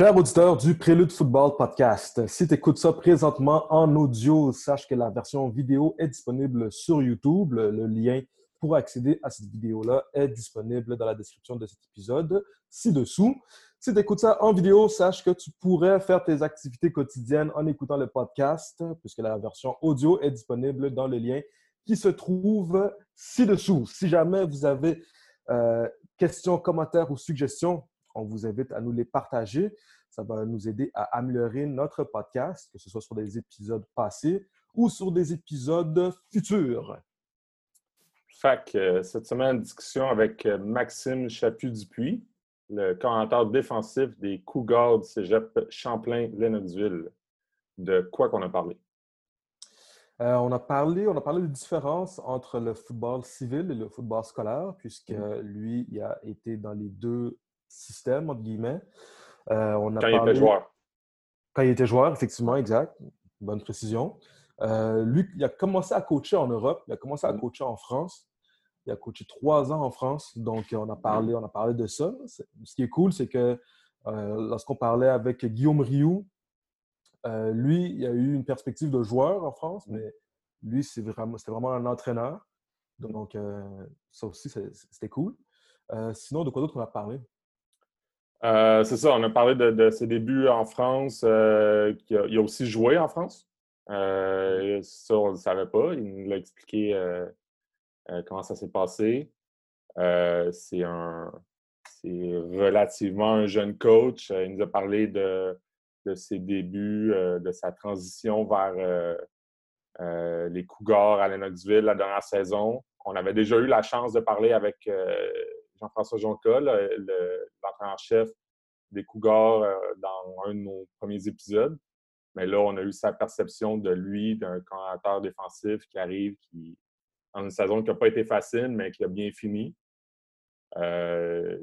Cher auditeur du Prélude Football Podcast, si tu écoutes ça présentement en audio, sache que la version vidéo est disponible sur YouTube. Le, lien pour accéder à cette vidéo-là est disponible dans la description de cet épisode ci-dessous. Si tu écoutes ça en vidéo, sache que tu pourrais faire tes activités quotidiennes en écoutant le podcast, puisque la version audio est disponible dans le lien qui se trouve ci-dessous. Si jamais vous avez euh, questions, commentaires ou suggestions, on vous invite à nous les partager. Ça va nous aider à améliorer notre podcast, que ce soit sur des épisodes passés ou sur des épisodes futurs. Fac, euh, cette semaine, discussion avec euh, Maxime Chaput-Dupuis, le commentateur défensif des Cougars du cégep Champlain-Lennoxville. De quoi qu'on a parlé? Euh, on, a parlé, on a parlé de différence entre le football civil et le football scolaire, puisque mm. lui, il a été dans les deux système, entre guillemets. Euh, on a quand il était joueur. Quand il était joueur, effectivement, exact. Bonne précision. Euh, lui, il a commencé à coacher en Europe, il a commencé à mm. coacher en France. Il a coaché trois ans en France, donc on a parlé, on a parlé de ça. Ce qui est cool, c'est que euh, lorsqu'on parlait avec Guillaume Rioux, lui, il a eu une perspective de joueur en France, mm. mais lui, c'était vraiment, vraiment un entraîneur. Donc, ça aussi, c'était cool. sinon, de quoi d'autre on a parlé? Euh, c'est ça, on a parlé de, ses débuts en France. Euh, il, a, aussi joué en France. Euh, ça, on ne le savait pas. Il nous l'a expliqué comment ça s'est passé. c'est un c'est relativement un jeune coach. Il nous a parlé de, ses débuts, de sa transition vers les Cougars à Lennoxville la dernière saison. On avait déjà eu la chance de parler avec Jean-François Jonca, l'entraîneur-chef des Cougars euh, dans un de nos premiers épisodes. Mais là, on a eu sa perception de lui, d'un coordinateur défensif qui arrive, qui dans une saison qui n'a pas été facile, mais qui a bien fini. Euh,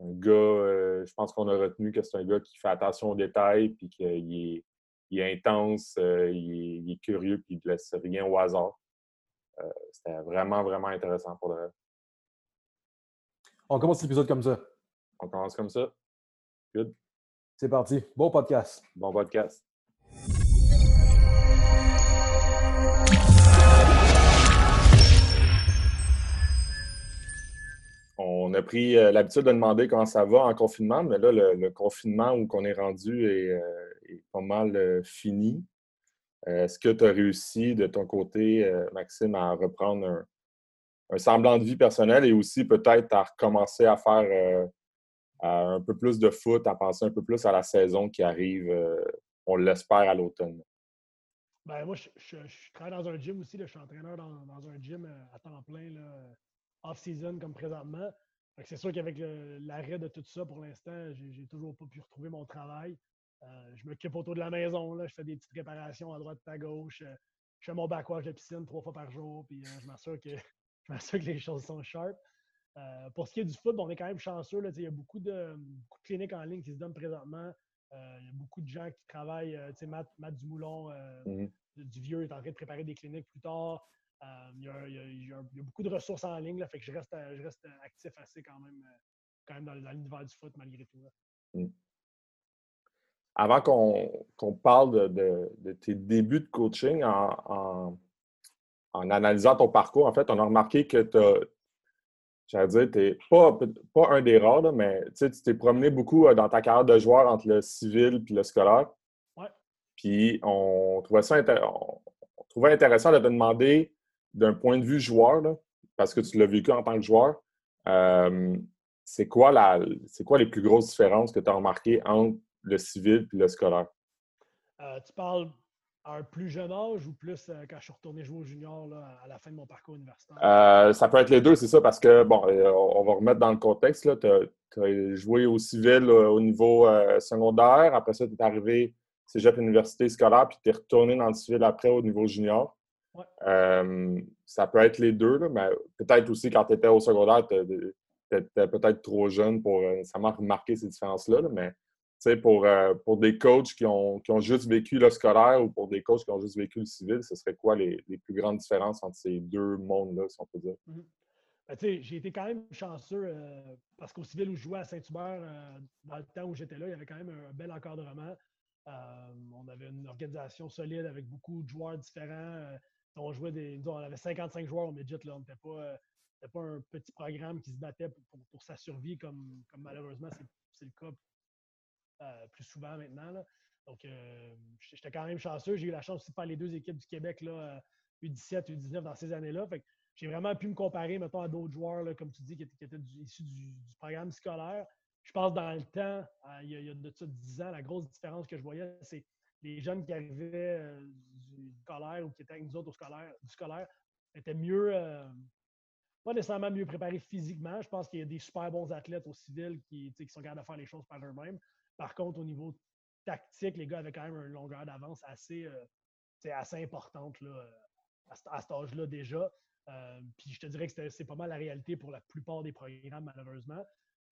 un gars, euh, je pense qu'on a retenu que c'est un gars qui fait attention aux détails, puis qu'il est, intense, il, est, curieux, puis il ne laisse rien au hasard. C'était vraiment, vraiment intéressant pour le on commence l'épisode comme ça. On commence comme ça. Good. C'est parti. Bon podcast. Bon podcast. On a pris euh, l'habitude de demander comment ça va en confinement, mais là, le, confinement où on est rendu est, euh, pas mal euh, fini. Est-ce que tu as réussi de ton côté, Maxime, à reprendre un, un semblant de vie personnelle et aussi peut-être à recommencer à faire euh, un peu plus de foot, à penser un peu plus à la saison qui arrive, euh, on l'espère, à l'automne. Ben, moi, je, travaille dans un gym aussi. je suis entraîneur dans, un gym euh, à temps plein, off-season comme présentement. C'est sûr qu'avec l'arrêt de tout ça, pour l'instant, j'ai toujours pas pu retrouver mon travail. je m'occupe autour de la maison. Là, je fais des petites réparations à droite et à gauche. je fais mon backwash de piscine trois fois par jour. Puis je m'assure que je m'assure que les choses sont sharp. Euh, pour ce qui est du foot, on est quand même chanceux. Là, il y a beaucoup de, cliniques en ligne qui se donnent présentement. Euh, il y a beaucoup de gens qui travaillent. Euh, Matt, Matt Dumoulon mmh du Vieux est en train de préparer des cliniques plus tard. Il y, a, beaucoup de ressources en ligne. Là, fait que je reste, je reste actif assez quand même, quand même dans, l'univers du foot malgré tout. Mmh. Avant qu'on parle de, tes débuts de coaching en en analysant ton parcours, en fait, on a remarqué que tu j'allais dire, tu n'es pas, pas un des rares, mais tu t'es promené beaucoup euh, dans ta carrière de joueur entre le civil et le scolaire. Ouais. Puis on trouvait ça trouvait intéressant de te demander d'un point de vue joueur, parce que tu l'as vécu en tant que joueur, euh, c'est quoi, la, quoi les plus grosses différences que tu as remarquées entre le civil et le scolaire? Euh, tu parles à un plus jeune âge ou plus euh, quand je suis retourné jouer au junior à la fin de mon parcours universitaire? Euh, ça peut être les deux, c'est ça, parce que, bon, euh, on va remettre dans le contexte. Tu as, joué au civil au niveau secondaire. Après ça, tu es arrivé cégep université scolaire, puis tu es retourné dans le civil après au niveau junior. ça peut être les deux, mais peut-être aussi quand tu étais au secondaire, tu étais peut-être trop jeune pour nécessairement remarquer ces différences-là, mais pour, euh, pour des coachs qui ont, qui ont, juste vécu le scolaire ou pour des coachs qui ont juste vécu le civil, ce serait quoi les, les plus grandes différences entre ces deux mondes-là, si on peut dire? Mm-hmm. Ben, j'ai été quand même chanceux parce qu'au civil où je jouais à Saint-Hubert, dans le temps où j'étais là, il y avait quand même un, bel encadrement. on avait une organisation solide avec beaucoup de joueurs différents. on jouait des. On avait 55 joueurs au midget. Là. On n'était pas, pas un petit programme qui se battait pour, sa survie comme, comme malheureusement c'est le cas plus souvent maintenant. Donc, euh, j'étais quand même chanceux. J'ai eu la chance aussi de faire les deux équipes du Québec, là, U17, euh, U19 dans ces années-là. j'ai vraiment pu me comparer, mettons, à d'autres joueurs, comme tu dis, qui étaient, issus du, programme scolaire. Je pense dans le temps, euh, il, y a, de ça 10 ans, la grosse différence que je voyais, c'est les jeunes qui arrivaient du scolaire ou qui étaient avec nous autres au scolaire, du scolaire étaient mieux, pas nécessairement mieux préparés physiquement. Je pense qu'il y a des super bons athlètes au civil qui, qui sont capables de faire les choses par eux-mêmes. Par contre, au niveau tactique, les gars avaient quand même une longueur d'avance assez, euh, assez importante là, à, cet âge-là déjà. Euh, puis je te dirais que c'est pas mal la réalité pour la plupart des programmes, malheureusement.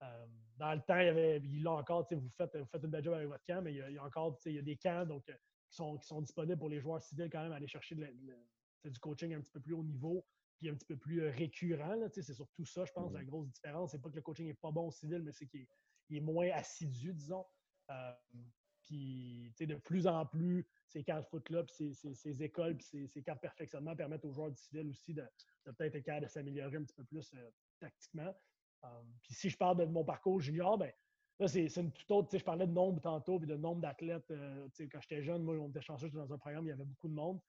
Euh, dans le temps, il y avait, là encore, vous faites, vous faites une belle job avec votre camp, mais il y a, encore il y a des camps donc, qui, sont, qui sont disponibles pour les joueurs civils quand même à aller chercher du coaching un petit peu plus haut niveau, puis un petit peu plus récurrent. C'est surtout ça, je pense, la grosse différence. C'est pas que le coaching n'est pas bon au civil, mais c'est qu'il est, moins assidu, disons. Puis, de plus en plus, ces camps de foot là ces, ces, écoles, puis ces, camps de perfectionnement permettent aux joueurs du civil aussi de, peut-être être de s'améliorer un petit peu plus euh, tactiquement. Euh, puis, si je parle de mon parcours junior, ben là, c'est une toute autre. Je parlais de nombre tantôt, puis de nombre d'athlètes. Euh, quand j'étais jeune, moi, on était chanceux, j'étais dans un programme, il y avait beaucoup de monde.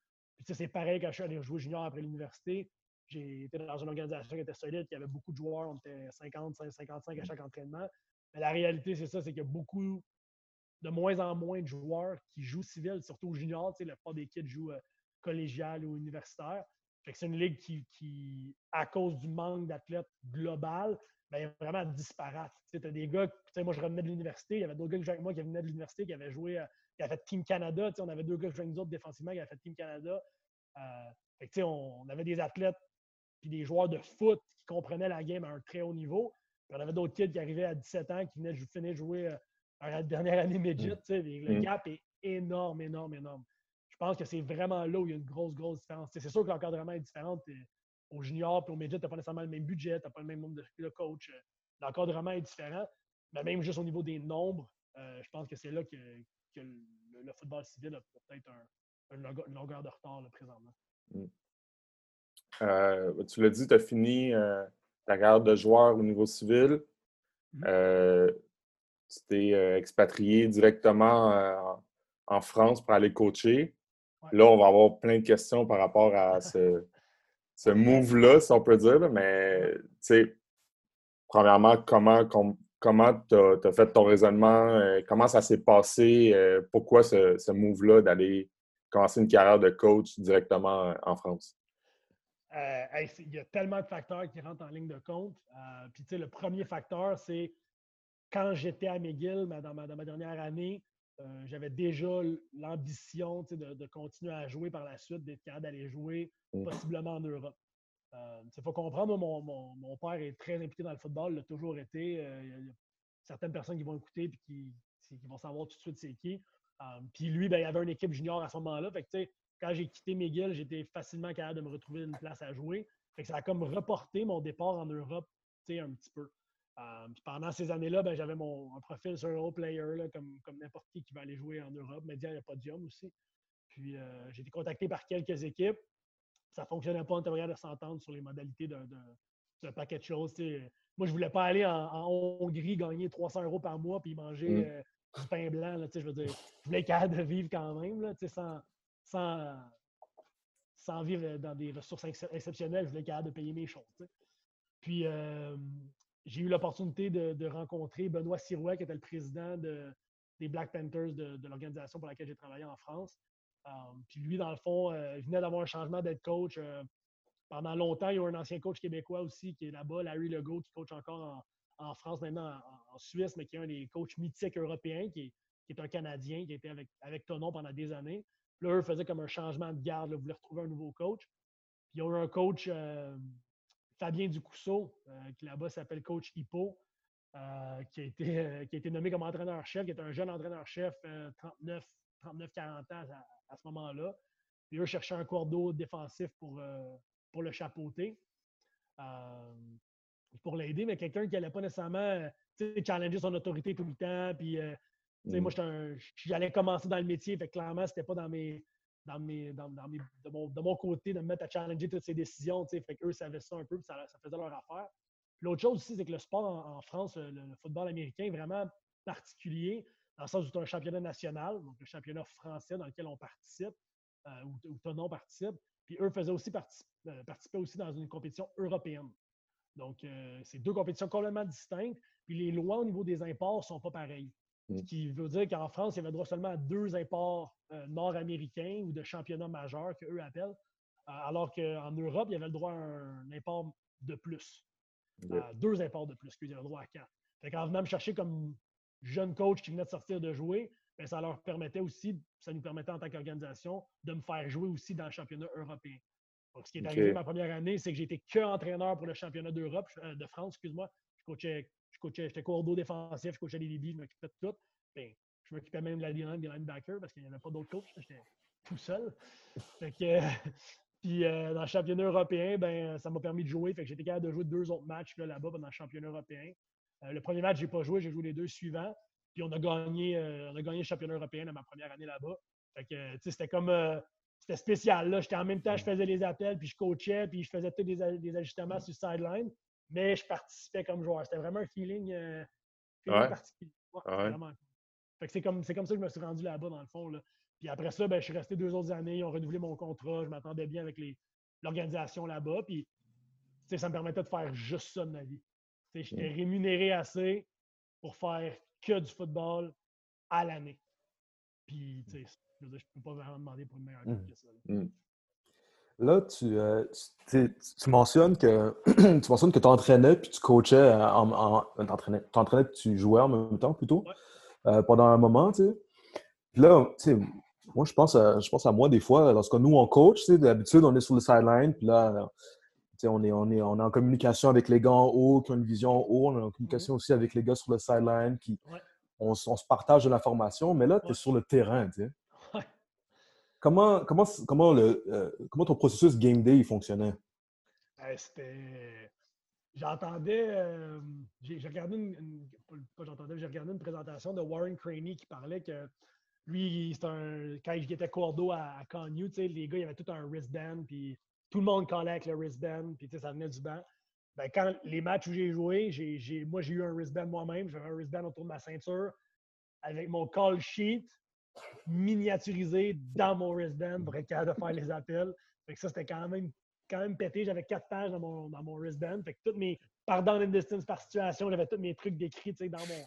Puis, c'est pareil quand je suis allé jouer junior après l'université. J'ai été dans une organisation qui était solide, qui avait beaucoup de joueurs, on était 50, 55 à chaque entraînement. La réalité, c'est ça, c'est qu'il y a beaucoup de moins en moins de joueurs qui jouent civil, surtout junior. Tu sais, la plupart des kids jouent euh, collégial ou universitaire. c'est une ligue qui, à cause du manque d'athlètes global, ben, est vraiment disparate. Tu as des gars, moi je revenais de l'université, il y avait d'autres gars que avec moi qui venaient de l'université, qui avaient joué, euh, qui avaient fait Team Canada. on avait deux gars qui jouaient nous autres défensivement qui avaient fait Team Canada. Euh, on, avait des athlètes puis des joueurs de foot qui comprenaient la game à un très haut niveau. Puis on avait d'autres kids qui arrivaient à 17 ans, qui venaient de finir jouer la dernière année midget. Mm. Le mm. gap est énorme, énorme, énorme. Je pense que c'est vraiment là où il y a une grosse, grosse différence. c'est sûr que l'encadrement est différent. Au junior et au midget, tu n'as pas nécessairement le même budget, tu n'as pas le même nombre de, coachs. Euh, l'encadrement est différent. Mais même juste au niveau des nombres, euh, je pense que c'est là que, le, football civil a peut-être un, une longueur de retard présentement. Mm. Euh, tu l'as dit, tu as fini ta carrière de joueur au niveau civil tu t'es euh, expatrié directement euh, en France pour aller coacher. Là, on va avoir plein de questions par rapport à ce, ce move-là, si on peut dire. Mais, tu sais, premièrement, comment comment tu as, fait ton raisonnement? Euh, comment ça s'est passé? pourquoi ce, ce move-là d'aller commencer une carrière de coach directement en France? Il y a tellement de facteurs qui rentrent en ligne de compte. Puis, tu sais, le premier facteur, c'est quand j'étais à McGill, dans ma, dernière année, euh, j'avais déjà l'ambition de, continuer à jouer par la suite, d'être capable d'aller jouer mmh. possiblement en Europe. Il euh, faut comprendre, mon, mon, père est très impliqué dans le football, il l'a toujours été. Euh, il y a certaines personnes qui vont écouter et qui, vont savoir tout de suite c'est qui. puis lui, ben, il avait une équipe junior à ce moment-là. Quand j'ai quitté McGill, j'étais facilement capable de me retrouver une place à jouer. ça a comme reporté mon départ en Europe un petit peu. Euh, pendant ces années-là, ben, j'avais mon un profil sur un player, là, comme, comme n'importe qui qui va aller jouer en Europe. Média, il n'y a pas de aussi. Puis euh, j'ai été contacté par quelques équipes. Ça ne fonctionnait pas, on était de s'entendre sur les modalités d'un paquet de choses. Moi, je ne voulais pas aller en, Hongrie gagner 300 euros par mois puis manger mm. euh, du pain blanc. Là, je veux dire, je voulais être capable de vivre quand même là, sans, sans, vivre dans des ressources exceptionnelles. Je voulais être capable de payer mes choses. Puis, j'ai eu l'opportunité de, rencontrer Benoît Sirouet, qui était le président des Black Panthers de, l'organisation pour laquelle j'ai travaillé en France. Euh, puis lui, dans le fond, euh, il venait d'avoir un changement d'être coach. Euh, pendant longtemps, il y a eu un ancien coach québécois aussi qui est là-bas, Larry Legault, qui coach encore en, France, maintenant en, Suisse, mais qui est un des coachs mythiques européens, qui est, un Canadien, qui était avec, avec Tonon pendant des années. Puis là, eux faisaient comme un changement de garde, là, voulaient retrouver un nouveau coach. Puis il y a eu un coach Fabien Ducousseau, euh, qui là-bas s'appelle coach Hippo, euh, qui, a été, euh, nommé comme entraîneur-chef, qui est un jeune entraîneur-chef, 39, 39-40 ans à, ce moment-là. Puis eux cherchaient un cordeau défensif pour, le chapeauter. pour l'aider, mais quelqu'un qui n'allait pas nécessairement challenger son autorité tout le temps. Mm. moi, j'allais commencer dans le métier, fait clairement, c'était pas dans mes. Dans mes, dans, mes, de, mon, de, mon, côté, de me mettre à challenger toutes ces décisions. Fait qu'eux savaient ça un peu, puis ça, ça faisait leur affaire. L'autre chose aussi, c'est que le sport en, France, le, football américain est vraiment particulier, dans le sens où tu as un championnat national, donc le championnat français dans lequel on participe, euh, ou, ou ton nom participe. Puis eux faisaient aussi euh, participer aussi dans une compétition européenne. Donc, euh, c'est deux compétitions complètement distinctes. Puis les lois au niveau des imports ne sont pas pareilles. Ce mm. qui veut dire qu'en France, il y avait droit seulement à deux imports nord-américains ou de championnats majeurs qu'eux appellent, alors qu'en Europe, il y avait le droit à un import de plus deux imports de plus qu'ils avaient droit à quatre. Fait qu'en venant me chercher comme jeune coach qui venait de sortir de jouer, bien, ça leur permettait aussi, ça nous permettait en tant qu'organisation de me faire jouer aussi dans le championnat européen. Donc, ce qui est arrivé ma première année, c'est que j'étais que entraîneur pour le championnat d'Europe, euh, de France, excuse-moi. Je coachais, je coachais, j'étais cordeau défensif, je coachais les DB, je m'occupais de tout. Bien, je m'occupais même de la line des linebackers parce qu'il n'y avait pas d'autres coachs. J'étais tout seul. Fait que, puis euh, dans le championnat européen, ben, ça m'a permis de jouer. Fait que j'étais capable de jouer deux autres matchs là-bas pendant le championnat européen. Euh, le premier match, je n'ai pas joué, j'ai joué les deux suivants. Puis on a gagné, euh, on a gagné le championnat européen dans ma première année là-bas. Fait que c'était comme c'était spécial. Là. J'étais en même temps, je faisais les appels, puis je coachais, puis je faisais tous des, ajustements sur le sideline. Mais je participais comme joueur. C'était vraiment un feeling, particulier. Fait que c'est comme, comme ça que je me suis rendu là-bas, dans le fond. Là. Puis après ça, ben, je suis resté deux autres années. Ils ont renouvelé mon contrat. Je m'attendais bien avec l'organisation là-bas. Puis ça me permettait de faire juste ça de ma vie. J'étais mm. rémunéré assez pour faire que du football à l'année. Puis, je ne peux pas vraiment demander pour une meilleure mm. que ça. Là, mm. tu, euh, tu, mentionnes que tu mentionnes que tu entraînais puis tu coachais euh, en, en t'entraînais, tu jouais en même temps plutôt euh, pendant un moment, tu sais. Puis là, tu sais, moi, je pense, à, je pense à moi des fois, lorsque nous, on coach, d'habitude, on est sur le sideline, puis là, on est, on, est, on est en communication avec les gars en haut qui ont une vision en haut, on est en communication mm-hmm. aussi avec les gars sur le sideline, qui, on, se partage de l'information, mais là, tu es sur le terrain, tu sais. Comment, comment, comment, le, euh, comment ton processus game day fonctionnait? C'était. J'entendais. Euh, j'ai regardé une, pas j'entendais, j'ai regardé une présentation de Warren Craney qui parlait que lui, c'est un. Quand il était cordeau à, à les gars, il y avait tout un wristband, puis tout le monde collait avec le wristband, puis ça venait du banc. Ben, quand les matchs où j'ai joué, j'ai, moi, j'ai eu un wristband moi-même. J'avais un wristband autour de ma ceinture avec mon call sheet miniaturisé dans mon wristband pour être capable de faire les appels. Fait que ça, c'était quand même, quand même pété. J'avais quatre pages dans mon, dans mon wristband. Fait que toutes mes, par down and distance, par situation, j'avais tous mes trucs décrits dans mon,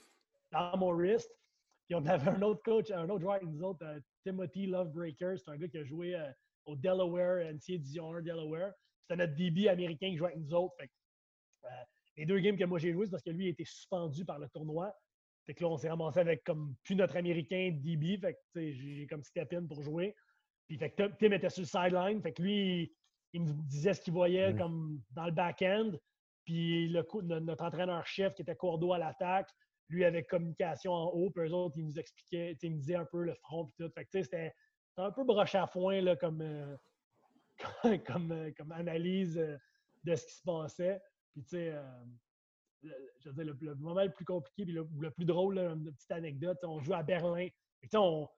dans mon wrist. Puis on avait un autre coach, un autre joueur avec nous autres, euh, Timothy Lovebreaker. C'est un gars qui a joué euh, au Delaware, NCAA Division 1 Delaware. C'était notre DB américain qui jouait avec nous autres. Euh, les deux games que moi j'ai joué, c'est parce que lui il était suspendu par le tournoi. Fait que là, on s'est ramassé avec comme plus notre américain DB. Fait que j'ai comme step in pour jouer. Puis fait que Tim était sur le sideline. Fait que lui, il me disait ce qu'il voyait comme dans le back-end. Puis le, notre entraîneur-chef qui était cordeau à l'attaque, lui avec communication en haut, puis eux autres, ils nous expliquaient, ils me disaient un peu le front puis tout. Fait que c'était un peu broché à foin là, comme, euh, comme, euh, comme, analyse euh, de ce qui se passait. Puis tu sais, je veux dire, le, moment le plus compliqué puis le, plus drôle, une petite anecdote, on joue à Berlin. On,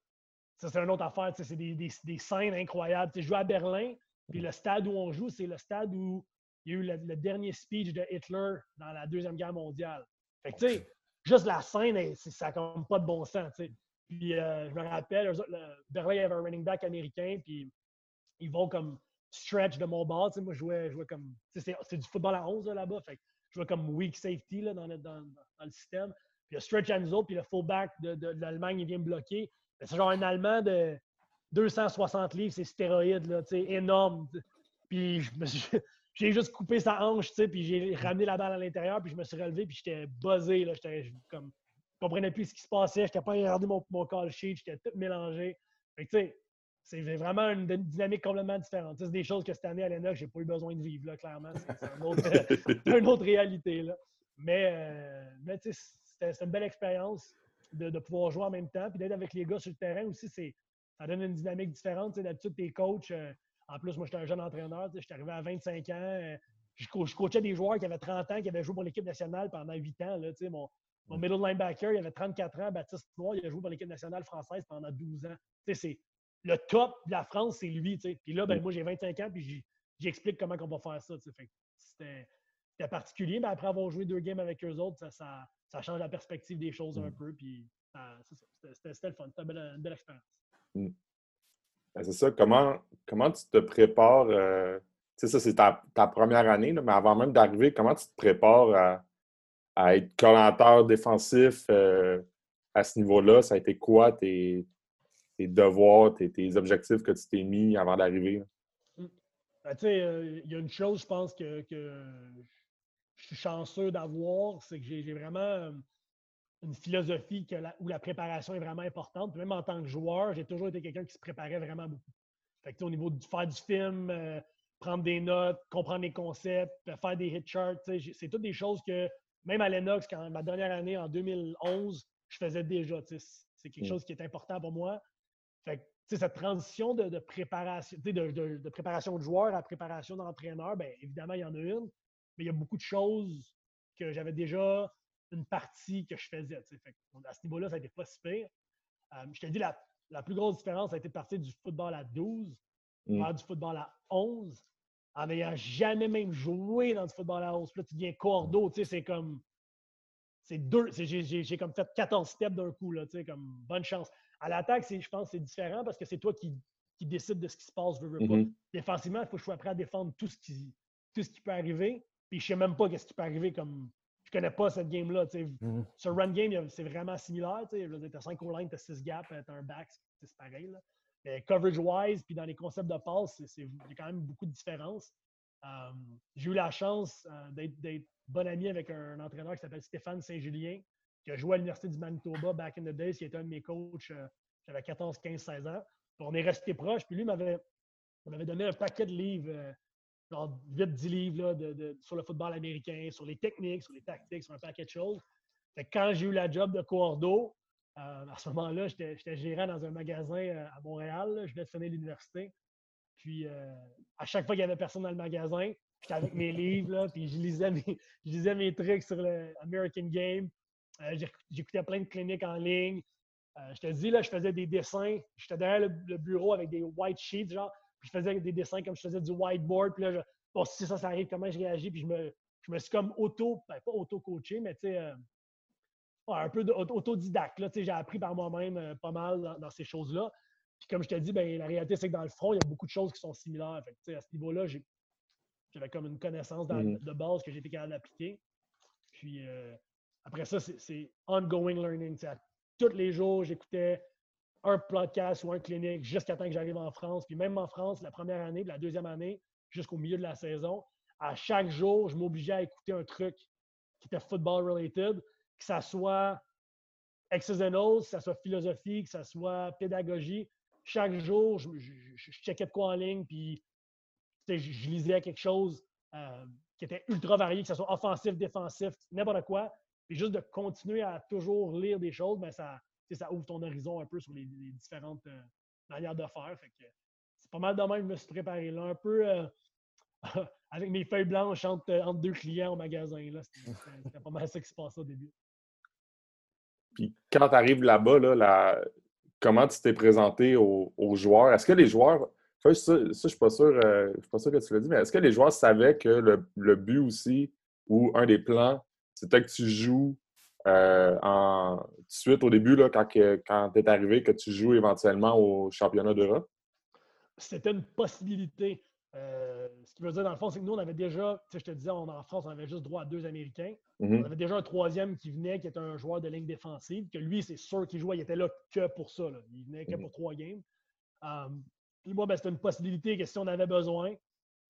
ça, c'est une autre affaire, c'est des, des, des, scènes incroyables. Tu joues à Berlin, puis le stade où on joue, c'est le stade où il y a eu le, dernier speech de Hitler dans la Deuxième Guerre mondiale. Fait que, tu sais, juste la scène, ça n'a comme pas de bon sens. Puis euh, je me rappelle, le, Berlin avait un running back américain, puis ils vont comme stretch de mon bord. Moi, je jouais, jouais comme. C'est du football à 11 là-bas. Fait je jouais comme weak safety là, dans, le, dans, le système. Puis le stretch à nous autres, puis le fullback de, de, l'Allemagne, il vient me bloquer. C'est genre un Allemand de 260 livres, c'est stéroïde, là, énorme. Puis j'ai juste coupé sa hanche, puis j'ai ramené la balle à l'intérieur, puis je me suis relevé, puis j'étais buzzé, là, j'étais comme, comprenais plus ce qui se passait, j'étais pas regardé mon, mon call sheet, j'étais tout mélangé. Fait sais, c'est vraiment une dynamique complètement différente. C'est des choses que cette année à l'ENOC, j'ai pas eu besoin de vivre, là, clairement. C'est une autre, une autre réalité, là. Mais, euh, mais c'était une belle expérience de, de, pouvoir jouer en même temps, puis d'être avec les gars sur le terrain aussi, ça donne une dynamique différente. D'habitude, tes coachs, euh, en plus, moi, j'étais un jeune entraîneur. Je suis arrivé à 25 ans. Euh, je, coachais des joueurs qui avaient 30 ans, qui avaient joué pour l'équipe nationale pendant 8 ans. Là, mon, mon middle linebacker, il avait 34 ans, Baptiste Noir, il a joué pour l'équipe nationale française pendant 12 ans. C'est le top de la France, c'est lui. Puis là, ben, moi, j'ai 25 ans, puis j'explique comment on va faire ça. C'était particulier, mais après avoir joué deux games avec eux autres, ça, ça, change la perspective des choses un peu. Puis c'était le fun. C'était une belle, expérience. Mm. Ben, c'est ça. Comment, comment tu te prépares? Euh, sais, ça, c'est ta, première année, mais avant même d'arriver, comment tu te prépares à, être collateur défensif euh, à ce niveau-là? Ça a été quoi tes, devoirs, tes, objectifs que tu t'es mis avant d'arriver? Mmh. Ben, tu sais, euh, il y a une chose, je pense, que, je suis chanceux d'avoir, c'est que j'ai vraiment euh, une philosophie où la préparation est vraiment importante. même en tant que joueur, j'ai toujours été quelqu'un qui se préparait vraiment beaucoup. Fait que, au niveau du faire du film, prendre des notes, comprendre les concepts, faire des hit charts. C'est toutes des choses que, même à Lennox, quand ma dernière année, en 2011, je faisais déjà. C'est quelque mm. chose qui est important pour moi. Fait cette transition de, préparation, de, préparation de joueur à préparation d'entraîneur, bien évidemment, il y en a une, mais il y a beaucoup de choses que j'avais déjà une partie que je faisais. à ce niveau-là, ça été pas si pire. Euh, je te dis, la, la plus grosse différence, ça a été de partir du football à 12 mm. du football à 11 en n'ayant jamais même joué dans du football à 11. Puis là, tu deviens cordeau, tu sais, c'est comme. C'est deux. J'ai comme fait 14 steps d'un coup, là, tu sais, comme bonne chance. À l'attaque, je pense que c'est différent parce que c'est toi qui, qui décides de ce qui se passe, veux, veux pas. Mm-hmm. Défensivement, il faut que je sois prêt à défendre tout ce qui, tout ce qui peut arriver. Puis je sais même pas ce qui peut arriver comme. Je connais pas cette game-là. sais. Mm-hmm. Sur run game, c'est vraiment similaire. Tu as 5 o line, tu as 6 gaps, tu as un back, c'est pareil. Là coverage-wise, puis dans les concepts de passe, il y a quand même beaucoup de différences. Euh, j'ai eu la chance euh, d'être bon ami avec un, entraîneur qui s'appelle Stéphane Saint-Julien, qui a joué à l'Université du Manitoba back in the days, qui était un de mes coachs. Euh, j'avais 14, 15, 16 ans. on est resté proches. Puis lui m'avait donné un paquet de livres, genre 8-10 livres sur le football américain, sur les techniques, sur les tactiques, sur un paquet de choses. quand j'ai eu la job de cordeau, euh, à ce moment-là, j'étais gérant dans un magasin euh, à Montréal. Je venais de finir l'université. Puis, euh, à chaque fois qu'il n'y avait personne dans le magasin, j'étais avec mes livres, puis je lisais mes, je lisais mes trucs sur le American Game. J'écoutais plein de cliniques en ligne. je te dis, là, je faisais des dessins. J'étais derrière le, bureau avec des white sheets, genre, puis je faisais des dessins comme je faisais du whiteboard. Puis là, bon, si ça, ça arrive, comment je réagis? Puis je me, je me suis comme auto, ben, pas auto-coaché, mais tu sais, un peu autodidacte. J'ai appris par moi-même euh, pas mal dans, ces choses-là. Puis comme je t'ai dit, ben, la réalité, c'est que dans le front, il y a beaucoup de choses qui sont similaires. Fait à ce niveau-là, j'avais comme une connaissance mmh de base que j'étais capable d'appliquer. Puis euh, après ça, c'est ongoing learning. tous les jours, j'écoutais un podcast ou un clinique jusqu'à temps que j'arrive en France. Puis même en France, la première année, la deuxième année, jusqu'au milieu de la saison, à chaque jour, je m'obligeais à écouter un truc qui était football related que ça soit X's and que ça soit philosophie, que ça soit pédagogie. Chaque jour, je, je, checkais de quoi en ligne, puis je, lisais quelque chose euh, qui était ultra varié, que ce soit offensif, défensif, n'importe quoi. Puis juste de continuer à toujours lire des choses, ben ça, ça ouvre ton horizon un peu sur les, différentes euh, manières de faire. c'est pas mal de même, je me suis préparé là un peu. Euh, avec mes feuilles blanches entre, deux clients au magasin. C'était pas mal ça qui se passait au début. Puis quand tu arrives là-bas, là, comment tu t'es présenté aux, joueurs? Est-ce que les joueurs. Ça, je ne suis, pas sûr, euh, suis pas sûr que tu l'as dit, mais est-ce que les joueurs savaient que le, but aussi, ou un des plans, c'était que tu joues euh, en, tout de suite au début, là, quand, quand tu es arrivé, que tu joues éventuellement au championnat d'Europe? C'était une possibilité. Euh, ce qui veut dire, dans le fond, c'est que nous, on avait déjà, tu sais, je te disais, on, en France, on avait juste droit à deux Américains. Mm-hmm. On avait déjà un troisième qui venait, qui était un joueur de ligne défensive, que lui, c'est sûr qu'il jouait, il était là que pour ça. Il venait que mm-hmm. pour trois games. Um, puis moi, ben, c'était une possibilité que si on avait besoin,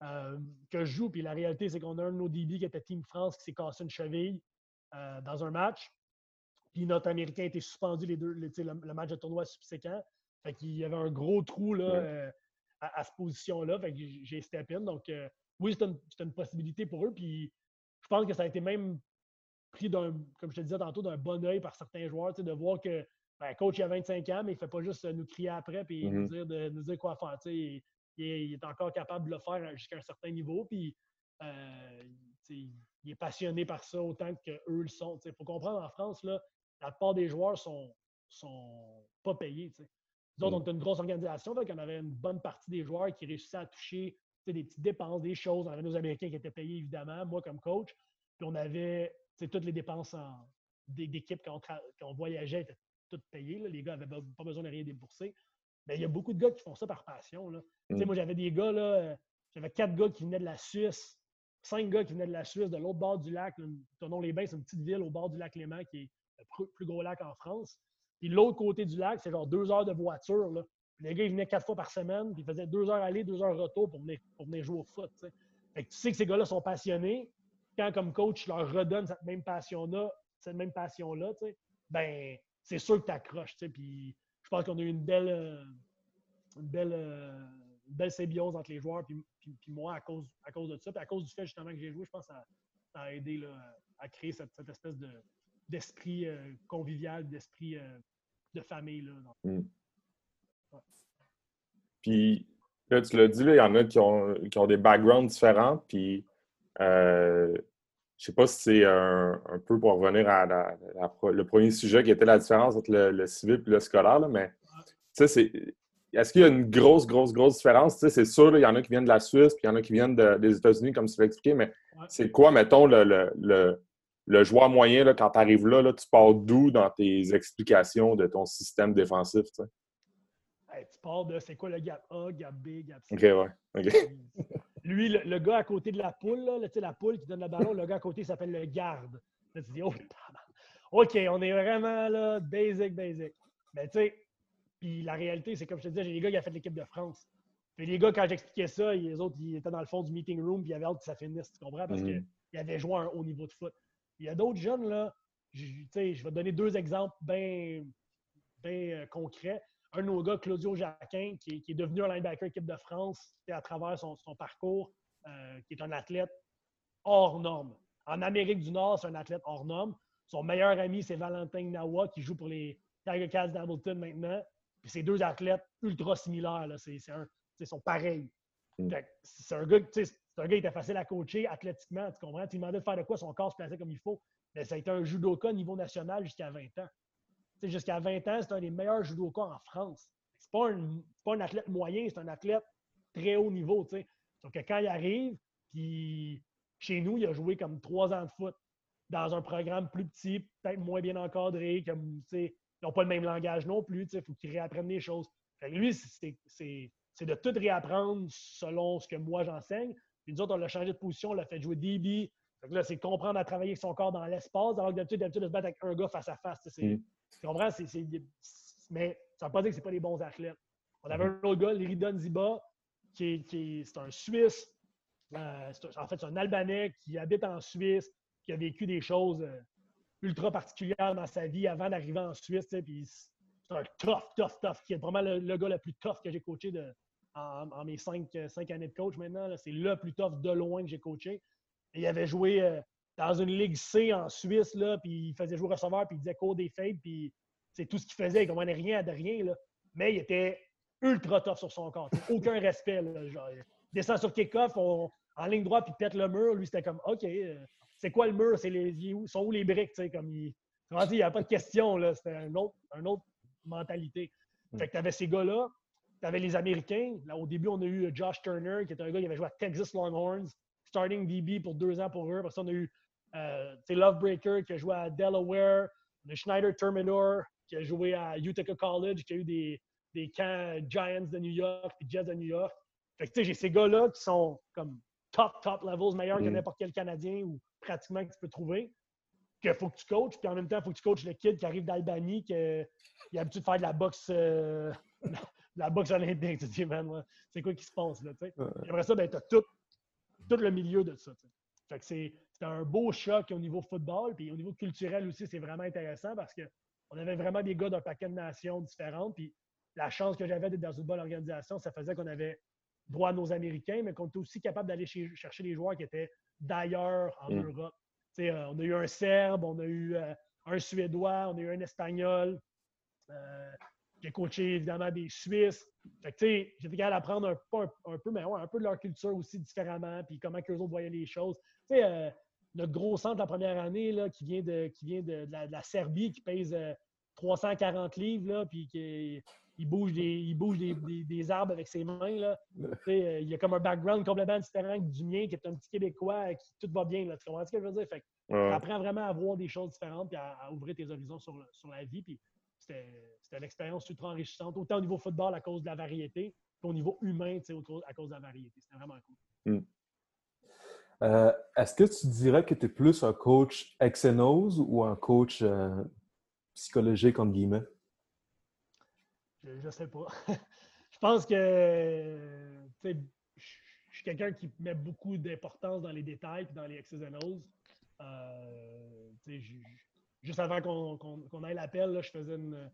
euh, que je joue. Puis la réalité, c'est qu'on a un de nos DB qui était Team France qui s'est cassé une cheville euh, dans un match. Puis notre Américain été suspendu les deux, le, match de tournoi subséquent. Fait qu'il y avait un gros trou là, à, cette position-là. j'ai step in. Donc, euh, oui, c'est une, possibilité pour eux. Puis, je pense que ça a été même pris d'un, comme je te disais tantôt, d'un bon oeil par certains joueurs, de voir que ben, coach il a 25 ans, mais il ne fait pas juste nous crier après et nous, mm-hmm. dire de, nous dire quoi faire. Il, il, est encore capable de le faire jusqu'à un certain niveau. Puis Euh, il est passionné par ça autant qu'eux le sont. Il faut comprendre, en France, là, la plupart des joueurs sont, sont pas payés. Nous autres, mm. on était une grosse organisation, donc on avait une bonne partie des joueurs qui réussissaient à toucher des petites dépenses, des choses. On avait nos Américains qui étaient payés, évidemment, moi comme coach. Puis on avait toutes les dépenses d'équipe quand, on voyageait étaient toutes payées. Les gars n'avaient pas besoin de rien débourser. Mais il y a beaucoup de gars qui font ça par passion. Là. Mm. Moi, j'avais des gars, là, euh, j'avais quatre gars qui venaient de la Suisse, cinq gars qui venaient de la Suisse, de l'autre bord du lac. Tonon-les-Bains, c'est une petite ville au bord du lac Léman qui est le plus gros lac en France. Puis l'autre côté du lac, c'est genre deux heures de voiture. Là. les gars, ils venaient quatre fois par semaine, puis ils faisaient deux heures aller, deux heures retour pour venir, pour venir jouer au foot. Fait que tu sais que ces gars-là sont passionnés. Quand, comme coach, je leur redonne cette même passion-là, cette même passion-là, ben, c'est sûr que tu accroches. Puis pense qu'on a eu une belle, euh, une belle, euh, belle symbiose entre les joueurs puis, moi à cause, à cause de ça. Puis à cause du fait justement que j'ai joué, je pense que ça, a aidé là, à créer cette, cette espèce de, d'esprit euh, convivial, d'esprit euh, de famille. Là, hmm. Puis, là, tu l'as dit, il y en a qui ont, qui ont des backgrounds différents. Puis, euh, je sais pas si c'est un, peu pour revenir à le premier sujet qui était la différence entre le, civil et le scolaire, mais tu sais, Est-ce qu'il y a une grosse, grosse, grosse différence? C'est sûr, il y en a qui viennent de la Suisse, puis il y en a qui viennent des États-Unis, comme tu l'as expliqué, mais c'est quoi, mettons, le, le joueur moyen, là, quand tu arrives là, là, tu pars d'où dans tes explications de ton système défensif? Tu, pars de c'est quoi le gap A, gap B, gap C? OK, ouais. Lui, le, gars à côté de la poule, là, la poule qui donne le ballon, le gars à côté s'appelle le garde. Là, tu dis, oh, OK, on est vraiment là, basic, basic. Mais tu sais, puis la réalité, c'est comme je te disais, j'ai des gars qui ont fait l'équipe de France. Puis les gars, quand j'expliquais ça, les autres, ils étaient dans le fond du meeting room, puis ils avaient hâte que ça finisse, tu comprends? Parce mm-hmm. qu'ils avaient joué à un haut niveau de foot. Il y a d'autres jeunes, là, je, je vais donner deux exemples bien euh, concrets. Un de nos gars, Claudio Jacquin, qui, est devenu un linebacker équipe de France à travers son, parcours, euh, qui est un athlète hors norme. En Amérique du Nord, c'est un athlète hors norme. Son meilleur ami, c'est Valentin Nawa, qui joue pour les Tiger Cats d'Hamilton maintenant. Puis c'est deux athlètes ultra similaires. C'est sont pareils. Mm. C'est un gars, c'est un gars qui était facile à coacher athlétiquement, tu comprends? Tu lui demandais de faire de quoi, son corps se plaçait comme il faut. Mais ça a été un judoka au niveau national jusqu'à 20 ans. Jusqu'à 20 ans, c'est un des meilleurs judokas en France. C'est pas, un, pas un athlète moyen, c'est un athlète très haut niveau. Donc, quand il arrive, puis chez nous, il a joué comme trois ans de foot dans un programme plus petit, peut-être moins bien encadré, comme, ils n'ont pas le même langage non plus, il faut qu'ils réapprennent des choses. lui, c'est de tout réapprendre selon ce que moi j'enseigne, puis nous autres, on l'a changé de position, on l'a fait jouer DB. Là, c'est comprendre à travailler son corps dans l'espace, alors que d'habitude, d'habitude, de se battre avec un gars face à face. Mm. Tu comprends? mais ça ne veut pas dire que ce pas des bons athlètes. On avait un autre gars, Liridon Ziba, qui est, un Suisse. Euh, en fait, c'est un Albanais qui habite en Suisse, qui a vécu des choses euh, ultra particulières dans sa vie avant d'arriver en Suisse. C'est un tough, tough, tough, qui est vraiment le, gars le plus tough que j'ai coaché de, en, mes euh, cinq, années de coach maintenant. C'est le plus tough de loin que j'ai coaché. il avait joué dans une Ligue C en Suisse, là, puis il faisait jouer receveur, puis il disait cours des fades, puis c'est tout ce qu'il faisait. Il ne comprenait rien de rien. Là. Mais il était ultra tough sur son corps. Aucun respect. genre, il descend sur kick-off, en ligne droite, puis pète le mur. Lui, c'était comme OK, euh, c'est quoi le mur? C'est les, sont où les briques? Comme il n'y a pas de question. C'était une autre, une autre mentalité. Fait que tu avais ces gars-là tu avais les Américains. Là, au début, on a eu Josh Turner, qui est un gars qui avait joué à Texas Longhorns, starting DB pour deux ans pour eux. Après ça, on a eu euh, Lovebreaker, qui a joué à Delaware. A Schneider Terminator, qui a joué à Utica College, qui a eu des, des camps Giants de New York et Jets de New York. Fait que, j'ai ces gars-là qui sont comme top, top levels, meilleurs que mm. n'importe quel Canadien ou pratiquement que tu peux trouver. Qu'il faut que tu coaches, puis en même temps, il faut que tu coaches le kid qui arrive d'Albanie, qui a l'habitude de faire de la boxe. Euh, la boxe olympique. Tu te dis, man, c'est quoi qui se passe là? Et après ça, ben, tu as tout, tout, le milieu de ça. Fait que c'est un beau choc au niveau football, puis au niveau culturel aussi, c'est vraiment intéressant parce qu'on avait vraiment des gars d'un paquet de nations différentes. Puis la chance que j'avais d'être dans une bonne organisation, ça faisait qu'on avait droit à nos Américains, mais qu'on était aussi capable d'aller chercher les joueurs qui étaient d'ailleurs en mm. Europe. Euh, on a eu un Serbe, on a eu euh, un Suédois, on a eu un Espagnol. Euh, j'ai coaché évidemment des Suisses. J'étais capable d'apprendre un, un, un, peu, mais ouais, un peu de leur culture aussi différemment, puis comment eux autres voyaient les choses. Tu sais, euh, notre gros centre la première année là, qui vient de, qui vient de, la, Serbie, qui pèse 340 euh, livres, là, puis qui il bouge, des, il bouge des, des, arbres avec ses mains. Là. Euh, il y a comme un background complètement différent du mien, qui est un petit Québécois, qui tout va bien. Là. Tu comprends ce que je veux dire? Fait apprends vraiment à voir des choses différentes et à, ouvrir tes horizons sur, sur la vie. Puis c'était une expérience ultra enrichissante, autant au niveau football à cause de la variété qu'au niveau humain à cause de la variété. C'était vraiment cool. Hmm. Euh, est-ce que tu dirais que tu es plus un coach exenose ou un coach euh, psychologique, entre guillemets? Je ne sais pas. je pense que je suis quelqu'un qui met beaucoup d'importance dans les détails et dans les X's euh, juste avant qu'on ait l'appel, je faisais une.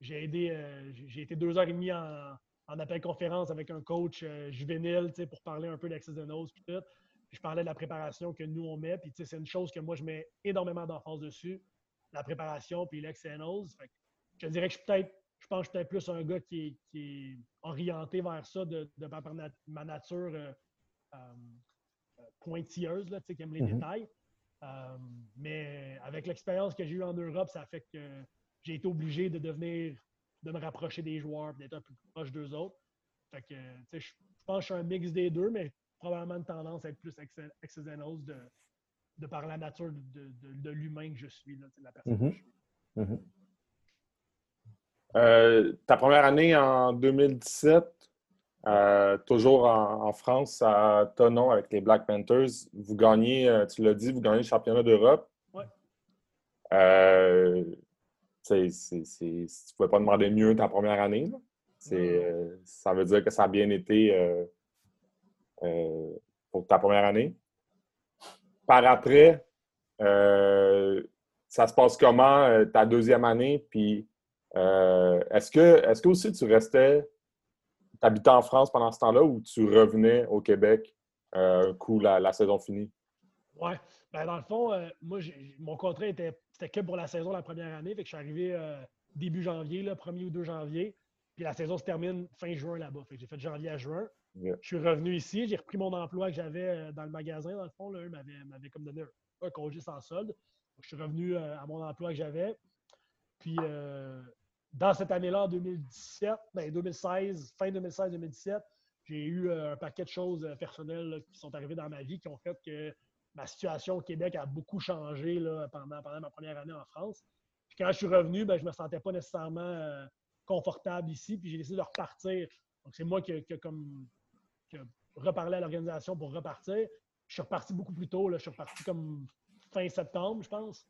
J'ai aidé, euh, j'ai été deux heures et demie en, appel conférence avec un coach juvénile pour parler un peu d'Access and Nose. Puis je parlais de la préparation que nous on met. Puis c'est une chose que moi je mets énormément d'emphase dessus, la préparation puis l'Access Je dirais que je suis peut-être je pense que je suis peut-être plus un gars qui est, orienté vers ça de, par ma nature euh, pointilleuse, là, qui aime les mm-hmm. détails. Euh, mais avec l'expérience que j'ai eue en Europe, ça fait que j'ai été obligé de devenir, de me rapprocher des joueurs, d'être un peu plus proche d'eux autres. Fait que, je pense que je suis un mix des deux, mais probablement une tendance à être plus exogenos de, de par la nature de, de, l'humain que je suis, de la personne que mm-hmm. je suis. Mm-hmm. Euh, ta première année en 2017, euh, toujours en, France, à Tonon avec les Black Panthers. Vous gagnez, euh, tu l'as dit, vous gagnez le championnat d'Europe. Oui. Euh, tu ne pouvais pas demander mieux ta première année. Euh, ça veut dire que ça a bien été pour ta première année. Par après, ça se passe comment ta deuxième année? Puis est-ce que, est-ce que aussi tu restais tu habitais en France pendant ce temps-là ou tu revenais au Québec euh, coup la, saison finie? Oui. Ben, dans le fond, euh, moi, mon contrat était, que pour la saison la première année. Fait que je suis arrivé euh, début janvier, le 1er ou 2 janvier. Puis la saison se termine fin juin là-bas. Fait que j'ai fait janvier à juin. Je suis revenu ici. J'ai repris mon emploi que j'avais dans le magasin, dans le fond. Là, eux m'avaient, comme donné un, congé sans solde. je suis revenu à mon emploi que j'avais. Puis dans cette année-là, en 2017, ben 2016, fin 2016-2017, j'ai eu euh, un paquet de choses euh, personnelles qui sont arrivées dans ma vie qui ont fait que ma situation au Québec a beaucoup changé là, pendant, pendant ma première année en France. Puis quand je suis revenu, ben, je ne me sentais pas nécessairement euh, confortable ici, puis j'ai décidé de repartir. Donc, c'est moi qui, ai comme, reparlé à l'organisation pour repartir. Je suis reparti beaucoup plus tôt. Là. Je suis reparti comme fin septembre, je pense.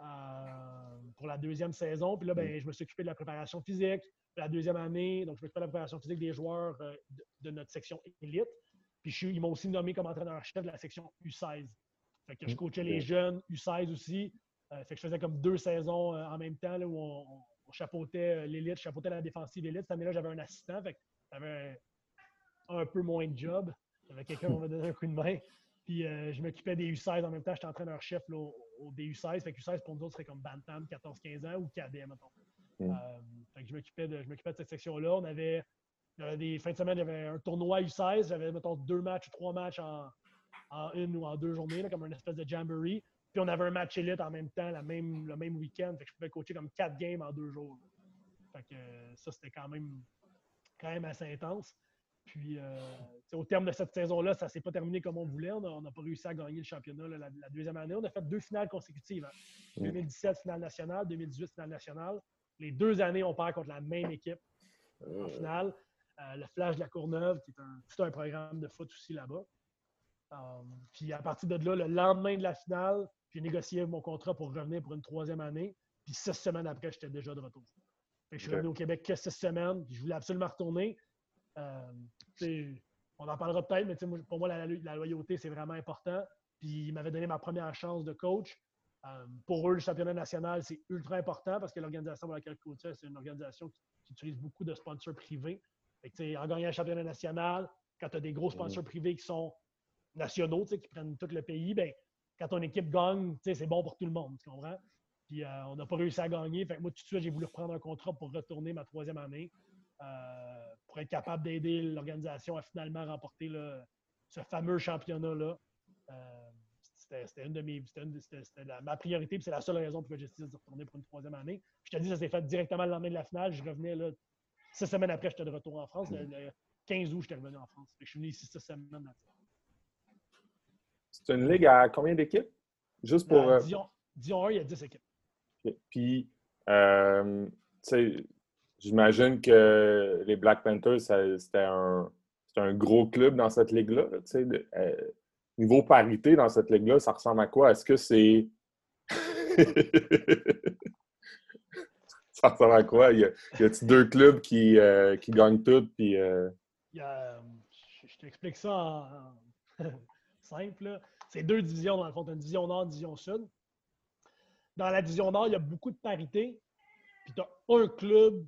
Euh, pour la deuxième saison. Puis là, ben, je me suis occupé de la préparation physique. La deuxième année, donc je me suis occupé de la préparation physique des joueurs euh, de, notre section élite. Puis je, ils m'ont aussi nommé comme entraîneur-chef de la section U16. Fait que je coachais les jeunes U16 aussi. Euh, fait que je faisais comme deux saisons en même temps là, où on, chapeautait l'élite, je chapeautais la défensive élite. Cette année-là, j'avais un assistant. Fait que j'avais un, peu moins de job. J'avais quelqu'un qui m'a donné un coup de main. Puis je m'occupais des U16 en même temps. J'étais entraîneur-chef au DU16. Fait que U16 pour nous autres serait comme Bantam, 14-15 ans ou cadet, mettons. Mm. Euh, fait que je m'occupais de, de, cette section-là. On avait, des fins de semaine, il y avait un tournoi U16. J'avais, mettons, deux matchs ou trois matchs en, en une ou en deux journées, comme un espèce de jamboree. Puis on avait un match élite en même temps, la même, le même week-end. Fait que je pouvais coacher comme quatre games en deux jours. Fait que ça, c'était quand même, quand même assez intense. Puis, euh, au terme de cette saison-là, ça ne s'est pas terminé comme on voulait. On n'a pas réussi à gagner le championnat la, deuxième année. On a fait deux finales consécutives. 2017, hein. finale nationale, 2018, finale nationale. Les deux années, on perd contre la même équipe en finale. Euh, le Flash de la Courneuve, qui est un, tout un programme de foot aussi là-bas. Euh, puis à partir de là, le lendemain de la finale, j'ai négocié mon contrat pour revenir pour une troisième année. Puis six semaines après, j'étais déjà de retour. je suis revenu au Québec que six semaines. je voulais absolument retourner. Euh, on en parlera peut-être, mais pour moi, la, loyauté, c'est vraiment important. Puis il m'avait donné ma première chance de coach. Euh, pour eux, le championnat national, c'est ultra important parce que l'organisation pour laquelle je c'est une organisation qui, utilise beaucoup de sponsors privés. en gagnant le championnat national, quand tu as des gros sponsors privés qui sont nationaux, qui prennent tout le pays, ben, quand ton équipe gagne, c'est bon pour tout le monde, tu comprends? Puis on n'a pas réussi à gagner. Fait moi, tout de suite, j'ai voulu reprendre un contrat pour retourner ma troisième année. Pour être capable d'aider l'organisation à finalement remporter ce fameux championnat-là. C'était une de mes. C'était ma priorité, puis c'est la seule raison pour que j'ai décidé de retourner pour une troisième année. Je te dis, ça s'est fait directement le lendemain de la finale. Je revenais là. Six semaines après, j'étais de retour en France. Le, 15 août, j'étais revenu en France. je suis venu ici six semaines. C'est une ligue à combien d'équipes? Juste pour. Euh, Dion, Dion 1, il y a 10 équipes. Puis, euh, j'imagine que les Black Panthers, c'était un, un, gros club dans cette ligue-là. Euh, niveau parité dans cette ligue-là, ça ressemble à quoi? Est-ce que c'est. ça ressemble à quoi? Y a-t-il deux clubs qui, euh, qui gagnent tout? Puis, euh? je t'explique ça en, simple. C'est deux divisions dans le fond. Une division nord, une division sud. Dans la division nord, il y a beaucoup de parité. Puis tu as un club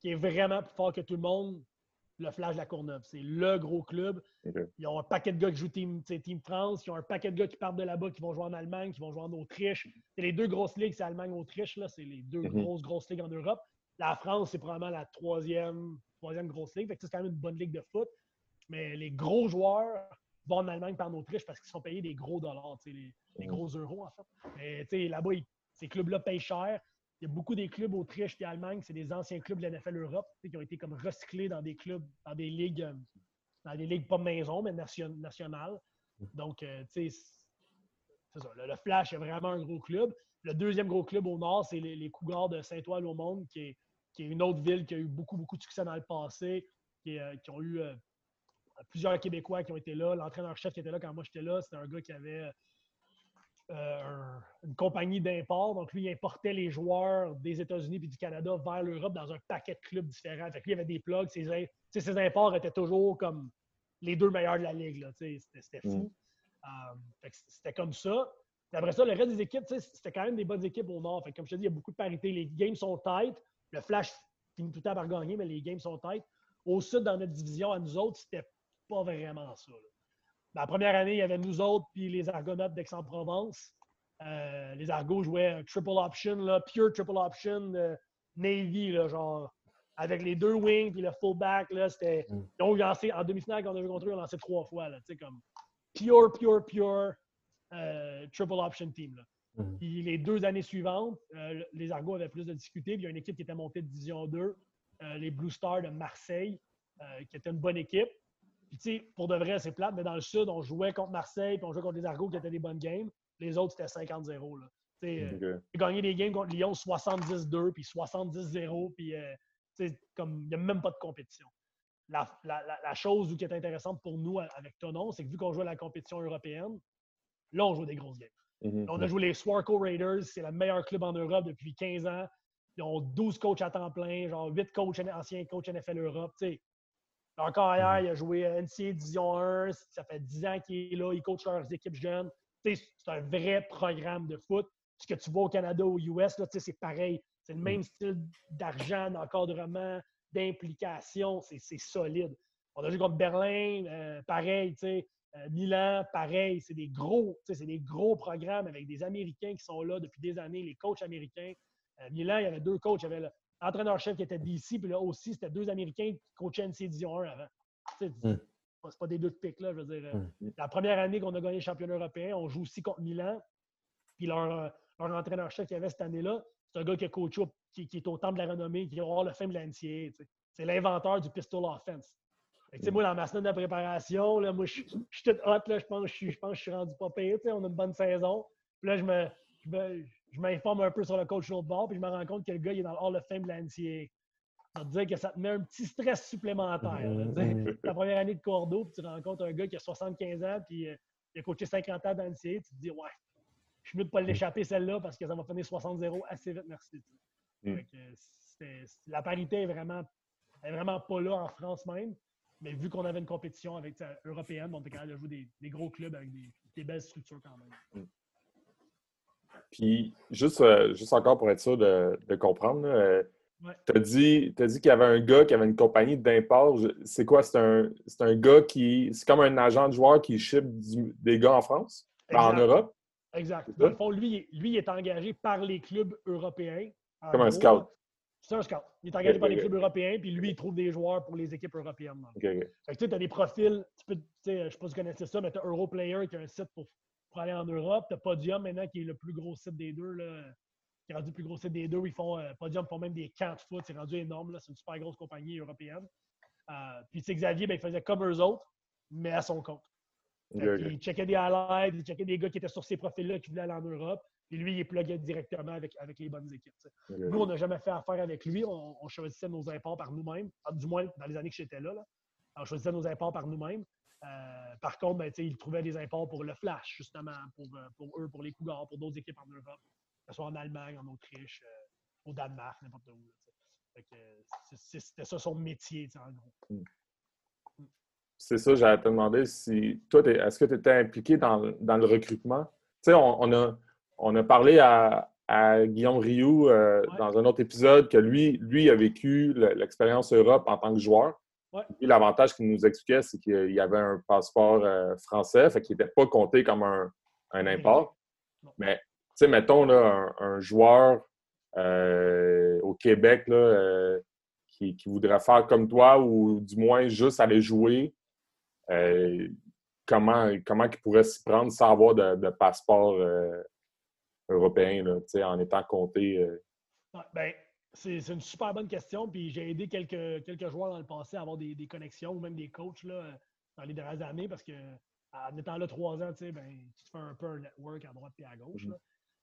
qui est vraiment plus fort que tout le monde, le Flash de la Courneuve. C'est le gros club. Ils ont un paquet de gars qui jouent Team, Team France. Ils ont un paquet de gars qui partent de là-bas, qui vont jouer en Allemagne, qui vont jouer en Autriche. C'est les deux grosses ligues, c'est Allemagne-Autriche. C'est les deux mm-hmm. grosses, grosses ligues en Europe. La France, c'est probablement la troisième, troisième grosse ligue. c'est quand même une bonne ligue de foot. Mais les gros joueurs vont en Allemagne par en Autriche parce qu'ils sont payés des gros dollars, les, les, mm-hmm. gros euros, en fait. Mais là-bas, ces clubs-là payent cher. Il y a beaucoup des clubs Autriche et Allemagne, c'est des anciens clubs de la NFL Europe qui ont été comme recyclés dans des clubs, dans des ligues, euh, dans des ligues pas maison, mais nationales. Donc, euh, tu sais, c'est ça. Le, Flash est vraiment un gros club. Le deuxième gros club au nord, c'est les, Cougars de Saint-Ouen-au-Monde, qui est, qui est, une autre ville qui a eu beaucoup, beaucoup de succès dans le passé, qui, euh, ont eu plusieurs Québécois qui ont été là. L'entraîneur-chef qui était là quand moi j'étais là, c'était un gars qui avait euh, une compagnie d'import. Donc, lui, il importait les joueurs des États-Unis et du Canada vers l'Europe dans un paquet de clubs différents. Fait que lui, il avait des plugs. Ses, ses imports étaient toujours comme les deux meilleurs de la ligue. C'était fou. Mm. Euh, c'était comme ça. après ça, le reste des équipes, c'était quand même des bonnes équipes au Nord. Fait comme je te dis, il y a beaucoup de parité. Les games sont tight. Le Flash finit tout le temps par gagner, mais les games sont tight. Au Sud, dans notre division, à nous autres, c'était pas vraiment ça. La première année, il y avait nous autres puis les Argonautes d'Aix-en-Provence. Euh, les Argos jouaient triple option, là, pure triple option euh, Navy, là, genre avec les deux wings puis le fullback. Là, c'était, mm. Ils ont lancé en demi-finale quand on a joué contre eux, ont lancé trois fois. Là, comme pure, pure, pure euh, triple option team. Là. Mm. Puis les deux années suivantes, les Argos avaient plus de difficultés. Puis il y a une équipe qui était montée de Division 2, les Blue Stars de Marseille, qui était une bonne équipe. Puis, tu sais, pour de vrai, c'est plate, mais dans le sud, on jouait contre Marseille, puis on jouait contre les Argos qui étaient des bonnes games. Les autres, c'était 50-0. J'ai gagné des games contre Lyon 70-2, puis 70-0, puis euh, comme il n'y a même pas de compétition. La, chose qui est intéressante pour nous avec Tonon, c'est que vu qu'on joue à la compétition européenne, là, on joue des grosses games. Mm-hmm. On a joué les Swarco Raiders, c'est le meilleur club en Europe depuis 15 ans. Ils ont 12 coachs à temps plein, genre 8 coachs, anciens coachs NFL Europe. Encore hier, il a joué NCA Division 1. Ça fait 10 ans qu'il est là. Il coach leurs équipes jeunes. C'est un vrai programme de foot. Ce que tu vois au Canada ou aux US, c'est pareil. C'est le même style d'argent, d'encadrement, d'implication. C'est solide. On a joué contre Berlin, euh, pareil. Euh, Milan, pareil. C'est des gros, c'est des gros programmes avec des Américains qui sont là depuis des années, les coachs américains. Euh, Milan, il y avait deux coachs. Il y avait entraîneur-chef qui était d'ici, puis là aussi, c'était deux Américains qui coachaient NC Division 1 avant. Mm. C'est pas des deux de pique, là. Je veux dire, mm. la première année qu'on a gagné le championnat européen, on joue aussi contre Milan. Puis leur, leur entraîneur-chef qui avait cette année-là, c'est un gars qui a coaché, qui, est au temps de la renommée, qui va avoir le fin de l'NCA. C'est l'inventeur du pistol offense. Fait moi, dans ma semaine de préparation, là, moi, je, suis tout hot. Là, je, pense, je, je pense que je suis rendu pas payé. On a une bonne saison. Puis là, je me, je me, je m'informe un peu sur le coach de bord, puis je me rends compte que le gars il est dans le Hall of Fame de l'NCA. Ça veut dire que ça te met un petit stress supplémentaire. Mm-hmm. Ta première année de cordeau, puis tu rencontres un gars qui a 75 ans, puis euh, il a coaché 50 ans dans l'NCA, tu te dis, ouais, je suis mieux de ne pas l'échapper celle-là parce que ça va finir 60-0 assez vite, merci. Mm. la parité est vraiment, est vraiment pas là en France même. Mais vu qu'on avait une compétition avec européenne, on était capable de jouer des, gros clubs avec des, belles structures quand même. Mm. Puis, juste, euh, juste encore pour être sûr de, comprendre, euh, tu as dit, dit qu'il y avait un gars qui avait une compagnie d'import. C'est quoi? C'est un, un gars qui. C'est comme un agent de joueur qui ship des gars en France? en Europe? Exact. Dans le fond, lui, lui, il est engagé par les clubs européens. Comme un scout. C'est un scout. Il est engagé par les clubs européens, puis lui, il trouve des joueurs pour les équipes européennes. Fait que tu as des profils, tu peux, je ne sais pas si vous connaissez ça, mais tu as Europlayer qui a un site pour, pour aller en Europe. Tu as Podium maintenant qui est le plus gros site des deux. Là, qui est rendu le plus gros site des deux. Ils font, euh, Podium font même des camps de foot. C'est rendu énorme. C'est une super grosse compagnie européenne. Euh, puis Xavier, ben, il faisait comme eux autres, mais à son compte. Il checkait des highlights, il checkait des gars qui étaient sur ces profils-là qui voulaient aller en Europe. Et lui, il plugué directement avec, avec les bonnes équipes. Nous, on n'a jamais fait affaire avec lui. On, choisissait nos imports par nous-mêmes. Du moins, dans les années que j'étais là, on choisissait nos imports par nous-mêmes. Euh, par contre, ben, il trouvait des imports pour le Flash, justement, pour, euh, pour eux, pour les Cougars, pour d'autres équipes en Europe, que ce soit en Allemagne, en Autriche, euh, au Danemark, n'importe où. C'était ça son métier, en gros. Hmm. C'est ça, j'allais te demander si toi, est-ce que tu étais impliqué dans, dans le recrutement? Tu sais, on, a, on a parlé à, Guillaume Rioux euh, dans un autre épisode que lui, lui a vécu l'expérience Europe en tant que joueur. L'avantage qu'il nous expliquait, c'est qu'il y avait un passeport euh, français, fait qu'il n'était pas compté comme un, un import. Mais, tu sais, mettons là, un, joueur euh, au Québec là, qui, qui, voudrait faire comme toi ou du moins juste aller jouer, euh, comment, comment il pourrait s'y prendre sans avoir de, passeport euh, européen là, en étant compté? Euh? Ben, c'est une super bonne question. Puis j'ai aidé quelques, quelques joueurs dans le passé à avoir des, connexions ou même des coachs là, dans les dernières années parce que en étant là trois ans, ben, tu te fais un peu un network à droite et à gauche.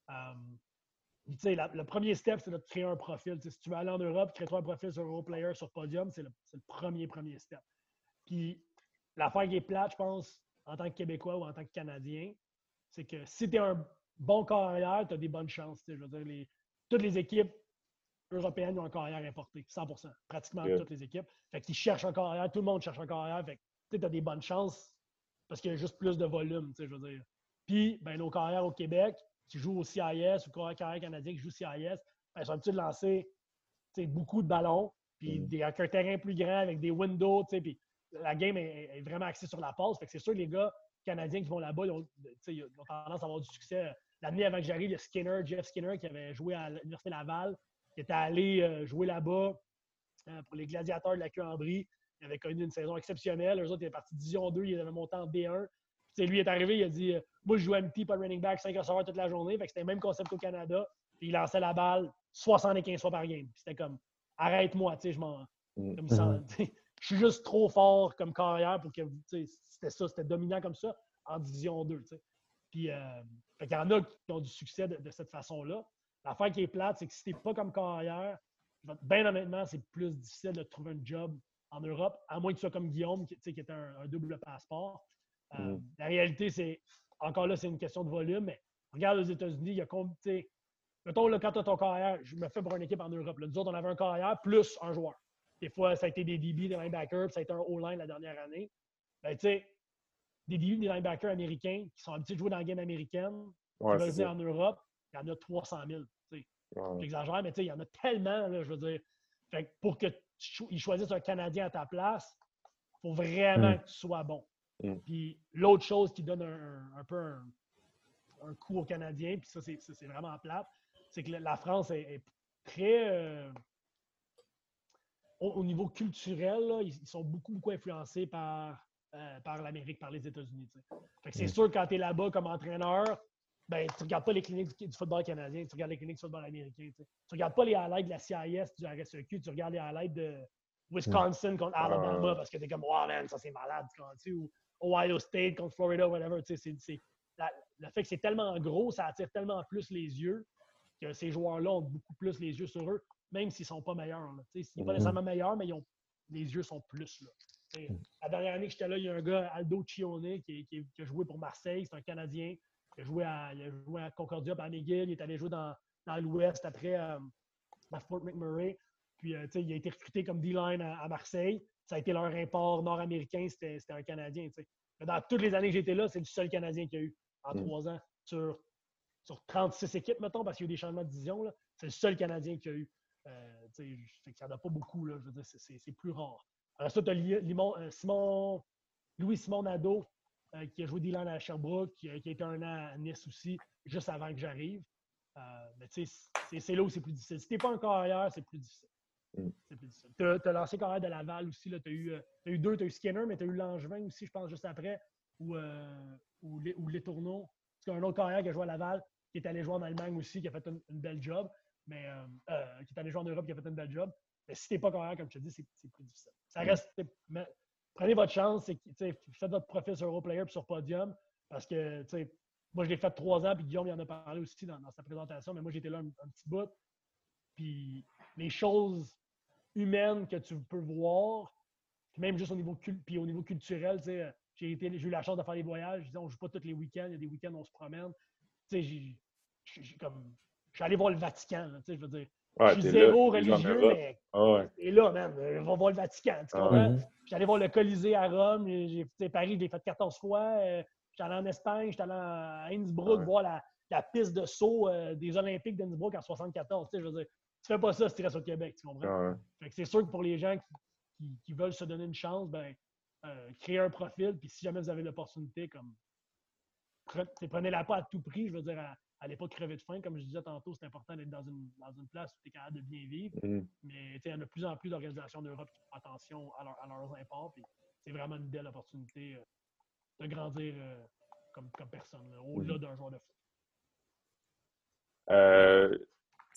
Mm-hmm. le premier step, c'est de créer un profil. si tu veux aller en Europe, crée-toi un profil sur Europlayer, sur Podium, c'est le, le, premier, premier step. Puis l'affaire qui est plate, je pense, en tant que Québécois ou en tant que Canadien, c'est que si tu es un bon carrière, tu as des bonnes chances. Je veux dire, toutes les équipes européennes ont un carrière importé, 100% pratiquement toutes les équipes. Fait qu'ils cherchent un carrière, tout le monde cherche un carrière. Fait tu as des bonnes chances parce qu'il y a juste plus de volume, je veux dire. Puis, ben, nos carrières au Québec, qui jouent au CIS ou carrière canadien qui joue au CIS, ben, ils sont habitués de lancer beaucoup de ballons, puis mm. avec un terrain plus grand, avec des windows, puis la game est, vraiment axée sur la passe. Fait que c'est sûr, les gars canadiens qui vont là-bas, ils, ont, tendance à avoir du succès. L'année avant que j'arrive, il y a Skinner, Jeff Skinner, qui avait joué à l'Université Laval, qui était allé euh, jouer là-bas euh, pour les gladiateurs de la Cuambrie. Il avait connu une saison exceptionnelle. Eux autres, il est parti Division 2, il avait monté en B1. Puis, lui est arrivé, il a dit euh, Moi, je joue MT, pas running back, 5 receveurs toute la journée. Fait c'était le même concept qu'au Canada. Puis il lançait la balle 75 fois par game. C'était comme Arrête-moi, tu sais, je m'en. Mm. Comme ça, je suis juste trop fort comme carrière pour que c'était ça, c'était dominant comme ça en division 2. Puis, euh, il y en a qui ont du succès de, cette façon-là. L'affaire qui est plate, c'est que si tu n'es pas comme carrière, bien honnêtement, c'est plus difficile de trouver un job en Europe, à moins que tu sois comme Guillaume, qui, qui était un, double passeport. Euh, mm. La réalité, c'est, encore là, c'est une question de volume, mais regarde aux États-Unis, il y a combien, mettons, là, quand tu as ton carrière, je me fais pour une équipe en Europe. nous autres, on avait un carrière plus un joueur. Des fois, ça a été des DB, des linebackers, ça a été un O-line la dernière année. Ben, tu sais, des DB, des linebackers américains qui sont habitués de jouer dans la game américaine, qui veulent venir en Europe, il y en a 300 000. J'exagère, mais tu sais, il y en a tellement, là, je veux dire. Fait pour que ils choisissent un Canadien à ta place, il faut vraiment mm. que tu sois bon. Mm. Puis l'autre chose qui donne un, peu un, coup aux Canadiens, puis ça, c'est vraiment plate, c'est que la France est, très. Euh, au, niveau culturel, ils, sont beaucoup, beaucoup influencés par, euh, par l'Amérique, par les États-Unis. c'est mm. sûr que quand tu es là-bas comme entraîneur, ben, tu ne regardes pas les cliniques du, football canadien, tu regardes les cliniques du football américain. Tu ne regardes pas les highlights de la CIS, du RSEQ, tu regardes les highlights de Wisconsin mm. contre Alabama parce que tu es comme, wow, man, ça c'est malade. Ou Ohio State contre Florida, whatever. le fait que c'est tellement gros, ça attire tellement plus les yeux que ces joueurs-là ont beaucoup plus les yeux sur eux même s'ils ne sont pas meilleurs. Ils ne sont pas mhm. nécessairement meilleurs, mais ont, les yeux sont plus. Là. Mhm. La dernière année que j'étais là, il y a un gars, Aldo Chione, qui, a joué pour Marseille. C'est un Canadien. Il a joué à, il a joué à Concordia, à McGill. Il est allé jouer dans, dans l'Ouest après euh, à Fort McMurray. Puis, euh, il a été recruté comme D-line à, Marseille. Ça a été leur import nord-américain, c'était un Canadien. Dans toutes les années que j'étais là, c'est le seul Canadien qu'il y a eu en mhm. trois ans sur, sur 36 équipes, mettons, parce qu'il y a eu des changements de division. C'est le seul Canadien qu'il y a eu. Euh, il n'y en a pas beaucoup, là, je veux dire, c'est plus rare. Alors ça, tu as euh, Simon, Louis Simon Nadeau, qui a joué Dylan à Sherbrooke, qui, a été un an à Nice aussi, juste avant que j'arrive. mais tu sais, c'est là où c'est plus difficile. Si tu n'es pas encore ailleurs, c'est plus difficile. Mm. Tu as, lancé carrière de Laval aussi. Tu as, eu, as eu deux, tu as eu Skinner, mais tu as eu Langevin aussi, je pense, juste après, ou, ou, les, ou les tourneaux. Parce un autre carrière qui a joué à Laval, qui est allé jouer en Allemagne aussi, qui a fait une, belle job, mais euh, qui est allé jouer en Europe, qui a fait une belle job. Mais si tu n'es pas carrière, comme tu te dis, c'est plus difficile. Ça mm. reste. Prenez votre chance, faites votre profil sur Europlayer et sur Podium, parce que moi, je l'ai fait trois ans, puis Guillaume il en a parlé aussi dans, sa présentation, mais moi, j'étais là un, petit bout. Puis les choses humaines que tu peux voir, même juste au niveau, puis au niveau culturel, j'ai eu la chance de faire des voyages. on ne joue pas tous les week-ends. Il y a des week-ends où on se promène. Je suis allé voir le Vatican. je veux dire, je suis zéro religieux, mais ah et là, même, on va voir le Vatican. Tu ah allé voir le Colisée à Rome. J'ai, Paris, je l'ai fait 14 fois. Euh, allé en Espagne, j'étais allé à Innsbruck voir la, la, piste de saut euh, des Olympiques d'Innsbruck en 74. Je veux dire, tu fais pas ça si tu restes au Québec, tu comprends? c'est sûr que pour les gens qui, veulent se donner une chance, ben, euh, créer un profil, puis si jamais vous avez l'opportunité, comme prenez-la pas à tout prix, je veux dire, à, l'époque pas crever de faim. Comme je disais tantôt, c'est important d'être dans une, dans une place où tu es capable de bien vivre. Mm. Mais il y a de plus en plus d'organisations d'Europe qui font attention à, leurs imports. c'est vraiment une belle opportunité euh, de grandir euh, comme, comme, personne, au-delà mm. d'un joueur de foot.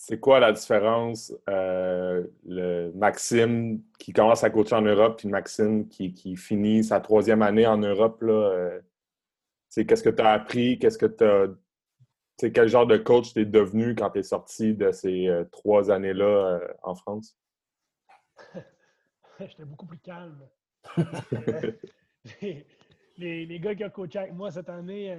C'est quoi la différence, euh, le Maxime qui commence à coacher en Europe, puis Maxime qui, qui finit sa troisième année en Europe? Là, euh, qu'est-ce que tu as appris? Qu'est-ce que tu as. Quel genre de coach tu es devenu quand tu es sorti de ces euh, trois années-là en France? J'étais beaucoup plus calme. les, les, gars qui ont coaché avec moi cette année,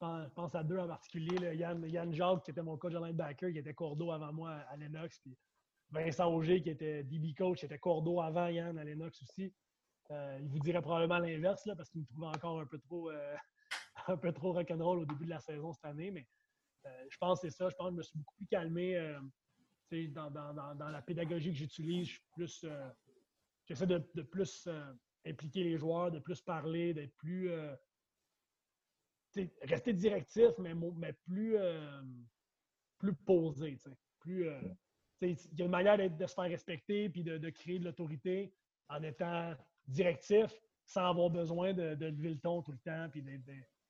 je pense à deux en particulier. Yann, Yann Jacques, qui était mon coach de linebacker, qui était cordeau avant moi à Lennox. Puis Vincent Auger, qui était DB coach, qui était cordeau avant Yann à Lennox aussi. Euh, il vous dirait probablement l'inverse, parce qu'il me trouvait encore un peu trop euh, un peu trop rock'n'roll au début de la saison cette année. Mais euh, je pense que c'est ça. Je pense que je me suis beaucoup plus calmé dans, dans, la pédagogie que j'utilise. plus j'essaie de, de, plus impliquer les joueurs, de plus parler, d'être plus rester directif, mais, mais plus, euh, plus posé. Plus, euh, il y a une manière de, se faire respecter puis de, créer de l'autorité en étant directif sans avoir besoin de, lever le ton tout le temps puis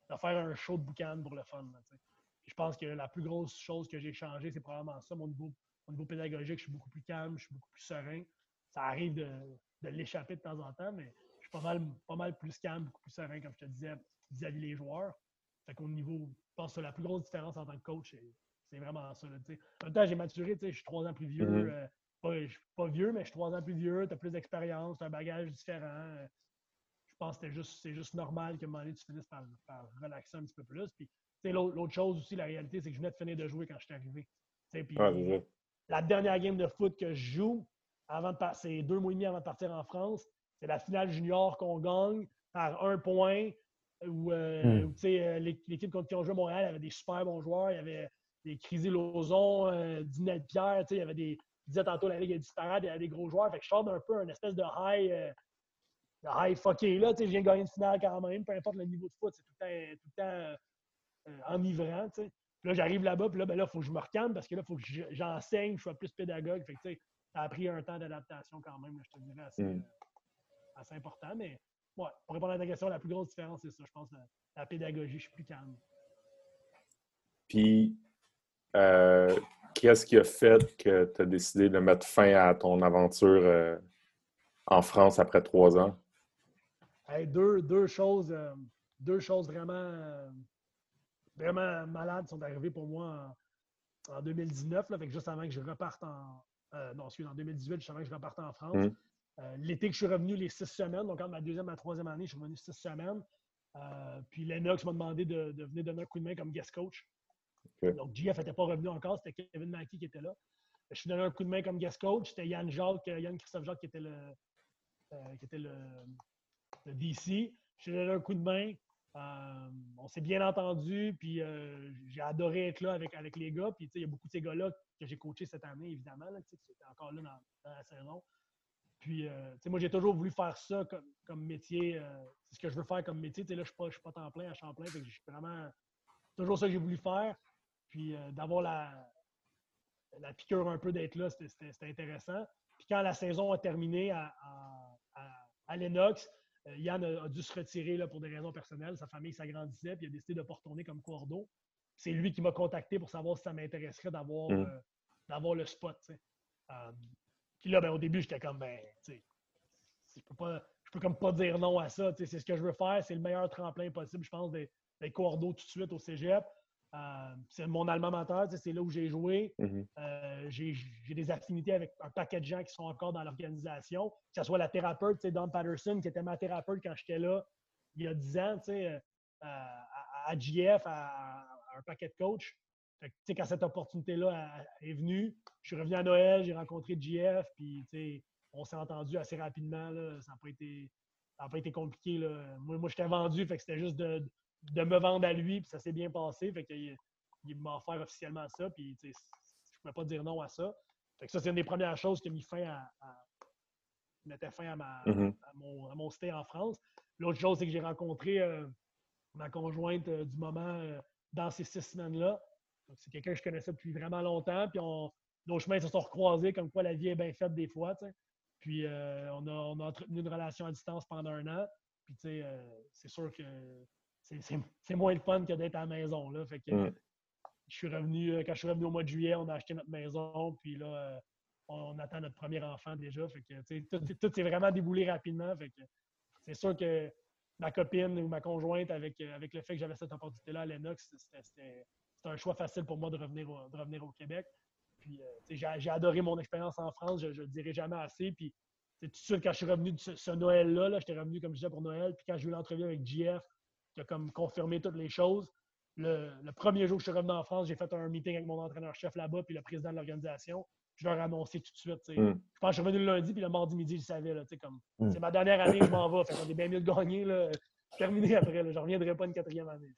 de, faire un show de boucan pour le fun. je pense que la plus grosse chose que j'ai changé, c'est probablement ça. Mon niveau, mon niveau pédagogique, je suis beaucoup plus calme, je suis beaucoup plus serein. Ça arrive de, l'échapper de temps en temps, mais je suis pas mal, pas mal plus calme, beaucoup plus serein, comme je te disais, vis-à-vis des joueurs. Fait qu'au niveau, je pense que la plus grosse différence en tant que coach, c'est vraiment ça. en même temps, j'ai maturé, je suis trois ans plus vieux. Mm-hmm. Euh, pas, je suis pas vieux, mais je suis trois ans plus vieux, tu as plus d'expérience, tu as un bagage différent. Euh, je pense que c'est juste, normal qu'à un moment donné, tu finisses par, relaxer un petit peu plus. Puis, l'autre chose aussi, la réalité, c'est que je venais de finir de jouer quand je suis arrivé. Puis, la dernière game de foot que je joue, avant de passer deux mois et demi avant de partir en France, c'est la finale junior qu'on gagne par un point où, euh, hmm. euh, l'équipe contre qui on jouait à Montréal avait des super bons joueurs. Il y avait des Crisy Lozon, euh, Dinette Pierre, il y avait des. Je disais tantôt, la Ligue est disparate, il y avait des gros joueurs. Fait que je sors d'un peu un espèce de high, euh, de high fucké là. Je viens de gagner une finale quand même, peu importe le niveau de foot, c'est tout le temps, tout le temps enivrant. Puis là, j'arrive là-bas, puis là, ben là, il faut que je me recalme parce que là, il faut que j'enseigne, je sois plus pédagogue. Fait que, ça a pris un temps d'adaptation quand même, je te dirais, assez, hmm. assez important. Mais Ouais, pour répondre à ta question, la plus grosse différence, c'est ça. Je pense la, pédagogie, je suis plus calme. Puis, euh, qu'est-ce qui a fait que tu as décidé de mettre fin à ton aventure euh, en France après trois ans? Deux, choses, euh, deux choses vraiment, vraiment malades sont arrivées pour moi en, 2019, là, fait juste avant que je reparte en. non, excuse, en 2018, juste avant que je reparte en France. Euh, l'été que je suis revenu, les six semaines, donc entre ma deuxième et ma troisième année, je suis revenu six semaines. Euh, puis Lennox m'a demandé de, venir donner un coup de main comme guest coach. Donc, GF n'était pas revenu encore, c'était Kevin Mackey qui était là. Je suis donné un coup de main comme guest coach. C'était Yann Jacques, euh, Yann Christophe Jacques qui était le, qui était le, DC. Je suis donné un coup de main. on s'est bien entendu, puis j'ai adoré être là avec, avec les gars. Puis il y a beaucoup de ces gars-là que j'ai coachés cette année, évidemment, qui étaient encore là dans, la saison. Puis, moi, j'ai toujours voulu faire ça comme, métier. c'est ce que je veux faire comme métier. là, je ne suis, pas, temps plein à Champlain. Fait que je vraiment toujours ça que j'ai voulu faire. Puis, d'avoir la, la piqûre un peu d'être là, c'était intéressant. Puis quand la saison a terminé à, à, Lennox, euh, Yann a, dû se retirer là, pour des raisons personnelles. Sa famille s'agrandissait, puis il a décidé de ne pas retourner comme cordeau. C'est lui qui m'a contacté pour savoir si ça m'intéresserait d'avoir mm. euh, le spot. Euh, puis là, ben, au début, j'étais comme, ben, je peux pas, je peux comme pas dire non à ça. C'est ce que je veux faire. C'est le meilleur tremplin possible, je pense, des, des cordeaux tout de suite au cégep. Euh, c'est mon alma mater, c'est là où j'ai joué. Mm-hmm. Euh, j'ai des affinités avec un paquet de gens qui sont encore dans l'organisation, que ce soit la thérapeute, Don Patterson, qui était ma thérapeute quand j'étais là il y a 10 ans, euh, à, à, GF, à, un paquet de coachs. quand cette opportunité-là est venue, je suis revenu à Noël, j'ai rencontré GF, puis on s'est entendu assez rapidement. ça n'a pas été pas été compliqué. Moi, moi j'étais vendu, fait que c'était juste de, de me vendre à lui, puis ça s'est bien passé. Fait qu'il il m'a offert officiellement ça, puis je ne pouvais pas dire non à ça. Fait que ça, c'est une des premières choses qui a mis fin à, mettait fin à, ma, mm-hmm. mon, mon, stay en France. L'autre chose, c'est que j'ai rencontré euh, ma conjointe euh, du moment euh, dans ces six semaines-là. C'est quelqu'un que je connaissais depuis vraiment longtemps, puis on, nos chemins se sont recroisés, comme quoi la vie est bien faite des fois. Puis on, a, on, a, entretenu une relation à distance pendant un an. Puis c'est sûr que c'est moins le fun que d'être à la maison. Là. Fait que, mm. je suis revenu, euh, quand je suis revenu au mois de juillet, on a acheté notre maison, puis là, euh, on, attend notre premier enfant déjà. Fait que, tout, s'est vraiment déboulé rapidement. Fait que, c'est sûr que ma copine ou ma conjointe, avec, euh, avec le fait que j'avais cette opportunité-là à Lennox, c'était un choix facile pour moi de revenir au, de revenir au Québec. Puis, j'ai adoré mon expérience en France, je ne le dirai jamais assez. Puis, tout de suite, quand je suis revenu de ce, Noël-là, -là, j'étais revenu, comme je disais, pour Noël. Puis, quand j'ai eu l'entrevue avec JF, qui a comme confirmé toutes les choses. Le, premier jour que je suis revenu en France, j'ai fait un meeting avec mon entraîneur-chef là-bas, puis le président de l'organisation. Je leur ai annoncé tout de suite. Mm. Je pense que je suis revenu le lundi, puis le mardi midi, je savais. Là, comme, mm. C'est ma dernière année, je m'en vais. Fait qu'on est bien mieux de gagner. Là. Terminé après. Je ne reviendrai pas une quatrième année.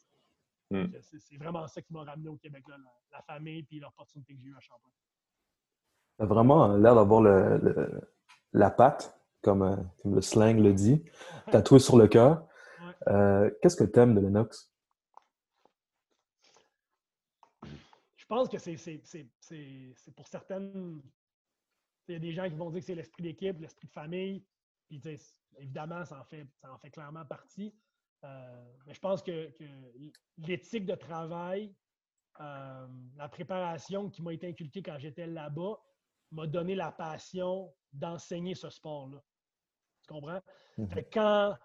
Mm. C'est vraiment ça qui m'a ramené au Québec, là, la, famille et l'opportunité que j'ai eue à Champlain. Tu as vraiment l'air d'avoir le, la patte, comme, euh, comme, le slang le dit, tatoué sur le cœur. Euh, qu'est-ce que tu aimes de Lennox? Je pense que c'est pour certaines. Il y a des gens qui vont dire que c'est l'esprit d'équipe, l'esprit de famille. Puis, évidemment, ça en, fait, ça en fait clairement partie. Euh, mais je pense que, l'éthique de travail, euh, la préparation qui m'a été inculquée quand j'étais là-bas, m'a donné la passion d'enseigner ce sport-là. Tu comprends? Mm-hmm. quand,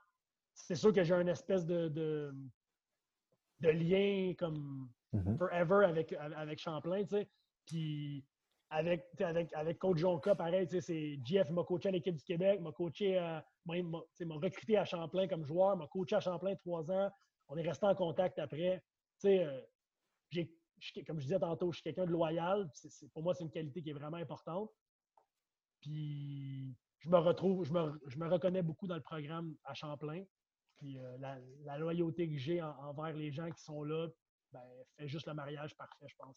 c'est sûr que j'ai une espèce de, de, lien comme mm-hmm. forever avec, avec Champlain, tu sais. Puis avec, avec, avec Coach Jonka, pareil, tu sais, c'est GF m'a coaché à l'équipe du Québec, m'a coaché, euh, m'a recruté à Champlain comme joueur, m'a coaché à Champlain trois ans. On est resté en contact après. Tu sais, euh, comme je disais tantôt, je suis quelqu'un de loyal. pour moi, c'est une qualité qui est vraiment importante. Puis je me retrouve, je me, je me reconnais beaucoup dans le programme à Champlain. Puis euh, la, loyauté que j'ai envers les gens qui sont là, ben, fait juste le mariage parfait, je pense.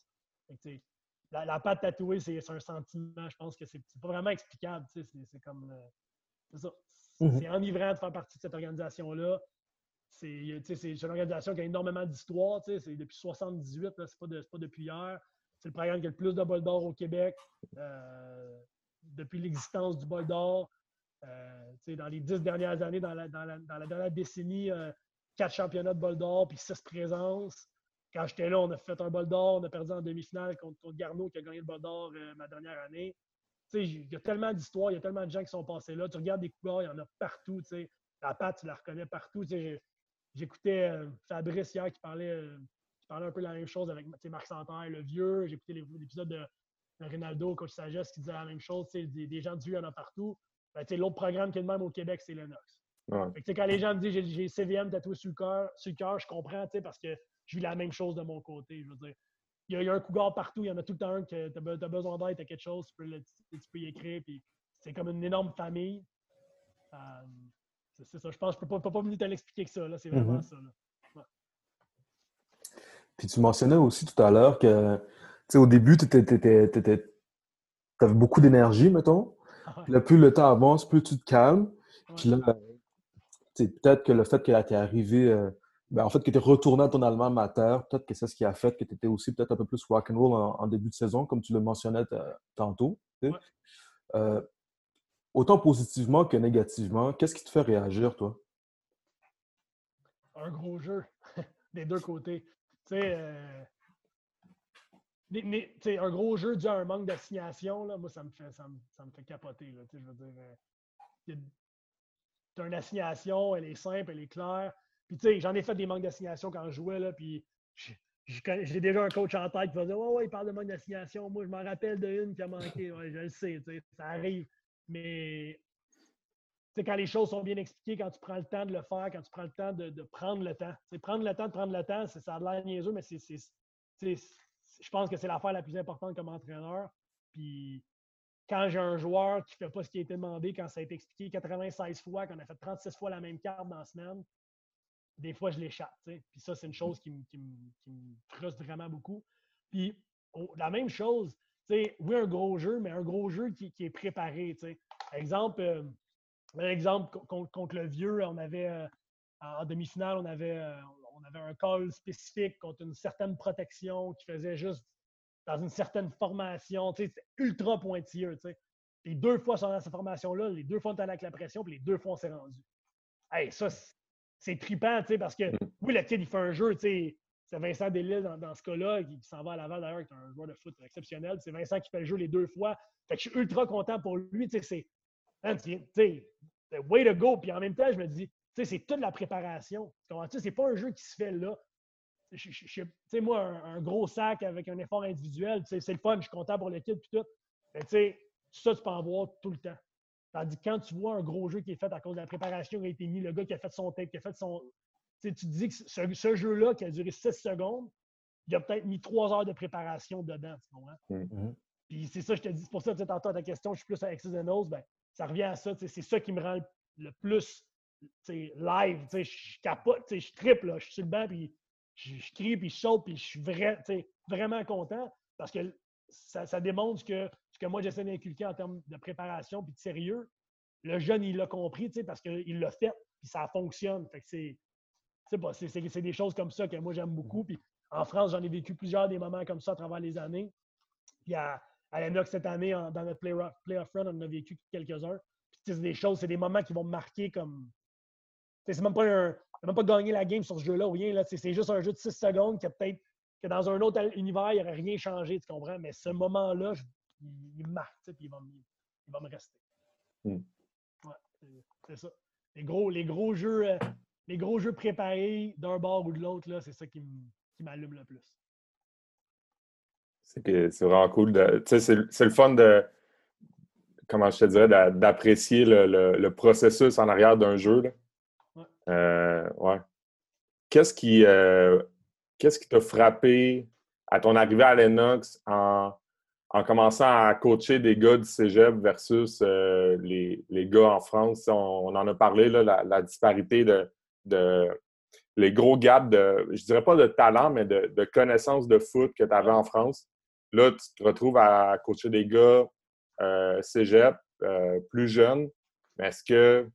la, la patte tatouée, c'est un sentiment, je pense que c'est pas vraiment explicable. C'est comme. Euh, c'est ça. Mm-hmm. C'est enivrant de faire partie de cette organisation-là. C'est une organisation qui a énormément d'histoire. C'est depuis 78, c'est pas, pas depuis hier. C'est le programme qui a le plus de bol d'or au Québec. Euh, depuis l'existence du bol d'or. Euh, dans les dix dernières années, dans la, dernière décennie, euh, quatre championnats de bol d'or puis six présences. Quand j'étais là, on a fait un bol d'or, on a perdu en demi-finale contre, contre, Garneau qui a gagné le bol d'or euh, ma dernière année. Il y a tellement d'histoires, il y a tellement de gens qui sont passés là. Tu regardes des couleurs, il y en a partout. La patte, tu la reconnais partout. J'écoutais Fabrice hier qui parlait, qui parlait un peu la même chose avec Marc Santerre, le vieux. Écouté l'épisode de, Rinaldo, coach Sagesse, qui disait la même chose. Des, des gens du y en a partout. Ben, L'autre programme qui est le même au Québec, c'est Lennox. quand les gens me disent j'ai CVM tatoué sur le cœur, sur le cœur, je comprends parce que je vis la même chose de mon côté. Je veux dire, il y, a, un cougar partout, il y en a tout le temps un que tu as, besoin d'aide, tu as quelque chose, tu peux, tu peux y écrire. c'est comme une énorme famille. Euh, c'est ça. Je pense que je ne peux pas, pas mieux te l'expliquer que ça. C'est vraiment mm-hmm. ça. Puis tu mentionnais aussi tout à l'heure que au début, tu avais beaucoup d'énergie, mettons. Là, plus le temps avance, plus tu te calmes. Puis là, peut-être que le fait que tu es arrivé, euh, ben, en fait, que tu es retourné à ton allemand mater, peut-être que c'est ce qui a fait que tu étais aussi peut-être un peu plus rock'n'roll en, en début de saison, comme tu le mentionnais tantôt. Euh, autant positivement que négativement, qu'est-ce qui te fait réagir, toi? Un gros jeu des deux côtés. Tu sais, euh, un gros jeu dû à un manque d'assignation, moi, ça me fait, ça me, ça me fait capoter. Là, je veux dire, tu as une assignation, elle est simple, elle est claire. Puis, tu sais, j'en ai fait des manques d'assignation quand je jouais, là, puis j'ai déjà un coach en tête qui va dire Ouais, ouais, il parle de manque d'assignation. Moi, je m'en rappelle d'une qui a manqué. Je le sais, ça arrive. Mais quand les choses sont bien expliquées, quand tu prends le temps de le faire, quand tu prends le temps de, prendre le temps. prendre le temps de prendre le temps, ça a l'air niaiseux, mais c'est, je pense que c'est l'affaire la plus importante comme entraîneur. Puis quand j'ai un joueur qui ne fait pas ce qui a été demandé, quand ça a été expliqué 96 fois, qu'on a fait 36 fois la même carte dans la semaine, des fois, je l'échappe. Puis ça, c'est une chose qui, me frustre vraiment beaucoup. Puis la même chose, oui, un gros jeu, mais un gros jeu qui, est préparé. Exemple, euh, exemple contre, le vieux, on avait euh, en demi-finale, on avait, euh, on avait un call spécifique contre une certaine protection qui faisait juste dans une certaine formation. C'était ultra pointilleux. Les deux fois dans cette formation-là, les deux fois on était avec la pression, puis les deux fois on s'est rendu. Hey, ça, c'est trippant, parce que mm. oui, le kid, il fait un jeu, c'est Vincent Delisle dans, ce cas-là, qui, s'en va à Laval d'ailleurs, qui est un joueur de foot exceptionnel. C'est Vincent qui fait le jeu les deux fois. Fait que je suis ultra content pour lui. C'est way to go. Puis en même temps, je me dis, c'est toute la préparation. C'est pas un jeu qui se fait là. sais moi, un, gros sac avec un effort individuel, c'est le fun, je suis content pour le kid et tout. Mais ça, tu peux en voir tout le temps. Tandis que quand tu vois un gros jeu qui est fait à cause de la préparation qui a été mis, le gars qui a fait son tape, qui a fait son. Tu te dis que ce, jeu-là, qui a duré 6 secondes, il a peut-être mis 3 heures de préparation dedans, tu comprends? Mm-hmm. Puis c'est ça, je te dis, c'est pour ça que tantôt à ta question, je suis plus avec X's and ben, ça revient à ça. C'est ça qui me rend le plus live. Je capote, je triple, je suis sur le banc, puis je, crie, puis je saute, puis je suis vrai, vraiment content parce que ça, démontre que ce que moi j'essaie d'inculquer en termes de préparation puis de sérieux, le jeune, il l'a compris, parce qu'il l'a fait, puis ça fonctionne. C'est, des choses comme ça que moi j'aime beaucoup. Puis en France, j'en ai vécu plusieurs des moments comme ça à travers les années. Puis à, à cette année, dans notre Playoff Run, on en a vécu quelques-uns. C'est des choses, c'est des moments qui vont me marquer comme. C'est même pas un. même pas gagner la game sur ce jeu-là ou rien. C'est juste un jeu de 6 secondes qui a peut-être que dans un autre univers, il n'y aurait rien changé, tu comprends? Mais ce moment-là, il, me marque, puis il va, il va me rester. Hmm. Ouais, c'est ça. Les gros, les gros jeux, euh, les gros jeux préparés d'un bord ou de l'autre, c'est ça qui m'allume le plus. C'est vraiment cool. C'est le fun de, comment je te dirais, d'apprécier le, le, processus en arrière d'un jeu. Là. Euh, ouais. Qu'est-ce qui, euh, qu'est-ce qui t'a frappé à ton arrivée à Lennox en, en, commençant à coacher des gars du cégep versus euh, les, les, gars en France? On, en a parlé, là, la, disparité de, de, les gros gaps de, je dirais pas de talent, mais de, de connaissances de foot que tu avais en France. Là, tu te retrouves à coacher des gars cégep, plus jeunes. Est-ce que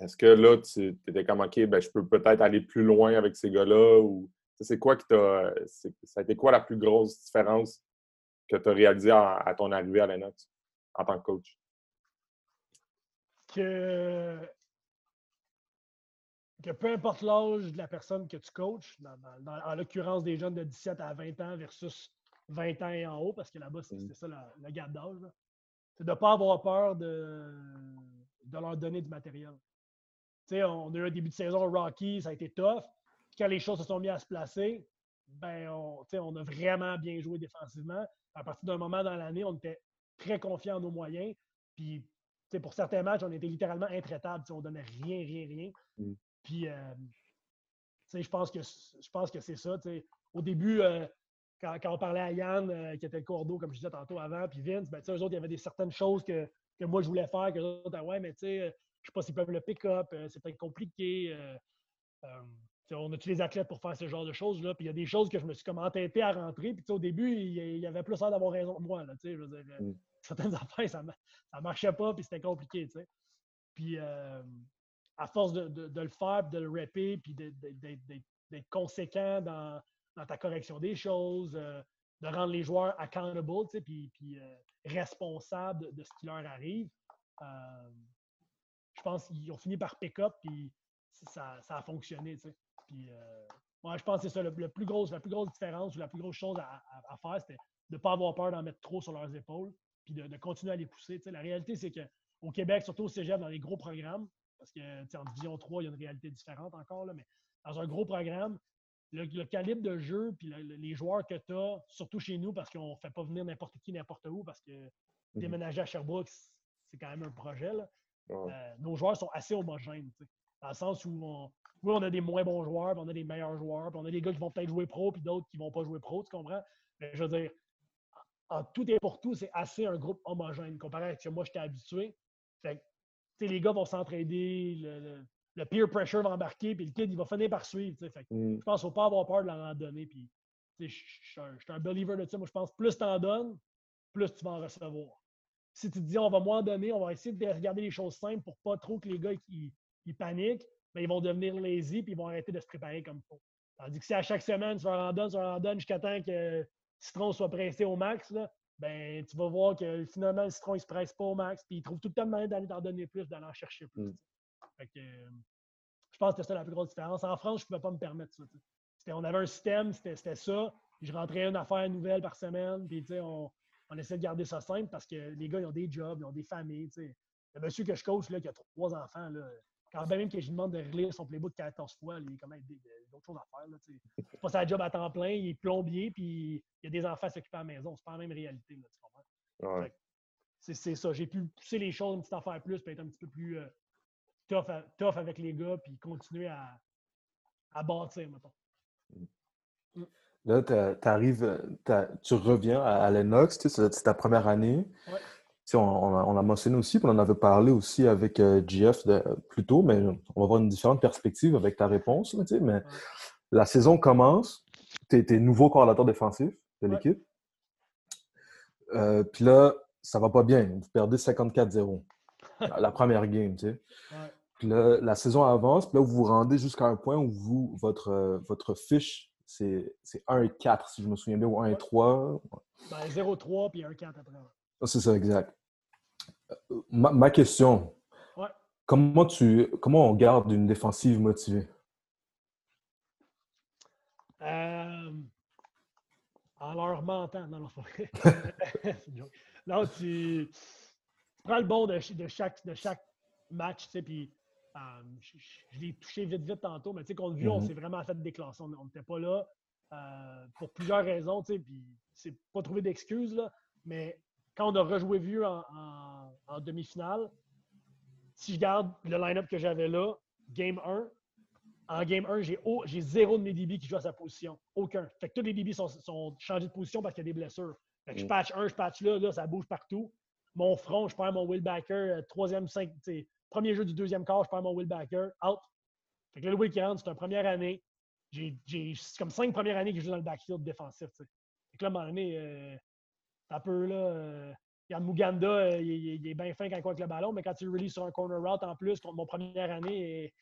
est-ce que là, tu étais comme OK, ben, je peux peut-être aller plus loin avec ces gars-là ou c'est quoi qui t'a. Ça a été quoi la plus grosse différence que tu as réalisée à, ton arrivée à Lennox en tant que coach? Que, que peu importe l'âge de la personne que tu coaches, en l'occurrence des jeunes de 17 à 20 ans versus 20 ans et en haut, parce que là-bas, c'est mmh. ça le gap d'âge, c'est de ne pas avoir peur de, de leur donner du matériel. On a eu un début de saison Rocky, ça a été tough quand les choses se sont mises à se placer, ben, on, on a vraiment bien joué défensivement. À partir d'un moment dans l'année, on était très confiants en nos moyens. Puis, pour certains matchs, on était littéralement intraitable. On ne donnait rien, rien, rien. Mm. Puis, euh, je pense que, je pense que c'est ça. Au début, euh, quand, on parlait à Yann, euh, qui était le cordeau, comme je disais tantôt avant, puis Vince, ben, eux autres, il y avait des certaines choses que, moi, je voulais faire, que les autres, ah ouais, mais tu sais, sais pas s'ils peuvent le pick-up, c'est peut-être compliqué on a tous les athlètes pour faire ce genre de choses-là? Puis il y a des choses que je me suis comme entêté à rentrer. Puis au début, il y avait plus l'air d'avoir raison que moi. Là, je veux dire, mm. certaines affaires, ça ne marchait pas, puis c'était compliqué. Puis euh, à force de, le faire, de le rapper, puis d'être conséquent dans, ta correction des choses, euh, de rendre les joueurs accountable, puis, puis euh, responsables de, ce qui leur arrive, je pense qu'ils ont fini par pick-up, puis ça, a fonctionné, tu sais. Puis, moi, je pense que c'est ça, le, plus gros, la plus grosse différence ou la plus grosse chose à faire, c'était de ne pas avoir peur d'en mettre trop sur leurs épaules, puis de, continuer à les pousser. la réalité, c'est qu'au Québec, surtout au Cégep, dans les gros programmes, parce que en Division 3, il y a une réalité différente encore, là, mais dans un gros programme, le, calibre de jeu, puis les joueurs que tu as, surtout chez nous, parce qu'on ne fait pas venir n'importe qui, n'importe où, parce que mhm. déménager à Sherbrooke, c'est quand même un projet. Euh, nos joueurs sont assez homogènes, dans le sens où on, oui, on a des moins bons joueurs, puis on a des meilleurs joueurs, puis on a des gars qui vont peut-être jouer pro, puis d'autres qui ne vont pas jouer pro, tu comprends? Mais je veux dire, en tout et pour tout, c'est assez un groupe homogène comparé à ce que moi j'étais habitué. Fait les gars vont s'entraider, le, peer pressure va embarquer, puis le kid, il va finir par suivre. Mm. Je pense qu'il ne faut pas avoir peur de l'en donner. Puis, je suis un, believer de ça. Moi, je pense que plus tu en donnes, plus tu vas en recevoir. Si tu te dis, on va moins donner, on va essayer de regarder les choses simples pour pas trop que les gars ils, paniquent, mais ils vont devenir lazy puis ils vont arrêter de se préparer comme faut. Tandis que si à chaque semaine, tu leur en donnes, tu leur en donnes jusqu'à temps que citron soit pressé au max, là, ben, tu vas voir que finalement, le citron, il ne se presse pas au max, puis il trouve tout le temps le moyen d'aller t'en donner plus, d'aller en chercher plus. Mm. Euh, je pense que c'est ça la plus grosse différence. En France, je ne pouvais pas me permettre ça. On avait un système, c'était ça. Je rentrais une affaire nouvelle par semaine, puis on, on essaie de garder ça simple parce que les gars, ils ont des jobs, ils ont des familles. Le monsieur que je coach, là, qui a trois enfants, là, quand même que je lui demande de relire son playbook 14 fois, il y a quand même d'autres choses à faire. C'est pas sa job à temps plein, il est plombier, puis il y a des enfants à s'occuper à la maison. C'est pas la même réalité, là, tu comprends? C'est ça. J'ai pu pousser les choses, une petite affaire plus, puis être un petit peu plus euh, tough, avec les gars, puis continuer à, à bâtir, mettons. Mm. Là, tu arrives, tu reviens à, Lennox, c'est ta première année. Ouais on, a mentionné aussi, on en avait parlé aussi avec euh, GF plus tôt, mais on va avoir une différente perspective avec ta réponse. mais la saison commence, tu es, nouveau coordinateur défensif de l'équipe. Euh, puis là, ça va pas bien. Vous perdez 54-0 la première game. Puis là, la saison avance, puis là, vous vous rendez jusqu'à un point où vous, votre, euh, votre fiche, c'est 1 et 4, si je me souviens bien, ou 1 et 3. Ben, 0-3 puis 1 4 après. C'est ça, exact. Ma, question. Comment, tu, comment on garde une défensive motivée? Euh, en leur mentant. Non, non, non tu, prends le bon de, chaque, de chaque match, tu sais, puis euh, je, l'ai touché vite, vite tantôt, mais tu sais, contre Vue, on mm-hmm. s'est vraiment fait déclencher. On n'était pas là euh, pour plusieurs raisons, tu sais, puis c'est pas trouver d'excuses, là, mais quand on a rejoué Vieux en, demi-finale, si je garde le line-up que j'avais là, game 1, en game 1, j'ai, zéro de mes DB qui joue à sa position. Aucun. Fait que tous les DB sont, changés de position parce qu'il y a des blessures. Fait que je mm. patch un, je patch là, là, ça bouge partout. Mon front, je perds mon Willbacker, euh, troisième, cinq, premier jeu du deuxième quart, je perds mon Willbacker, out. Fait que là, le Will qui rentre, c'est une première année. J'ai, comme cinq premières années que je joue dans le backfield défensif. Fait que là, à un moment donné, euh, un peu là. Euh, Yann Muganda, euh, il, est bien fin quand il avec le ballon, mais quand tu le sur un corner route en plus contre mon première année,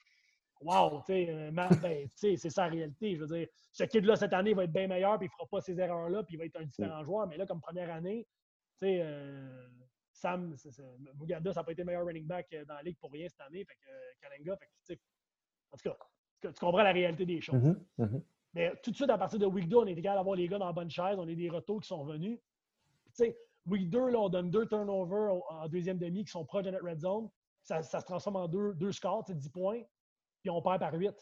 wow, euh, ben, c'est ça la réalité. Je veux dire, ce kid-là, cette année, va être bien meilleur, puis il ne fera pas ces erreurs-là, puis il va être un différent joueur. Mais là, comme première année, tu sais, Sam, Muganda, ça n'a pas été le meilleur running back dans la ligue pour rien cette année. Fait que Kalenga, fait en tout cas, tu comprends la réalité des choses. Mm-hmm, mm-hmm. Mais tout de suite, à partir de week 2, on était capable d'avoir les gars dans la bonne chaise, on a des retours qui sont venus sais, week 2, là, on donne deux turnovers en deuxième demi qui sont proches de notre red zone. Ça, se transforme en deux, deux scores, 10 points, puis on perd par 8.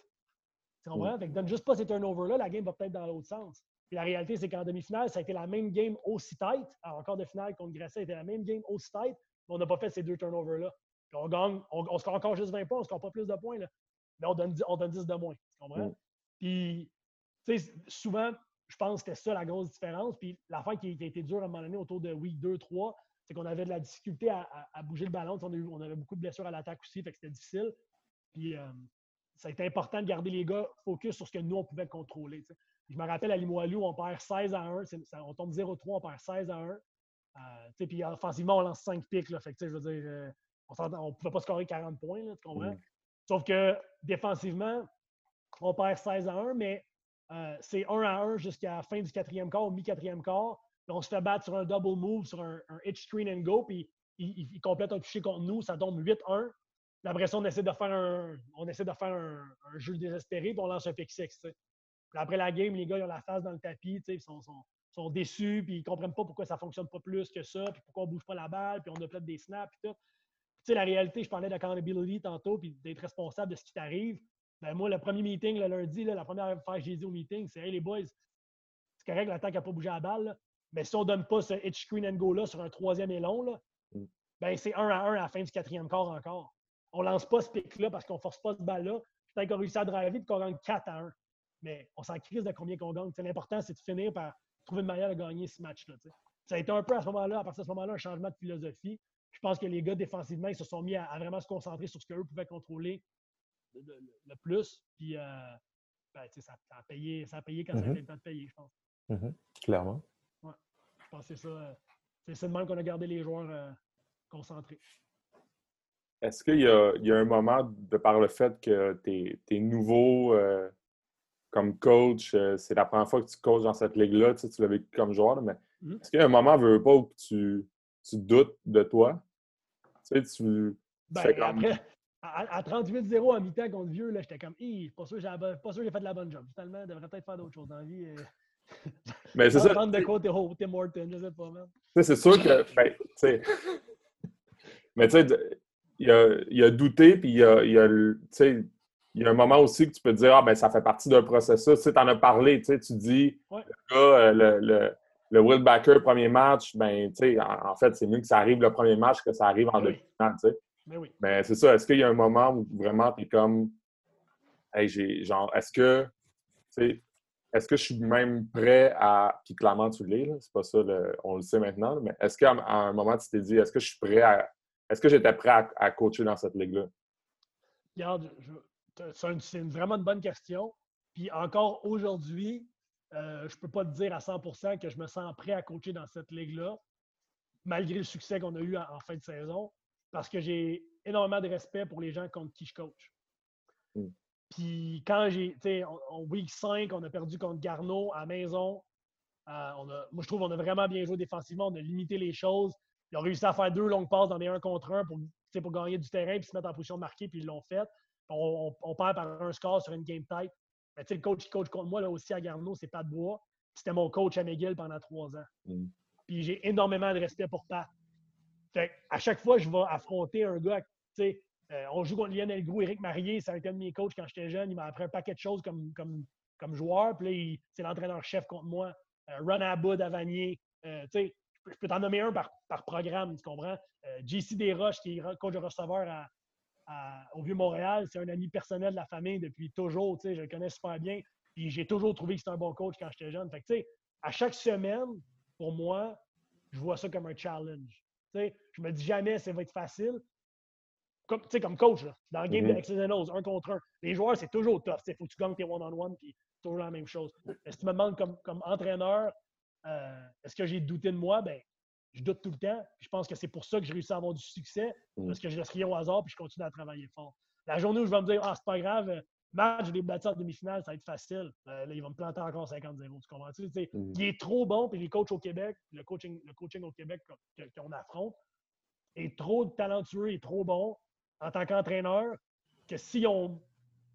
Tu comprends? Fait que donne juste pas ces turnovers-là, la game va peut-être dans l'autre sens. Puis la réalité, c'est qu'en demi-finale, ça a été la même game aussi tight. Alors, encore de finale contre Grasset, c'était la même game aussi tight, mais on n'a pas fait ces deux turnovers-là. Puis on gagne, on, on score encore juste 20 points, on ne score pas plus de points, là. mais on donne, 10, on donne 10 de moins. Tu comprends? Puis, tu sais, souvent, je pense que c'était ça la grosse différence. Puis l'affaire qui, qui, a été dure à un moment donné autour de week 2-3, c'est qu'on avait de la difficulté à, bouger le ballon. On, on, avait beaucoup de blessures à l'attaque aussi, fait que c'était difficile. Puis euh, ça a été important de garder les gars focus sur ce que nous, on pouvait contrôler. Je me rappelle à Limoilou, on perd 16 à 1. on tombe 0-3, on perd 16 à 1. Euh, puis offensivement, on lance 5 pics. Là, fait je veux dire, on ne pouvait pas scorer 40 points, là, tu comprends? Mm. Sauf que défensivement, on perd 16 à 1, mais c'est 1 à 1 jusqu'à la fin du quatrième quart, mi-quatrième quart. on se fait battre sur un double move, sur un, hitch screen and go, puis il, complète un toucher contre nous, ça tombe 8-1. Après ça, on essaie de faire un, on essaie de faire un, jeu désespéré, puis on lance un pick 6. Après la game, les gars, ils ont la face dans le tapis, ils sont, sont, déçus, puis ils ne comprennent pas pourquoi ça ne fonctionne pas plus que ça, puis pourquoi on ne bouge pas la balle, puis on a peut-être des snaps, puis tout. la réalité, je parlais d'accountability tantôt, puis d'être responsable de ce qui t'arrive. Ben moi, le premier meeting le lundi, la première fois que j'ai dit au meeting, c'est Hey les boys, c'est correct, l'attaque n'a pas bougé la balle, mais si on ne donne pas ce hitch screen and go là sur un troisième et long, là, mm. ben c'est 1 à 1 à la fin du quatrième quart encore. On ne lance pas ce pic-là parce qu'on ne force pas ce balle-là. Peut-être qu'on réussit à driver et qu'on gagne 4 à 1. Mais on s'en crise de combien qu'on gagne. L'important, c'est de finir par trouver une manière de gagner ce match-là. Ça a été un peu à ce moment-là, à partir de ce moment-là, un changement de philosophie. Je pense que les gars, défensivement, ils se sont mis à, vraiment se concentrer sur ce qu'eux pouvaient contrôler le, plus. Puis, euh, ben, ça, a payé, ça a payé quand ça a été le temps de payer, je pense. Mm-hmm. Clairement. Ouais. Je pense que c'est ça. Euh, c'est le même qu'on a gardé les joueurs euh, concentrés. Est-ce qu'il y, a un moment, de par le fait que tu es, nouveau comme coach, c'est la première fois que tu coaches dans cette ligue-là, tu, l'as vécu comme joueur, mais mm-hmm. est-ce qu'il y a un moment, veux pas, où tu, tu doutes de toi? Tu sais, tu. Ben, après, à, 38-0 à mi-temps contre Vieux, j'étais comme, je pas sûr que j'ai fait de la bonne job. Finalement, je devrais peut-être faire d'autres choses dans la vie. Mais c'est ça. de côté Tim Morton, je sais pas, même. C'est sûr que. Ben, mais tu sais, il a, il a douté, puis il a, il a, il y a un moment aussi que tu peux te dire, ah, ben, ça fait partie d'un processus. Tu en as parlé, tu dis, le gars, euh, le, le, le Will Backer, premier match, ben, en, en fait, c'est mieux que ça arrive le premier match que ça arrive en ben demi-finale, tu sais. Mais oui. Mais c'est ça. Est-ce qu'il y a un moment où vraiment tu es comme. Hey, j'ai. Genre, est-ce que. Est-ce que je suis même prêt à. Puis clairement, tu l'es, c'est pas ça, on le sait maintenant, mais est-ce qu'à un moment, tu t'es dit, est-ce que je suis prêt à. Est-ce que j'étais prêt à, coacher dans cette ligue-là? Regarde, c'est une, vraiment une bonne question. Puis encore aujourd'hui, euh, je ne peux pas te dire à 100% que je me sens prêt à coacher dans cette ligue-là, malgré le succès qu'on a eu en fin de saison parce que j'ai énormément de respect pour les gens contre qui je coach. Hmm. Puis quand j'ai, tu sais, en week 5, on a perdu contre Garneau à maison. Euh, on a, moi, je trouve qu'on a vraiment bien joué défensivement. On a limité les choses. Ils ont réussi à faire deux longues passes dans des 1 contre 1 pour, pour gagner du terrain puis se mettre en position de marquer, puis ils l'ont fait. On, perd par un score sur une game type. Mais le coach qui coach contre moi là, aussi à Garneau, c'est Pat Bois. C'était mon coach à McGill pendant trois ans. Hmm. Puis j'ai énormément de respect pour Pat à chaque fois, je vais affronter un gars, tu sais, euh, on joue contre Lionel Gros, Eric Marié, c'est un de mes coachs quand j'étais jeune. Il m'a appris un paquet de choses comme, comme, comme joueur. Puis là, c'est l'entraîneur-chef contre moi. Euh, Ron Abud à Vanier. Euh, tu sais, je peux t'en nommer un par, par, programme, tu comprends? JC Desroches, qui est coach de receveur à, au Vieux-Montréal, c'est un ami personnel de la famille depuis toujours. Tu sais, je le connais super bien. Puis j'ai toujours trouvé que c'était un bon coach quand j'étais jeune. Fait que, à chaque semaine, pour moi, je vois ça comme un challenge. Je me dis jamais ça va être facile. Comme, comme coach, dans le game mm-hmm. de X's un contre un, les joueurs, c'est toujours tough. Il faut que tu gagnes tes one-on-one, puis c'est toujours la même chose. Si tu me demandes comme, comme entraîneur, euh, est-ce que j'ai douté de moi? Ben, je doute tout le temps. Je pense que c'est pour ça que j'ai réussi à avoir du succès, mm. parce que je laisse rien au hasard, puis je continue à travailler fort. La journée où je vais me dire, ah, c'est pas grave, match, je l'ai battu en demi-finale, ça va être facile. Euh, là, il va me planter encore 50-0. Tu comprends? -tu? Mm. Il est trop bon, puis les coachs au Québec, le coaching, le coaching au Québec qu'on affronte, est trop talentueux et trop bon en tant qu'entraîneur que s'ils ont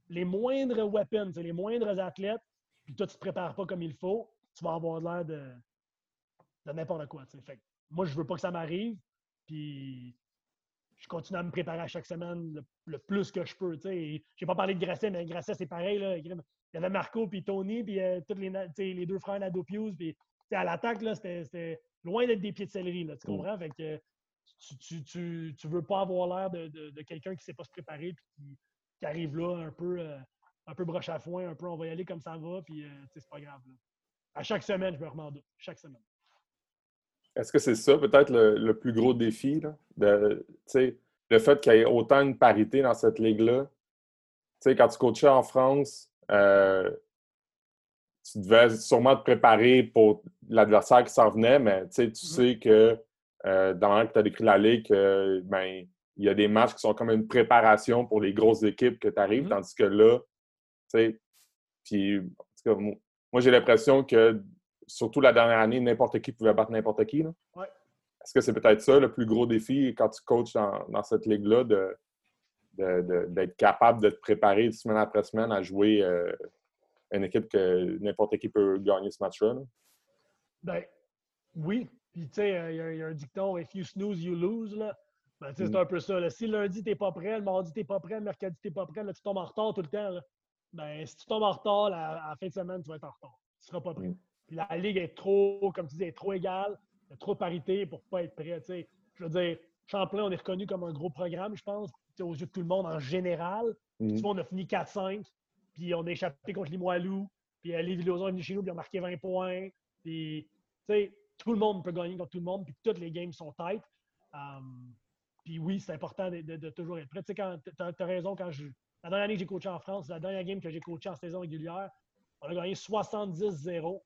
les moindres weapons, les moindres athlètes, puis toi, tu ne te prépares pas comme il faut, tu vas avoir l'air de, de n'importe quoi. Fait moi, je veux pas que ça m'arrive. Puis je continue à me préparer à chaque semaine le, plus que je peux. Je n'ai pas parlé de Grasset, mais Grasset, c'est pareil. Là. Il y avait Marco puis Tony, puis euh, tous les, les, deux frères Nadopius. Puis à l'attaque, c'était loin d'être des pieds de céleri. Là, tu mm. comprends? Fait que, tu, tu, tu, veux pas avoir l'air de, de, quelqu'un qui ne sait pas se préparer puis qui, qui arrive là un peu, euh, un peu broche à foin, un peu on va y aller comme ça va, puis euh, c'est pas grave. À chaque semaine, je me remets en doute. Chaque semaine. Est-ce que c'est ça peut-être le, plus gros défi? Là, de, le fait qu'il y ait autant de parité dans cette ligue-là? Quand tu coachais en France, euh, tu devais sûrement te préparer pour l'adversaire qui s'en venait, mais tu sais que euh, dans la que tu as décrit la Ligue, ben, il y a des matchs qui sont comme une préparation pour les grosses équipes que tu arrives, mm-hmm. tandis que là, tu sais, puis, moi, j'ai l'impression que, surtout la dernière année, n'importe qui pouvait battre n'importe qui. Est-ce que c'est peut-être ça le plus gros défi quand tu coaches dans, cette ligue-là, d'être de, capable de te préparer semaine après semaine à jouer euh, une équipe que n'importe qui peut gagner ce match-là? Ben, oui. Puis, tu sais, il y, a un dicton, if you snooze, you lose. Là. Ben, c'est mm. un peu ça. Si lundi, t'es pas prêt, le mardi, t'es pas prêt, le mercredi, t'es pas prêt, là, tu tombes en retard tout le temps. Là. Ben, si tu tombes en retard, à la fin de semaine, tu vas être en retard. Tu seras pas prêt. Mm. Puis la ligue est trop, comme tu dis, est trop égale. Il y a trop de parité pour pas être prêt. Je veux dire, Champlain, on est reconnu comme un gros programme, je pense, aux yeux de tout le monde en général. Mm. Souvent, on a fini 4-5, puis on a échappé contre Limoilou, puis les Villosa est venu chez nous, puis on a marqué 20 points. Puis, tu sais, tout le monde peut gagner contre tout le monde, puis toutes les games sont tight. Um, puis oui, c'est important de, toujours être prêt. Tu sais, tu as, raison, quand je. La dernière année que j'ai coaché en France, la dernière game que j'ai coaché en saison régulière, on a gagné 70-0.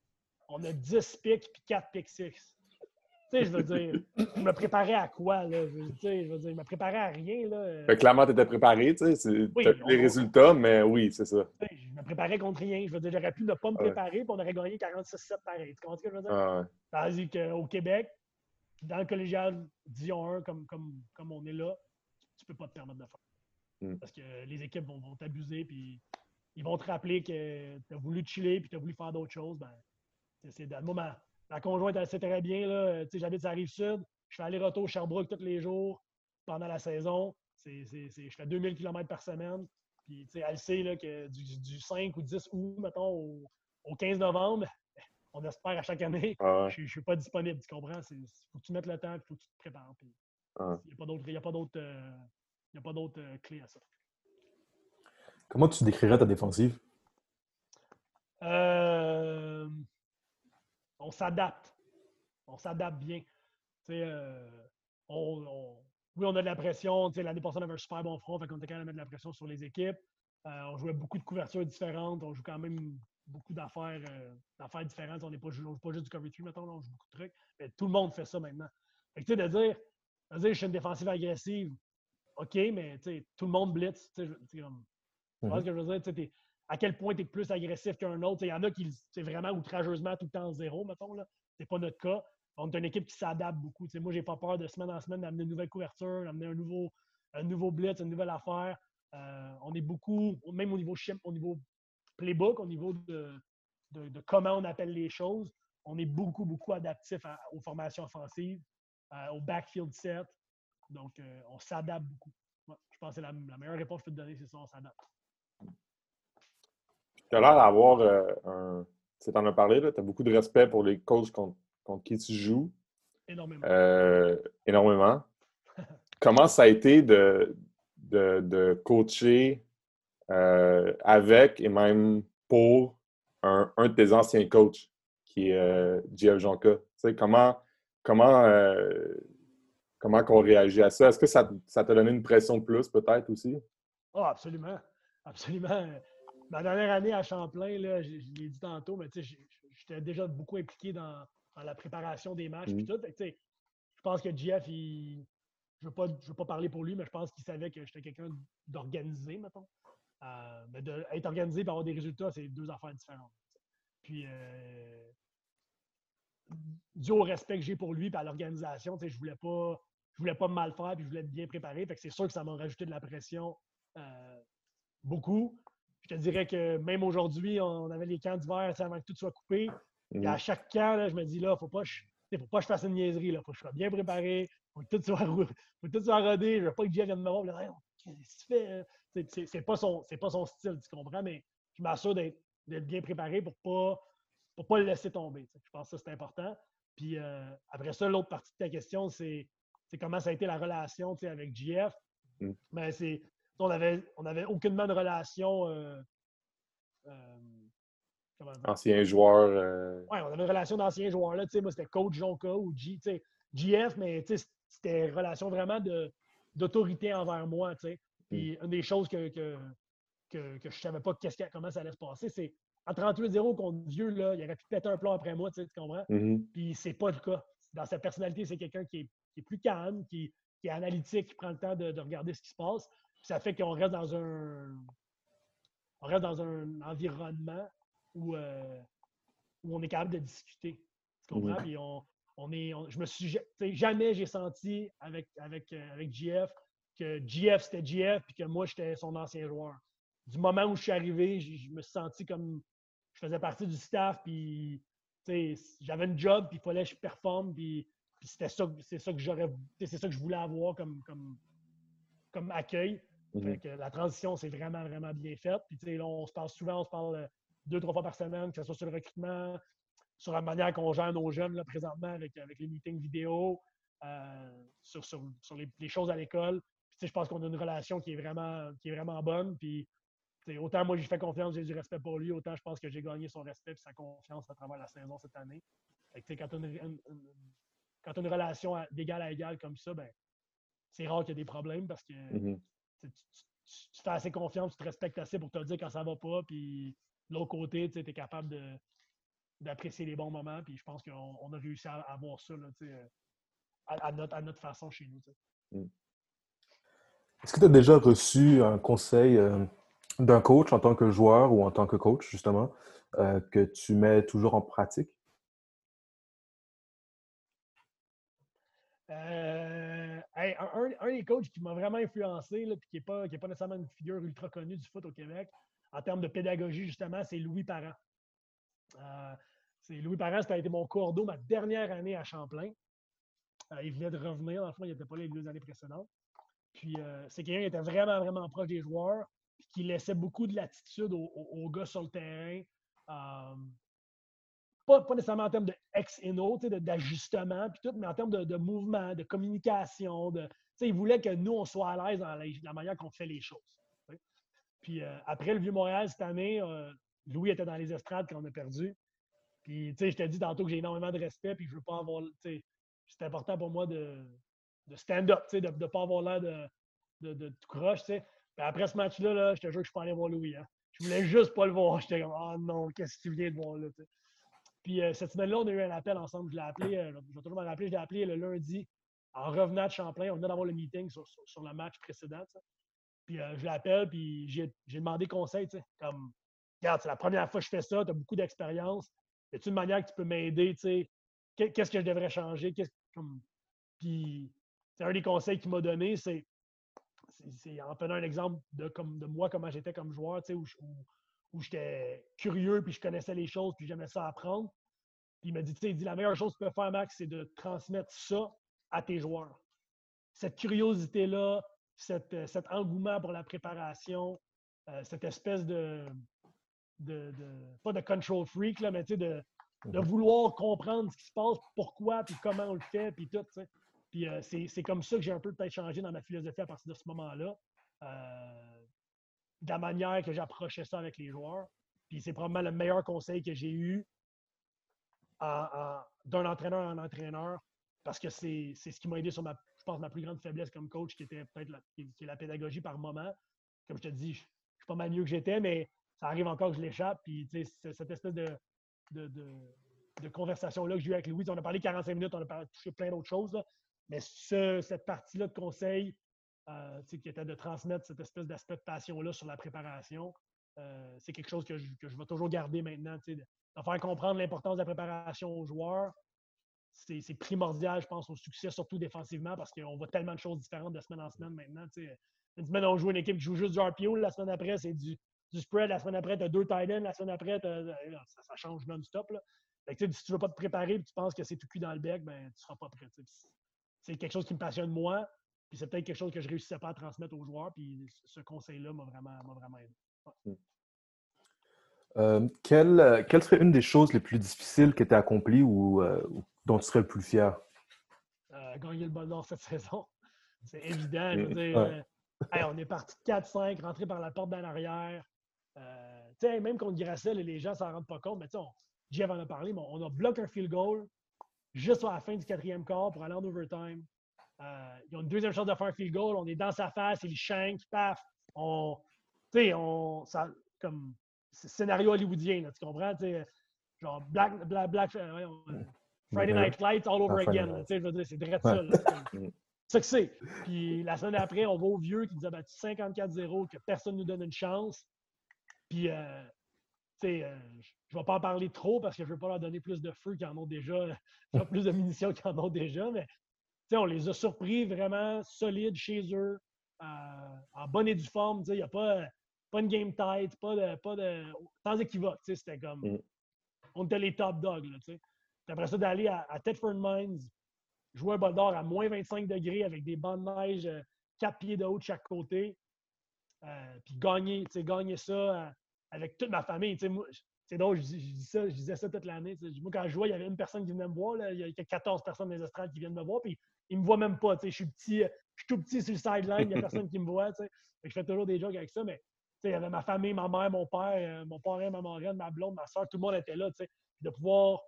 On a 10 pics puis 4 pics 6 sais, je veux dire, je me préparais à quoi, là? Je, je veux dire, je me préparais à rien, là. Fait clairement, tu étais préparé, tu sais. Oui, les résultats, mais oui, c'est ça. Je me préparais contre rien. Je veux dire, j'aurais pu ne pas me préparer, puis on aurait gagné 46-7 pareil. Tu comprends ce que je veux dire? Ah, Tandis qu'au Québec, dans le collégial Dion 1, comme, comme, comme on est là, tu peux pas te permettre de faire. Hmm. Parce que les équipes vont, vont t'abuser, puis ils vont te rappeler que tu as voulu chiller, puis tu as voulu faire d'autres choses. Ben, c'est le moment la conjointe, elle sait très bien. Là, j'habite à la Rive-Sud. Je fais aller-retour Sherbrooke tous les jours pendant la saison. je fais 2000 km par semaine. Puis, elle sait là, que du, 5 ou 10 août, mettons, au, 15 novembre, on espère à chaque année, ah je ne suis pas disponible. Tu comprends? Il faut que tu mettes le temps, il faut que tu te prépares. Ah. Il n'y a pas d'autres euh, euh, clés à ça. Comment tu décrirais ta défensive? Euh, on s'adapte. On s'adapte bien. Euh, on, oui, on a de la pression. L'année passée, on avait un super bon front, fait qu'on était quand même de mettre de la pression sur les équipes. Euh, on jouait beaucoup de couvertures différentes. On joue quand même beaucoup d'affaires euh, différentes. On n'est pas, pas, juste du cover 3, mettons, on joue beaucoup de trucs. Mais tout le monde fait ça maintenant. Fait que, de dire, de dire je suis une défensive agressive, OK, mais tout le monde blitz. Tu sais, ce que je veux dire? À quel point tu es plus agressif qu'un autre. Il y en a qui, c'est vraiment outrageusement tout le temps zéro, mettons. Ce n'est pas notre cas. On est une équipe qui s'adapte beaucoup. Moi, moi, n'ai pas peur de semaine en semaine d'amener une nouvelle couverture, d'amener un nouveau, un nouveau blitz, une nouvelle affaire. Euh, on est beaucoup, même au niveau au niveau playbook, au niveau de, comment on appelle les choses, on est beaucoup, beaucoup adaptif aux formations offensives, euh, au backfield set. Donc, euh, on s'adapte beaucoup. je pense que la, la meilleure réponse que je peux te donner, c'est ça, on s'adapte. Tu as l'air d'avoir euh, un. Tu en as parlé, tu as beaucoup de respect pour les coachs contre, qui tu joues. Énormément. Euh, énormément. Comment ça a été de, de, coacher euh, avec et même pour un, un, de tes anciens coachs, qui est Jeff Jonka? Tu sais, comment, comment, comment qu'on réagit à ça? Est-ce que ça t'a donné une pression de plus, peut-être aussi? Oh, absolument. Absolument ma dernière année à Champlain, là, je, l'ai dit tantôt, mais j'étais déjà beaucoup impliqué dans, la préparation des matchs. Mm. tout, je pense que Jeff, il, je ne veux, veux, pas parler pour lui, mais je pense qu'il savait que j'étais quelqu'un d'organisé, mettons. Euh, mais de, être organisé et avoir des résultats, c'est deux affaires différentes. Puis, euh, dû au respect que j'ai pour lui et à l'organisation, je ne voulais, pas, je voulais pas mal faire puis je voulais être bien préparé. c'est sûr que ça m'a rajouté de la pression euh, beaucoup je te dirais que même aujourd'hui, on avait les camps d'hiver avant que tout soit coupé. Et à mm. chaque camp, je me dis là, il ne faut pas faut pas que je fasse une niaiserie. Il faut que je sois bien préparé. Il faut que tout soit, faut tout soit rodé. Je ne veux pas que Jeff vienne me voir. Qu'est-ce que tu fais? C'est pas, son, pas son style, tu comprends? Mais je m'assure d'être bien préparé pour ne pas, pas le laisser tomber. Je pense que c'est important. Puis euh, après ça, l'autre partie de ta question, c'est comment ça a été la relation avec JF. Mm. Ben, c'est on avait, on avait aucunement de relation. Euh, euh, Ancien joueur. Euh... Oui, on avait une relation d'ancien joueur. Là, moi, c'était coach Jonka ou G, GF, mais c'était une relation vraiment d'autorité envers moi. Puis mm. une des choses que, que, que, je ne savais pas comment ça allait se passer, c'est en 38-0 contre Vieux, là, il aurait pu péter un plan après moi, tu comprends? Mm-hmm. Puis c'est pas le cas. Dans sa personnalité, c'est quelqu'un qui est qui est plus calme, qui, est analytique, qui prend le temps de, regarder ce qui se passe. Ça fait qu'on reste dans un. On reste dans un environnement où, euh, où on est capable de discuter. Tu comprends? Puis on, on est. je me suis. Jamais j'ai senti avec, avec, euh, avec GF que GF c'était GF puis que moi j'étais son ancien joueur. Du moment où je suis arrivé, je me suis senti comme je faisais partie du staff, puis j'avais une job, puis il fallait que je performe, puis, c'était ça, c'est ça que j'aurais, c'est ça que je voulais avoir comme, comme, comme accueil. Mm-hmm. la transition, c'est vraiment, vraiment bien faite. Puis là, on se parle souvent, on se parle euh, deux, trois fois par semaine, que ce soit sur le recrutement, sur la manière qu'on gère nos jeunes là, présentement avec, avec les meetings vidéo, euh, sur, sur, les, choses à l'école. Je pense qu'on a une relation qui est vraiment, qui est vraiment bonne. Puis autant moi, j'ai fait confiance, j'ai du respect pour lui, autant je pense que j'ai gagné son respect et sa confiance à travers la saison cette année. quand tu as une, relation d'égal à égal comme ça, ben, c'est rare qu'il y ait des problèmes parce que mm-hmm. Tu, fais assez confiance, tu te respectes assez pour te dire quand ça va pas. Puis de l'autre côté, tu es capable d'apprécier les bons moments. Puis je pense qu'on a réussi à avoir ça euh, à, notre, façon chez nous. Mm. Est-ce que tu as déjà reçu un conseil euh, d'un coach en tant que joueur ou en tant que coach, justement, euh, que tu mets toujours en pratique? Euh, un, des coachs qui m'a vraiment influencé, là, puis qui n'est pas, pas nécessairement une figure ultra connue du foot au Québec, en termes de pédagogie, justement, c'est Louis Parent. Euh, c'est Louis Parent, ça a été mon cordeau ma dernière année à Champlain. il venait de revenir, dans le fond, il n'était pas là les deux années précédentes. Puis c'est quelqu'un qui était vraiment, vraiment proche des joueurs qui laissait beaucoup de latitude aux, gars sur le terrain. Pas, nécessairement en termes de ex et no, d'ajustement, mais en termes de, mouvement, de communication. De, il voulait que nous, on soit à l'aise dans la, manière qu'on fait les choses. Puis euh, après le Vieux-Montréal cette année, euh, Louis était dans les estrades quand on a perdu. Puis, je t'ai dit tantôt que j'ai énormément de respect, puis je veux pas avoir. C'est important pour moi de, stand up, de ne pas avoir l'air de, de, tout croche. Ben, après ce match-là, là, je te jure que je suis pas allé voir Louis. Hein. Je voulais juste pas le voir. J'étais comme, oh non, qu'est-ce que tu viens de voir là? Puis euh, cette semaine-là, on a eu un appel ensemble. Je l'ai appelé, euh, je vais toujours me rappeler, je l'ai appelé le lundi en revenant de Champlain. On venait d'avoir le meeting sur, sur, le match précédent. Puis euh, je l'appelle, puis j'ai demandé conseil. Comme, regarde, c'est la première fois que je fais ça, tu as beaucoup d'expérience. Y a-t-il une manière que tu peux m'aider? Qu'est-ce que je devrais changer? Comme... Puis, un des conseils qu'il m'a donné, c'est c'est en prenant un exemple de, comme, de moi, comment j'étais comme joueur, où, où, j'étais curieux, puis je connaissais les choses, puis j'aimais ça apprendre. Puis il m'a dit, il dit, la meilleure chose que tu peux faire, Max, c'est de transmettre ça à tes joueurs. Cette curiosité-là, cet, engouement pour la préparation, euh, cette espèce de, de, pas de control freak, là, mais de, de mm-hmm. vouloir comprendre ce qui se passe, pourquoi, puis comment on le fait, puis tout. Puis euh, c'est comme ça que j'ai un peu peut-être changé dans ma philosophie à partir de ce moment-là. Euh, de la manière que j'approchais ça avec les joueurs. Puis c'est probablement le meilleur conseil que j'ai eu d'un entraîneur en entraîneur parce que c'est ce qui m'a aidé sur ma, je pense, ma plus grande faiblesse comme coach, qui était peut-être la, pédagogie par moment. Comme je te dis, je suis pas mal mieux que j'étais, mais ça arrive encore que je l'échappe. Puis cette espèce de, de, de, conversation-là que j'ai eu avec Louis, on a parlé 45 minutes, on a parlé, touché plein d'autres choses. Mais cette partie-là de conseil, euh, qui était de transmettre cette espèce d'aspect de passion-là sur la préparation, euh, c'est quelque chose que je, que je, vais toujours garder maintenant. De, faire comprendre l'importance de la préparation aux joueurs, c'est primordial, je pense, au succès, surtout défensivement, parce qu'on voit tellement de choses différentes de semaine en semaine maintenant. Une semaine, on joue une équipe qui joue juste du RPO, la semaine après, c'est du, du, spread, la semaine après, tu as deux tight ends, la semaine après, ça, change non-stop. Si tu ne veux pas te préparer et tu penses que c'est tout cuit dans le bec, ben, tu ne seras pas prêt c'est quelque chose qui me passionne moi. Puis c'est peut-être quelque chose que je réussissais pas à transmettre aux joueurs. Puis ce conseil-là m'a vraiment, vraiment aidé. Hmm. Euh, quelle, quelle, serait une des choses les plus difficiles que tu as accomplies ou euh, dont tu serais le plus fier? Euh, gagner le ballon d'or cette saison. C'est évident. on est parti de 4-5, rentré par la porte d'en arrière. même contre Grasset, les gens ne s'en rendent pas compte. Mais on, Jeff en a parlé, mais on a bloqué un field goal juste à la fin du quatrième quart pour aller en overtime. Euh, ils ont une deuxième chance de faire un field goal. On est dans sa face, il shank, paf. On, tu sais, on, ça, comme scénario hollywoodien, tu comprends? genre Black, Black, Black euh, Friday Night Lights all over again. Je veux dire, c'est direct ça. C'est ça que c'est. Puis la semaine après, on va au vieux qui nous a battu 54-0, que personne ne nous donne une chance. Puis, euh, tu sais, euh, je ne vais pas en parler trop parce que je ne veux pas leur donner plus de feu qu'ils en ont déjà, plus de munitions qu'ils en ont déjà, mais on les a surpris vraiment solides chez eux, euh, en bonne et due forme. Il n'y a pas, pas une game tight, pas de, pas de, sans équivoque. C'était comme. Mm. On était les top dogs. Là, après ça, d'aller à, à Tedford Mines, jouer un bol d'or à moins 25 degrés avec des bancs de neige 4 pieds de haut de chaque côté. puis gagner, gagner ça avec toute ma famille. C'est drôle, je, dis ça, je disais ça toute l'année. Moi, quand je jouais, il y avait une personne qui venait me voir. Il y a 14 personnes les estrades qui viennent me voir. Puis ils ne me voient même pas. Je suis petit, je suis tout petit sur le sideline. Il n'y a personne qui me voit. Je fais toujours des jokes avec ça. Mais il y avait ma famille, ma mère, mon père, euh, mon parrain, ma marraine, ma blonde, ma soeur. Tout le monde était là. De pouvoir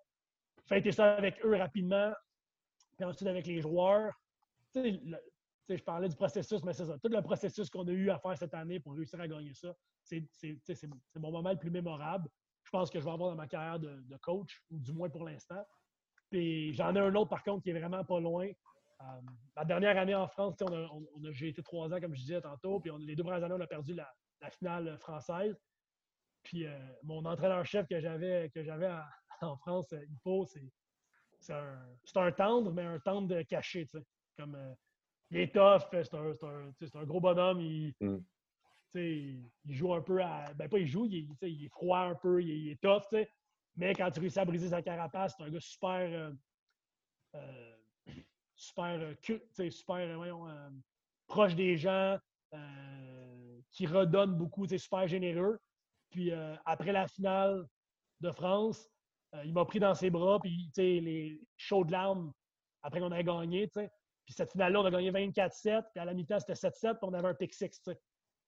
fêter ça avec eux rapidement. Puis ensuite, avec les joueurs. je parlais du processus, mais c'est ça. Tout le processus qu'on a eu à faire cette année pour réussir à gagner ça, c'est mon moment le plus mémorable. Je pense que je vais avoir dans ma carrière de, coach, ou du moins pour l'instant. Puis j'en ai un autre, par contre, qui est vraiment pas loin. Euh, la dernière année en France, on a, j'ai été trois ans, comme je disais tantôt, puis les deux premières années, on a perdu la, finale française. Puis euh, mon entraîneur-chef que j'avais que j'avais en, France, euh, faut, c'est c'est un, un, tendre, mais un tendre caché. Comme, il est tough, c'est un, un, gros bonhomme, il, mm il joue un peu à. Ben, pas il joue, il, est froid un peu, il, est tough, mais quand tu réussis à briser sa carapace, c'est un gars super. Euh, super, euh, super voyons, proche des gens, qui redonne beaucoup, super généreux. Puis après la finale de France, il m'a pris dans ses bras, puis les chaudes larmes après qu'on ait gagné. Puis cette finale-là, on a gagné 24-7, puis à la mi-temps, c'était 7-7, puis on avait un pick 6.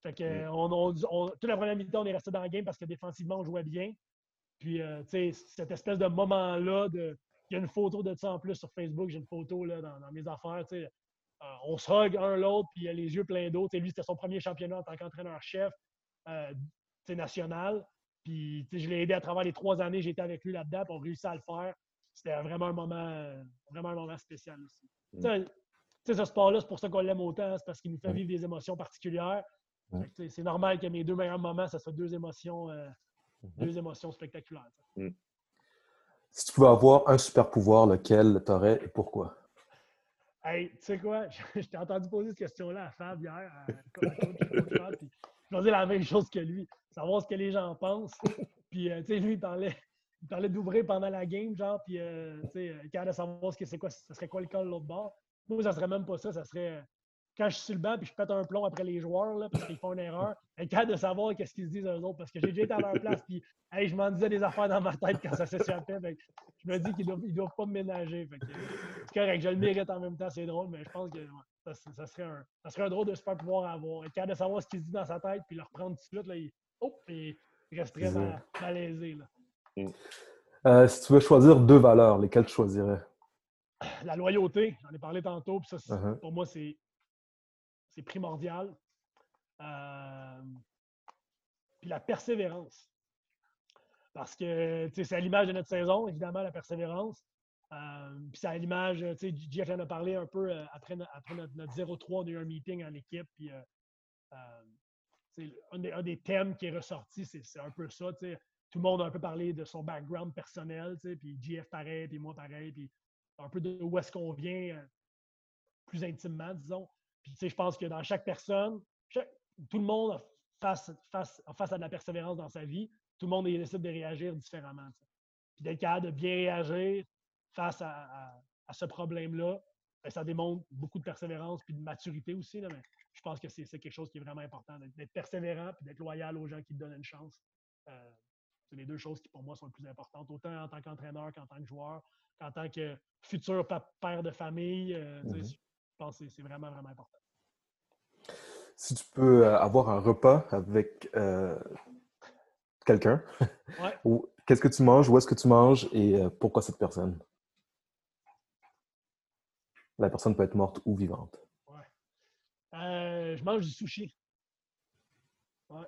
Fait que, mm. on, toute la première mi-temps, on est resté dans le game parce que défensivement, on jouait bien. Puis, euh, tu sais, cette espèce de moment-là, de, il y a une photo de ça en plus sur Facebook, j'ai une photo là, dans, mes affaires. Euh, on se hug un l'autre, puis il a les yeux pleins d'eau. Lui, c'était son premier championnat en tant qu'entraîneur-chef euh, national. Puis, je l'ai aidé à travers les trois années, j'étais avec lui là-dedans, puis on réussit à le faire. C'était vraiment un moment, vraiment un moment spécial aussi. Mm. Tu sais, ce sport-là, c'est pour ça qu'on l'aime autant, c'est parce qu'il nous fait vivre des émotions particulières. C'est normal que mes deux meilleurs moments, ça soit deux émotions, euh, mhm. deux émotions spectaculaires. Si tu pouvais avoir un super pouvoir, lequel tu aurais et pourquoi? Hey, tu sais quoi? Je t'ai entendu poser cette question-là à Fab hier, à, je vais la même chose que lui, savoir ce que les gens pensent. Puis, euh, tu sais, lui, il parlait, parlait d'ouvrir pendant la game, genre, puis, euh, tu sais, il de savoir ce que c'est quoi, ce serait quoi le cas de l'autre bord. Moi, ça serait même pas ça, ça serait quand je suis sur le banc puis je pète un plomb après les joueurs là, parce qu'ils font une erreur, être capable de savoir qu'est-ce qu'ils se disent eux autres. Parce que j'ai déjà été à leur place puis hey, je m'en disais des affaires dans ma tête quand ça s'échappait. Je me dis qu'ils ne doivent, pas me ménager. C'est correct, je le mérite en même temps, c'est drôle, mais je pense que ça, serait un, ça serait un drôle de super pouvoir avoir. Être capable de savoir ce qu'il se dit dans sa tête puis le reprendre tout de suite. Là, il, oh, il resterait malaisé. Là. Mm. Euh, si tu veux choisir deux valeurs, lesquelles tu choisirais? La loyauté, j'en ai parlé tantôt, puis ça, uh-huh. pour moi, c'est c'est primordial. Euh, puis la persévérance. Parce que c'est à l'image de notre saison, évidemment, la persévérance. Euh, puis c'est à l'image, tu sais, Jeff en a parlé un peu euh, après, après notre, 0-3, on a eu un meeting en équipe. Puis un des, un, des, thèmes qui est ressorti, c'est un peu ça. Tout le monde a un peu parlé de son background personnel, puis JF pareil, puis moi pareil, puis un peu de où est-ce qu'on vient plus intimement, disons je pense que dans chaque personne, tout le monde face, face, face à de la persévérance dans sa vie, tout le monde décide de réagir différemment. Puis d'être capable de bien réagir face à, ce problème-là, ben, ça démontre beaucoup de persévérance puis de maturité aussi. mais je pense que c'est quelque chose qui est vraiment important, d'être persévérant puis d'être loyal aux gens qui te donnent une chance. Euh, c'est les deux choses qui, pour moi, sont les plus importantes, autant en tant qu'entraîneur qu'en tant que joueur, qu'en tant que futur père de famille. Euh, mm-hmm. Je pense que c'est vraiment, vraiment important. Si tu peux euh, avoir un repas avec euh, quelqu'un, qu'est-ce que tu manges, où est-ce que tu manges et euh, pourquoi cette personne? La personne peut être morte ou vivante. Ouais. je mange du sushi. Ouais.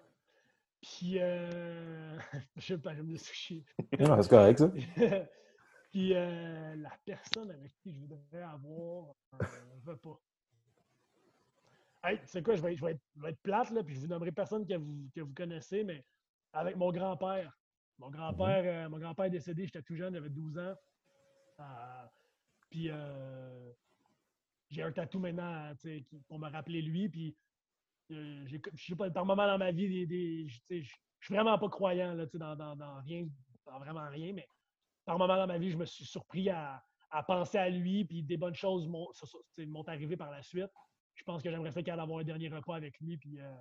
Puis, je sais pas, j'aime le sushi. c'est correct, ça. Puis euh, la personne avec qui je voudrais avoir, euh, ne veut pas. Hey, c'est quoi, je vais, je, vais être, je vais, être, plate, là, puis je vous nommerai personne que vous, que vous connaissez, mais avec mon grand-père. Mon grand-père mm-hmm. euh, mon grand-père est décédé, j'étais tout jeune, j'avais 12 ans. Euh, puis euh, j'ai un tatou maintenant pour me rappeler lui. Puis sais pas, par moment dans ma vie, des, des je suis vraiment pas croyant là, dans, dans, dans, rien, dans vraiment rien, mais par moment dans ma vie, je me suis surpris à, à penser à lui, puis des bonnes choses m'ont arrivé par la suite. Je pense que j'aimerais ça qu'il avoir un dernier repas avec lui, puis euh,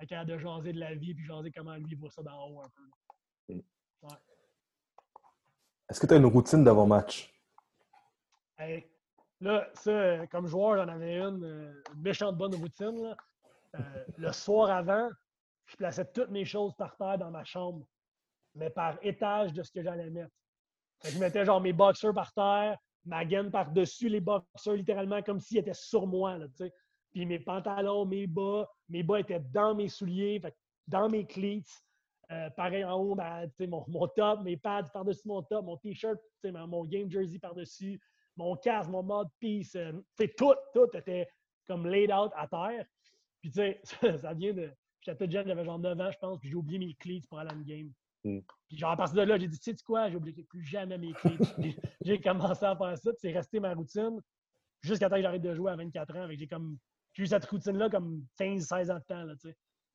être de jaser de la vie, puis jaser comment lui voit ça d'en haut un peu. Mm. Ouais. Est-ce que tu as une routine d'avant-match? là, ça, comme joueur, j'en avais une, euh, une, méchante bonne routine. Euh, le soir avant, je plaçais toutes mes choses par terre dans ma chambre, mais par étage de ce que j'allais mettre. je mettais genre mes boxers par terre, ma gaine par-dessus les boxers, littéralement comme s'ils étaient sur moi. Là, Puis mes pantalons, mes bas, mes bas étaient dans mes souliers, dans mes cleats. Euh, pareil en haut, mon, top, mes pads par-dessus mon top, mon t-shirt, mon game jersey par-dessus, mon casque, mon mode peace. Euh, tout, tout était comme laid out à terre. Puis tu sais, ça, vient de. J'étais jeune, j'avais genre 9 ans, je pense, puis j'ai oublié mes clés pour aller à game. Mm. Puis genre à partir de là, j'ai dit, tu sais quoi, j'ai oublié plus jamais mes clés. j'ai commencé à faire ça, puis c'est resté ma routine jusqu'à temps que j'arrête de jouer à 24 ans. J'ai comme eu cette routine-là comme 15-16 ans de temps. Là,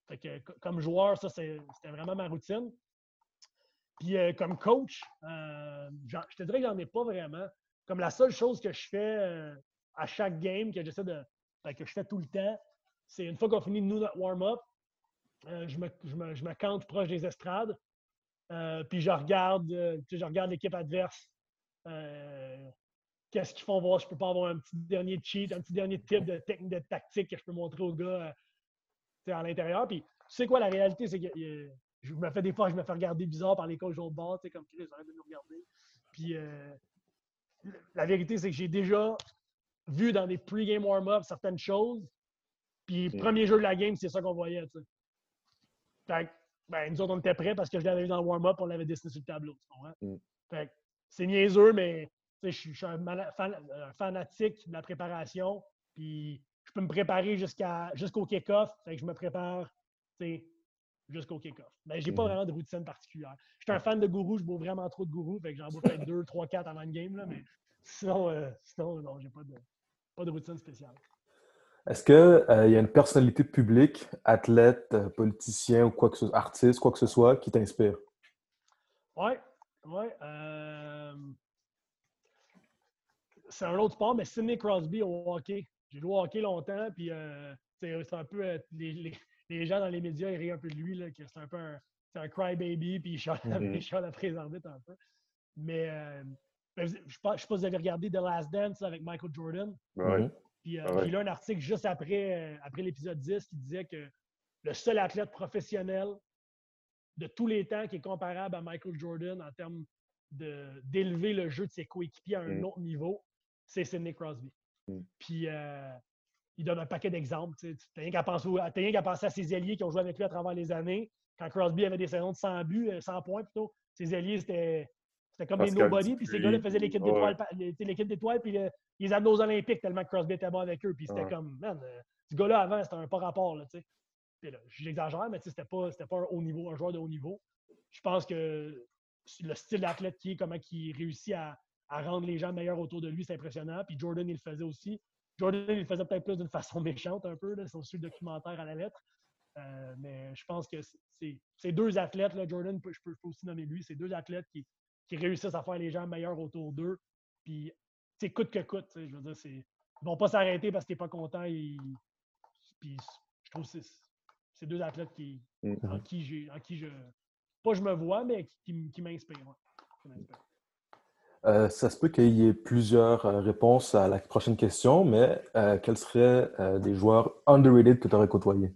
fait que, comme joueur, ça, c'était vraiment ma routine. Puis euh, comme coach, euh, je te dirais que j'en ai pas vraiment. Comme la seule chose que je fais euh, à chaque game, que j'essaie de. Ben, que je fais tout le temps, c'est une fois qu'on finit nous notre warm-up, je, me, je, me, je me campe proche des estrades. Puis je regarde, je regarde l'équipe adverse. Qu'est-ce qu'ils font voir? Je peux pas avoir un petit dernier cheat, un petit dernier type de technique de tactique que je peux montrer aux gars à l'intérieur. Puis, tu sais quoi, la réalité, c'est que je me fais des fois, je me fais regarder bizarre par les coachs au bord, tu sais, comme Chris, arrête de nous regarder. Puis, euh, la vérité, c'est que j'ai déjà vu dans des pre-game warm-up certaines choses. Puis, premier jeu de la game, c'est ça qu'on voyait, tu sais. Fait ben, nous autres, on était prêts parce que je l'avais vu dans le warm-up, on l'avait dessiné sur le tableau. Mm. Fait c'est niaiseux, mais je suis un, un, fanatique de la préparation. Puis je peux me préparer jusqu'à, jusqu'au kick-off. je me prépare jusqu'au kick-off. Mais j'ai pas mhm. vraiment de routine particulière. Je suis un fan de gourou, je bois vraiment trop de gourou. Fait que j'en bois peut-être 2, 3, 4 avant le game. Là, mais sinon, euh, sinon non, j'ai pas de, pas de routine spéciale. Est-ce qu'il euh, y a une personnalité publique, athlète, euh, politicien ou quoi que ce soit, artiste, quoi que ce soit, qui t'inspire? Oui, oui. C'est un autre sport, mais Sidney Crosby au hockey. J'ai joué au hockey longtemps, puis euh, c'est un peu. Euh, les, les, gens dans les médias, ils rient un peu de lui, là, que c'est un peu un, un crybaby, puis il chante mm-hmm. la préserver un peu. Mais euh, je ne sais pas si vous avez regardé The Last Dance avec Michael Jordan. Oui. Puis j'ai lu un article juste après, après l'épisode 10 qui disait que le seul athlète professionnel de tous les temps qui est comparable à Michael Jordan en termes d'élever le jeu de ses coéquipiers à un mm. autre niveau, c'est Sidney Crosby. Mm. Puis euh, il donne un paquet d'exemples. Tu n'as rien qu'à penser, penser, à ses alliés qui ont joué avec lui à travers les années. Quand Crosby avait des saisons de 100 buts, 100 euh, points plutôt, ses alliés, c'était. Comme des nobody, puis ces gars-là faisaient l'équipe d'étoiles, l'équipe d'étoiles, puis euh, ils amenaient aux Olympiques tellement que Crosby était bon avec eux. Puis c'était comme, man, ce gars-là avant, c'était un pas rapport. Là, j'exagère, mais c'était pas, pas un haut niveau, un joueur de haut niveau. Je pense que le style d'athlète qui est, comment il réussit à, à rendre les gens meilleurs autour de lui, c'est impressionnant. Puis Jordan, il le faisait aussi. Jordan, il le faisait peut-être plus d'une façon méchante un peu, là, son le documentaire à la lettre. Euh, mais je pense que c'est deux athlètes, là, Jordan, je peux, aussi nommer lui, c'est deux athlètes qui, qui, réussissent à faire les gens meilleurs autour d'eux. Puis, c'est coûte que coûte. Je veux dire, ils ne vont pas s'arrêter parce que tu n'es pas content. Et, puis, je trouve que c'est deux athlètes qui, mm-hmm. en, qui en qui je. Pas je me vois, mais qui, qui m'inspirent. Euh, ça se peut qu'il y ait plusieurs euh, réponses à la prochaine question, mais euh, quels seraient des joueurs underrated que tu aurais côtoyés?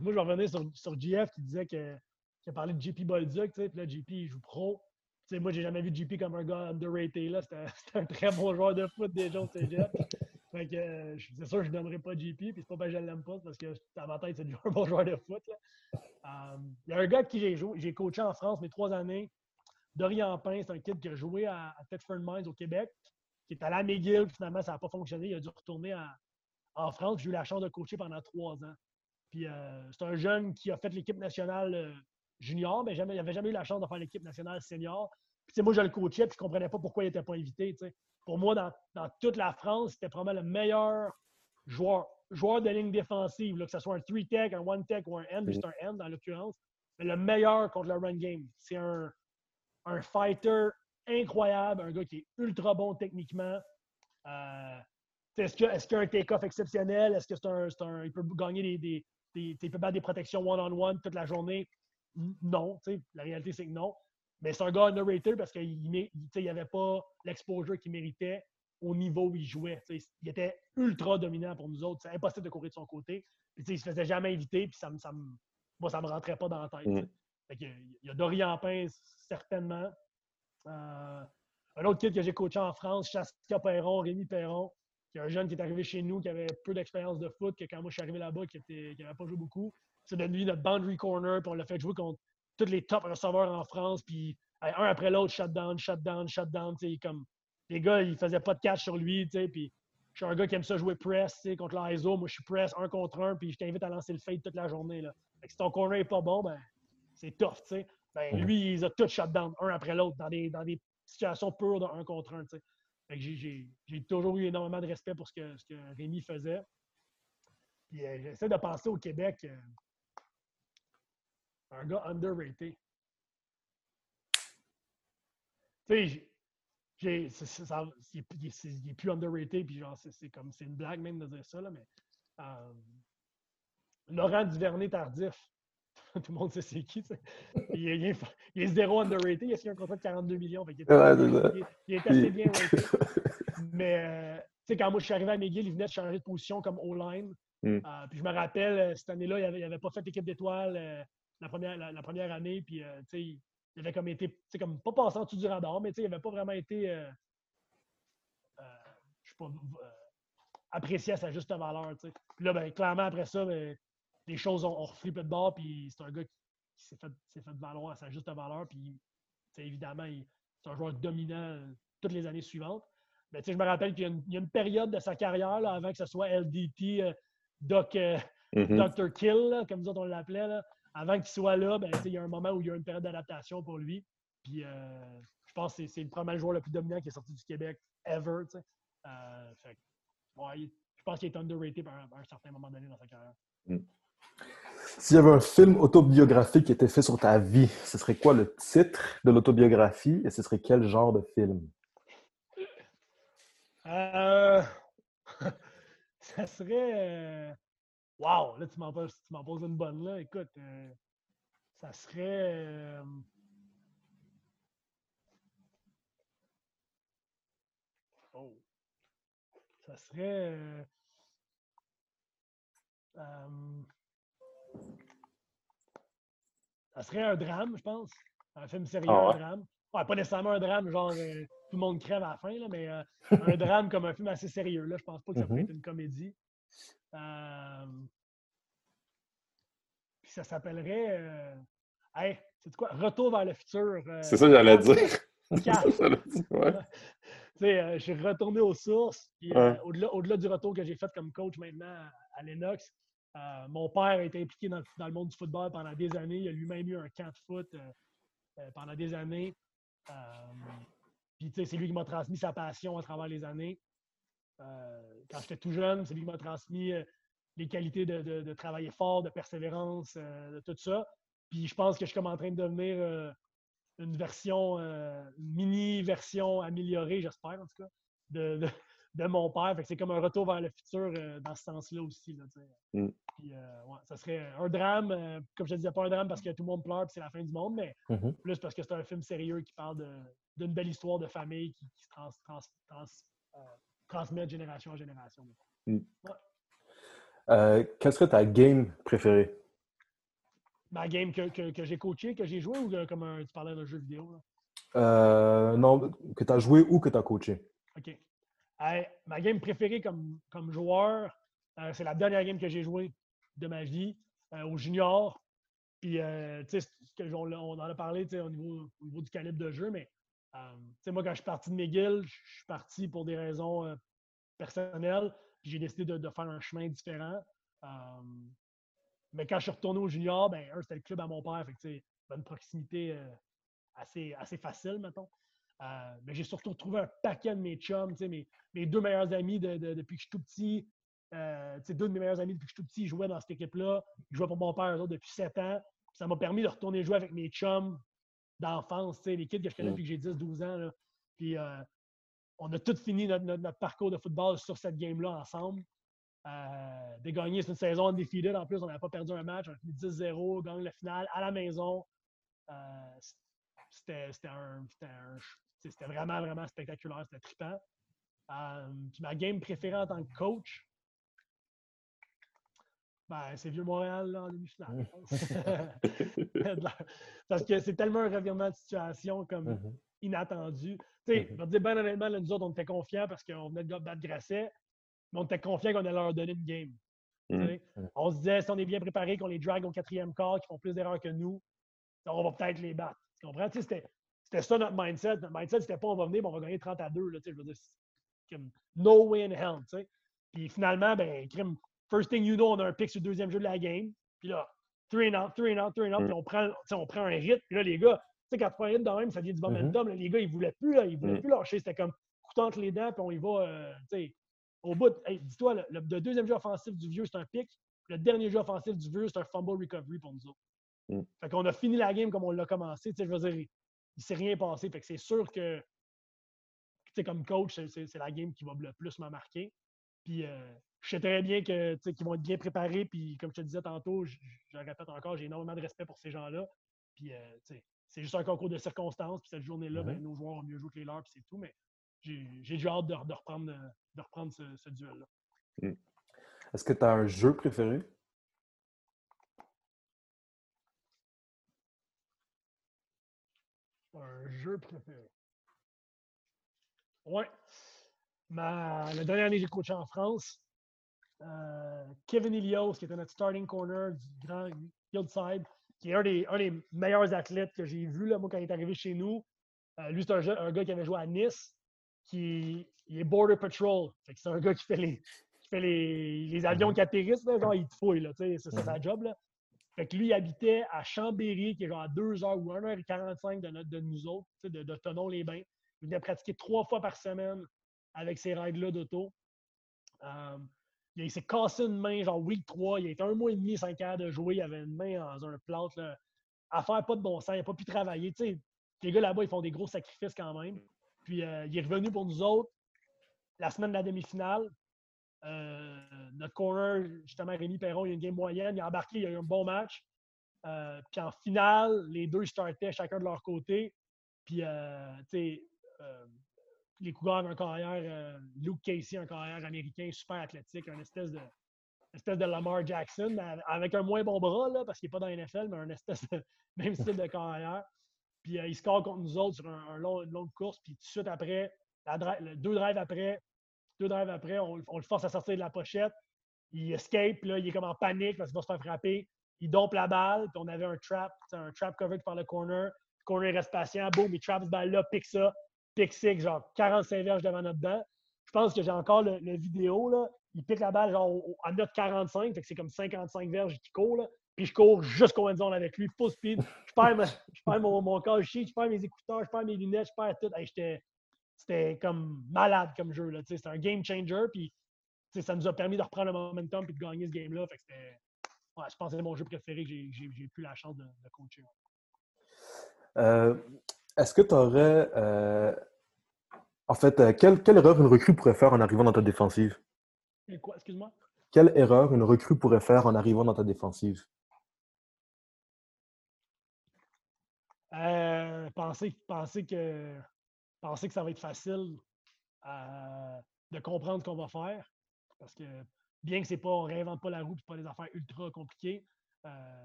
Moi, je revenais sur, sur GF qui disait que, qui a parlé de JP Bolduc, puis là, JP, il joue pro. sais, moi, j'ai jamais vu JP comme un gars underrated. C'était un très bon joueur de foot déjà au cégep. fait que c'est sûr que je ne donnerai pas JP, puis c'est pas parce que je l'aime pas, parce que à ma tête, c'est un bon joueur de foot. Là. il y a un gars qui j'ai j'ai coaché en France mes trois années. Dorian Pain, c'est un kid qui a joué à, à Thetford Mines au Québec, qui est allé à McGill, finalement, ça n'a pas fonctionné. Il a dû retourner en France. J'ai eu la chance de coacher pendant trois ans. Puis c'est un jeune qui a fait l'équipe nationale junior, mais jamais, il n'avait jamais eu la chance de faire l'équipe nationale senior. Puis moi, je le coachais, puis je ne comprenais pas pourquoi il n'était pas invité. Pour moi, dans, dans, toute la France, c'était probablement le meilleur joueur joueur de ligne défensive, que ce soit un 3-tech, un 1-tech ou un end, juste un end dans l'occurrence, mais le meilleur contre le run game. C'est un, un, fighter incroyable, un gars qui est ultra bon techniquement. Euh, est-ce qu'il est qu y a un take-off exceptionnel? Est-ce que c'est un, un, Il peut gagner des, des, il peut battre des protections one-on-one toute la journée? Non. La réalité, c'est que non. Mais c'est un gars underrated parce qu'il n'y avait pas l'exposure qu'il méritait au niveau où il jouait. il était ultra dominant pour nous autres. C'est impossible de courir de son côté. Puis, il ne se faisait jamais éviter, puis ça me, ça moi, ça me rentrait pas dans la tête. Mm. il y a Dorian Pince, certainement. Euh, un autre kid que j'ai coaché en France, Chasca Perron, Rémi Perron, qui est un jeune qui est arrivé chez nous, qui avait peu d'expérience de foot, que quand moi je suis arrivé là-bas, qui n'avait pas joué beaucoup. C'est devenu notre boundary corner, puis on l'a fait jouer contre tous les top receveurs en France, puis un après l'autre, shutdown, shutdown, shutdown, comme les gars, ils faisaient pas de catch sur lui, tu sais, puis je suis un gars qui aime ça jouer press, tu sais, contre l'ISO. Moi, je suis press un contre un, puis je t'invite à lancer le fade toute la journée, là. si ton corner est pas bon, ben, c'est tough, tu sais. Ben, lui, il a tout shutdown, un après l'autre, dans des, dans des situations pures de un contre un, tu sais. J'ai toujours eu énormément de respect pour ce que, ce que Rémi faisait. Puis euh, j'essaie de penser au Québec. Euh, un gars underrated. Tu sais, il, est, plus underrated, puis genre, c'est comme, c'est une blague même de dire ça, là, mais euh, Laurent Duvernay-Tardif, tout le monde sait c'est qui, il, est, il, est, zéro underrated, il a signé un contrat de 42 millions, fait il, est, il, est assez bien rated. mais, euh, quand moi je suis arrivé à McGill, il venait de changer de position comme O-line, mm. euh, puis je me rappelle, cette année-là, il n'avait avait pas fait l'équipe d'étoiles la, première, la, première année, puis, il avait comme été, comme pas passé en dessous du radar, mais il n'avait pas vraiment été, euh, euh, je sais pas, euh, apprécié à sa juste valeur. Puis là, ben, clairement, après ça, ben, les choses ont, ont reflippé de bord, puis c'est un gars qui, s'est fait, fait valoir à sa juste valeur, puis évidemment, c'est un joueur dominant toutes les années suivantes. Mais je me rappelle qu'il y, a une période de sa carrière, là, avant que ce soit LDT, Doc, mm-hmm. Dr. Kill, comme nous autres on l'appelait, avant qu'il soit là, ben, il y a un moment où il y a une période d'adaptation pour lui. Puis euh, je pense que c'est le premier joueur le plus dominant qui est sorti du Québec ever. Euh, je pense qu'il est underrated à un, certain moment donné dans sa carrière. Mm. S'il y avait un film autobiographique qui était fait sur ta vie, ce serait quoi le titre de l'autobiographie et ce serait quel genre de film? Euh... ça serait. Euh, Wow, là, tu m'en poses, une bonne là. Écoute, euh, ça serait. Euh, oh. Ça serait. Ça serait un drame, je pense. Un film sérieux, ah un drame. Ouais, pas nécessairement un drame, genre tout le monde crève à la fin, là, mais un drame comme un film assez sérieux. Là. Je pense pas que ça pourrait mm-hmm. être une comédie. Euh, puis ça s'appellerait. Euh, hey, c'est quoi? Retour vers le futur. Euh, c'est ça que j'allais dire. je suis retourné aux sources. au-delà, au-delà du retour que j'ai fait comme coach maintenant à Lennox, mon père a été impliqué dans, le monde du football pendant des années. Il a lui-même eu un camp de foot pendant des années. puis, c'est lui qui m'a transmis sa passion à travers les années. Euh, quand j'étais tout jeune, c'est lui qui m'a transmis euh, les qualités de, travailler fort, de persévérance, euh, de tout ça. Puis je pense que je suis comme en train de devenir une version, une mini-version améliorée, j'espère en tout cas, de, mon père. c'est comme un retour vers le futur dans ce sens-là aussi. Mm. ça serait un drame, comme je ne disais, pas un drame parce que tout le monde pleure et c'est la fin du monde, mais mm-hmm. plus parce que c'est un film sérieux qui parle d'une belle histoire de famille qui, se trans, transmettre génération en génération. Euh, quelle serait ta game préférée? Ma game que, que, j'ai coaché, que j'ai joué ou comme un, tu parlais d'un jeu vidéo? Euh, non, que tu as joué ou que tu as coaché. OK. Ma game préférée comme, joueur, euh, c'est la dernière game que j'ai jouée de ma vie au junior. Puis, euh, tu sais, on, en a parlé au niveau, au niveau du calibre de jeu, mais euh, moi, quand je suis parti de McGill, je suis parti pour des raisons euh, personnelles. J'ai décidé de, faire un chemin différent. mais quand je suis retourné au junior, ben, c'était le club à mon père. Fait que, une proximité assez, assez facile, mettons. Mais j'ai surtout retrouvé un paquet de mes chums, mes, mes deux meilleurs amis depuis que je suis tout petit. deux de mes meilleurs amis depuis que je suis tout petit jouaient dans cette équipe-là. Ils jouaient pour mon père depuis sept ans ça m'a permis de retourner jouer avec mes chums d'enfance, les kids que je connais depuis que j'ai 10-12 ans. Puis euh, on a tous fini notre, parcours de football sur cette game-là ensemble. Euh, de gagner cette saison undefeated. En plus, on n'avait pas perdu un match. On a fini 10-0, gagne la finale à la maison. Euh, c'était vraiment, vraiment spectaculaire. C'était trippant. puis ma game préférée en tant que coach, ben, c'est Vieux-Montréal en demi-finale. Parce que c'est tellement un revirement de situation comme mm-hmm. inattendu. Tu sais, mm-hmm. je vais te dire, ben honnêtement, nous autres, on était confiants parce qu'on venait de battre Grasset, mais on était confiants qu'on allait leur donner une game. Mm-hmm. On se disait, si on est bien préparé, qu'on les drague au quatrième quart, qu'ils font plus d'erreurs que nous, on va peut-être les battre. Tu comprends? C'était, c'était ça notre mindset. Notre mindset, c'était pas on va venir, mais on va gagner 30 à 2. Là, je veux dire, comme no way in hell. Puis finalement, ben, First thing you know, on a un pick sur le deuxième jeu de la game. Puis là, three and out, three and out, three and out. Puis mm. on prend, on prend un hit. Puis là, les gars, tu sais, quand tu prends un dans même, ça vient du momentum. Mm-hmm. les gars, ils voulaient plus, là, ils voulaient mm. plus lâcher. C'était comme couteau entre les dents, puis on y va, euh, tu sais, au bout. dis-toi, le, deuxième jeu offensif du vieux, c'est un pick. Le dernier jeu offensif du vieux, c'est un fumble recovery pour nous autres. Mm. Fait qu'on a fini la game comme on l'a commencé. Tu sais, je veux dire, il ne s'est rien passé. Fait que c'est sûr que, tu sais, comme coach, c'est la game qui va le plus me marquer. Puis euh, je sais très bien que, qu'ils vont être bien préparés. Puis comme je te disais tantôt, je, je le répète encore, j'ai énormément de respect pour ces gens-là. Puis euh, c'est juste un concours de circonstances. Puis cette journée-là, ben, mm-hmm. nos joueurs ont mieux joué que les leurs, puis c'est tout. Mais j'ai déjà hâte de, reprendre, de reprendre ce, duel-là. Mm. Est-ce que tu as un jeu préféré? Un jeu préféré. Ouais. la dernière année, j'ai coaché en France. Euh, Kevin Ilios, qui était notre starting corner du grand Hillside, qui est un des, un des meilleurs athlètes que j'ai vu là, moi, quand il est arrivé chez nous. Euh, lui, c'est un, un, gars qui avait joué à Nice, qui il est Border Patrol. C'est un gars qui fait les, qui fait les, les avions mhm. qui atterrissent, là, genre il te fouille, c'est ça sa mhm. job. Là. Fait que lui, il habitait à Chambéry, qui est genre à 2h ou 1h45 de, notre, de nous autres, de, de Tonon-les-Bains. Il venait pratiquer trois fois par semaine avec ces règles-là d'auto. Euh, il s'est cassé une main, genre week 3. Il a été un mois et demi sans cas de jouer. Il avait une main dans un plâtre. Là, faire pas de bon sens. Il n'a pas pu travailler. les gars là-bas, ils font des gros sacrifices quand même. Puis euh, il est revenu pour nous autres la semaine de la demi-finale. Euh, notre corner, justement, Rémi Perron, il a une game moyenne. Il a embarqué, il a eu un bon match. Euh, puis en finale, les deux startaient chacun de leur côté. Puis, tu sais, les coureurs d'un carrière, euh, Luke Casey, un carrière américain super athlétique, un espèce de, espèce de Lamar Jackson, avec un moins bon bras, là, parce qu'il n'est pas dans la NFL, mais un espèce de même style de carrière. Puis euh, il score contre nous autres sur un, long, une longue course, puis tout de suite après, deux drives après, deux drives après, on, le force à sortir de la pochette. Il escape, là, il est comme en panique parce qu'il va se faire frapper. Il dompe la balle, puis on avait un trap, un trap covered par le corner. Le corner reste patient, boum, il trappe cette balle-là, pique ça, pick six, genre 45 verges devant notre banc. Je pense que j'ai encore le, vidéo, là. Il pique la balle genre à notre 45, fait que c'est comme 55 verges qui court, là. Puis je cours jusqu'au end zone avec lui, full speed. Je perds, mon, mon je perds mes écouteurs, je perds mes lunettes, je perds tout. C'était comme malade comme jeu. C'était un game changer. Puis ça nous a permis de reprendre le momentum et de gagner ce game-là. Ouais, je pense que c'est mon jeu préféré que j'ai eu la chance de, de coacher. Euh, est-ce que tu aurais. Euh, en fait, euh, quelle, quelle, erreur une recrue pourrait faire en arrivant dans ta défensive? Quoi, excuse-moi? Quelle erreur une recrue pourrait faire en arrivant dans ta défensive? Euh, penser, penser, que, penser que ça va être facile de comprendre ce qu'on va faire. Parce que bien que c'est pas, on ne réinvente pas la roue et pas des affaires ultra compliquées,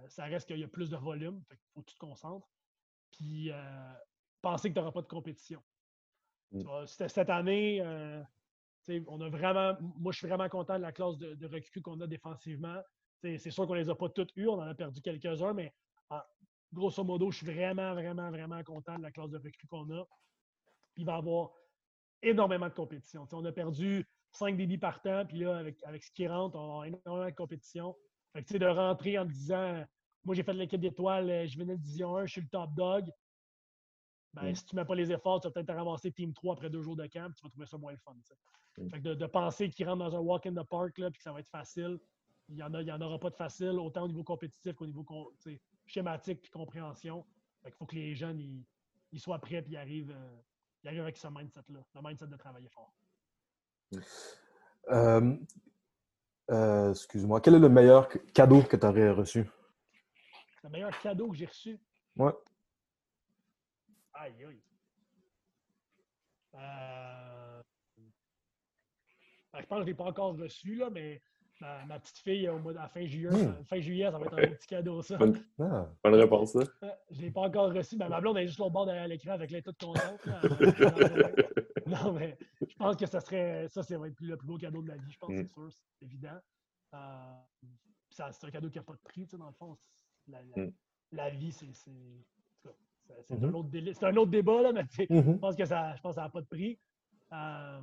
ça reste qu'il y a plus de volume. Il faut que tu te concentres. Puis penser que tu n'auras pas de compétition. Mm. Cette année, euh, on a vraiment. Moi, je suis vraiment content de la classe de, de recrues qu'on a défensivement. C'est sûr qu'on ne les a pas toutes eues, on en a perdu quelques-uns, mais grosso modo, je suis vraiment, vraiment, vraiment content de la classe de recrues qu'on a. Il va y avoir énormément de compétition. on a perdu 5 débits par temps, puis là, avec, avec ce qui rentre, on a énormément de compétition. Fait que, de rentrer en disant Moi, j'ai fait l'équipe d'étoiles, je venais de Division 1, je suis le top dog. Ben, mm. Si tu ne mets pas les efforts, tu vas peut-être ramasser Team 3 après deux jours de camp, tu vas trouver ça moins le fun. Mm. Fait que de, penser qu'il rentre dans un walk in the park, là, puis que ça va être facile, il n'y en, en, aura pas de facile, autant au niveau compétitif qu'au niveau schématique et compréhension. Il faut que les jeunes ils, soient prêts et arrivent, euh, arrivent avec ce mindset-là, le mindset de travailler fort. Euh, euh, excuse-moi, quel est le meilleur cadeau que tu aurais reçu? Le meilleur cadeau que j'ai reçu? Ouais. Aïe, aïe. Euh, ben, je pense que je l'ai pas encore reçu, là, mais ma, petite fille, au mois, à fin juillet, hmm. fin juillet, ça va être un petit cadeau, ça. Bonne, ah. bonne réponse, ça. Je ne l'ai pas encore reçu. Ben, ma blonde est juste au bord derrière l'écran avec l'état de contente. non, mais je pense que ça serait. Ça, ça va être le plus beau cadeau de ma vie, je pense, hmm. c'est sûr. C'est évident. Euh, c'est un cadeau qui n'a pas de prix, tu sais, dans le fond. La, hmm. la, vie, c'est. C'est un, mm-hmm. autre un autre débat, là, mais mm-hmm. je pense que ça n'a pas de prix. Euh,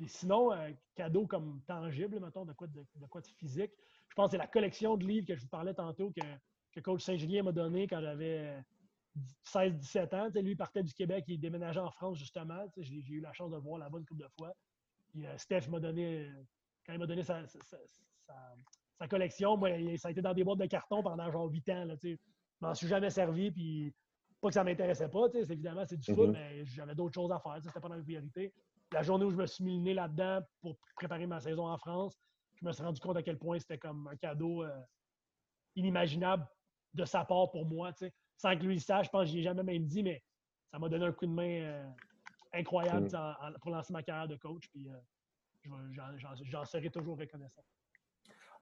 puis sinon, un cadeau comme tangible, mettons, de quoi de, quoi de physique. Je pense que c'est la collection de livres que je vous parlais tantôt que, que Coach Saint-Julien m'a donné quand j'avais 16-17 ans. lui, il partait du Québec, il déménageait en France, justement. J'ai eu la chance de le voir là-bas une couple de fois. Puis, euh, Steph m'a donné, quand il m'a donné sa, sa, collection, moi, ça a été dans des boîtes de carton pendant genre 8 ans. Là, je m'en suis jamais servi, puis pas que ça ne m'intéressait pas. Évidemment, c'est du foot, mm-hmm. mais j'avais d'autres choses à faire. C'était pas dans mes priorités la journée où je me suis mis le nez là-dedans pour préparer ma saison en France, je me suis rendu compte à quel point c'était comme un cadeau euh, inimaginable de sa part pour moi. Sans que lui le sache, je pense que je ai jamais même dit, mais ça m'a donné un coup de main euh, incroyable mm. pour lancer ma carrière de coach. Puis euh, j'en serai toujours reconnaissant.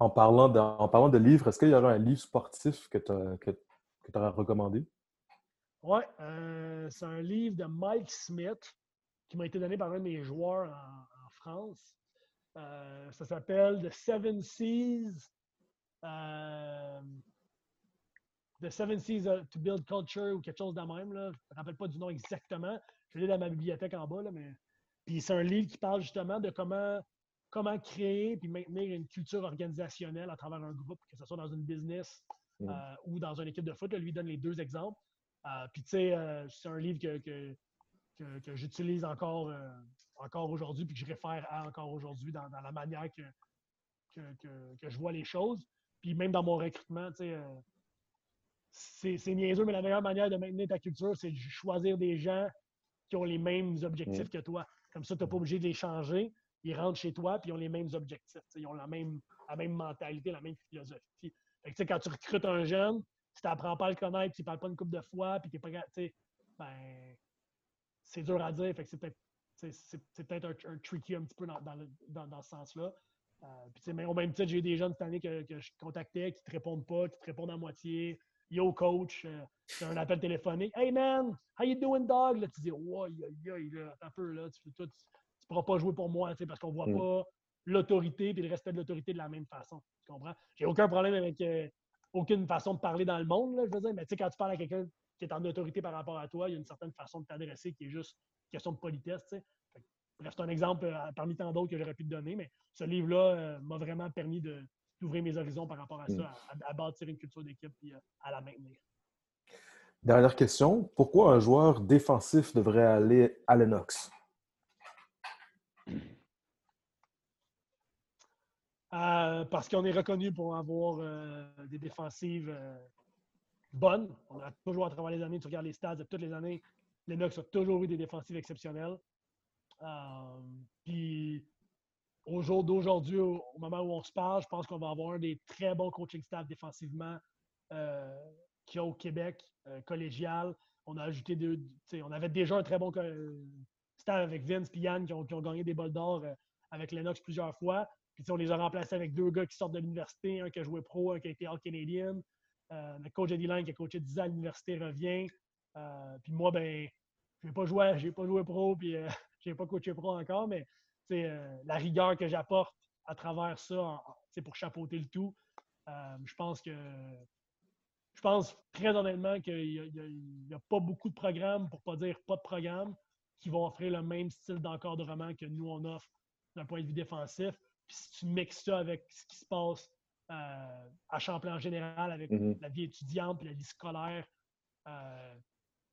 En parlant de, en parlant de livres, est-ce qu'il y aurait un livre sportif que tu aurais recommandé? Oui, c'est un livre de Mike Smith qui m'a été donné par un de mes joueurs en, France. Euh, ça s'appelle The Seven Seas. Euh, The Seven Seas to Build Culture ou quelque chose de même. Là. Je ne me rappelle pas du nom exactement. Je l'ai dans ma bibliothèque en bas. Là, mais... Puis c'est un livre qui parle justement de comment, comment créer et maintenir une culture organisationnelle à travers un groupe, que ce soit dans une business mm. euh, ou dans une équipe de foot. lui donne les deux exemples. puis tu sais, c'est un livre que que, j'utilise encore, euh, encore aujourd'hui, puis que je réfère à encore aujourd'hui dans, la manière que, que, je vois les choses. Puis même dans mon recrutement, euh, c'est niaiseux, mais la meilleure manière de maintenir ta culture, c'est de choisir des gens qui ont les mêmes objectifs mm. que toi. Comme ça, tu n'es pas obligé de les changer. Ils rentrent chez toi, puis ils ont les mêmes objectifs. Ils ont la même, la même mentalité, la même philosophie. quand tu recrutes un jeune, si tu n'apprends pas à le connaître, tu ne parles pas une couple de fois, puis tu n'es pas. Ben, c'est dur à dire. c'est peut-être un, tricky un petit peu dans, dans, ce sens-là. Euh, mais au même titre, j'ai eu des jeunes cette année que, je contactais qui ne te répondent pas, qui te répondent à moitié. Yo, coach, euh, c'est un appel téléphonique. Hey man, how you doing, dog? Là, tu dis, oh, un peu, là, tu ne pourras pas jouer pour moi parce qu'on ne voit mm. pas l'autorité et le respect de l'autorité de la même façon. Tu comprends? J'ai aucun problème avec euh, aucune façon de parler dans le monde, là, je veux dire, mais tu sais, quand tu parles à quelqu'un qui est en autorité par rapport à toi, il y a une certaine façon de t'adresser qui est juste question de politesse. Bref, c'est un exemple euh, parmi tant d'autres que j'aurais pu te donner, mais ce livre-là euh, m'a vraiment permis d'ouvrir mes horizons par rapport à ça, mm. à, bâtir une culture d'équipe et euh, à la maintenir. Dernière question. Pourquoi un joueur défensif devrait aller à Lennox? parce qu'on est reconnu pour avoir des défensives bonne. On a toujours, à travers les années, tu regardes les stats de toutes les années, les Knox ont toujours eu des défensives exceptionnelles. Euh, puis, au jour d'aujourd'hui, au, moment où on se parle, je pense qu'on va avoir un des très bons coaching staff défensivement euh, qu'il y a au Québec, euh, collégial. On a ajouté deux. On avait déjà un très bon staff avec Vince et Yann qui ont, gagné des bols d'or avec Lennox plusieurs fois. Puis on les a remplacés avec deux gars qui sortent de l'université, un qui a joué pro, un qui a été All-Canadian. Euh, le coach Eddie Lang qui a coaché 10 ans à l'université revient. Euh, puis moi, ben, je n'ai pas joué, j'ai pas joué pro, puis euh, je n'ai pas coaché pro encore, mais la rigueur que j'apporte à travers ça, c'est pour chapeauter le tout. je pense que je pense très honnêtement qu'il n'y a, pas beaucoup de programmes, pour ne pas dire pas de programmes, qui vont offrir le même style d'encadrement que nous, on offre d'un point de vue défensif. Puis si tu mixes ça avec ce qui se passe euh, à Champlain en général, avec mm-hmm. la vie étudiante et la vie scolaire, euh,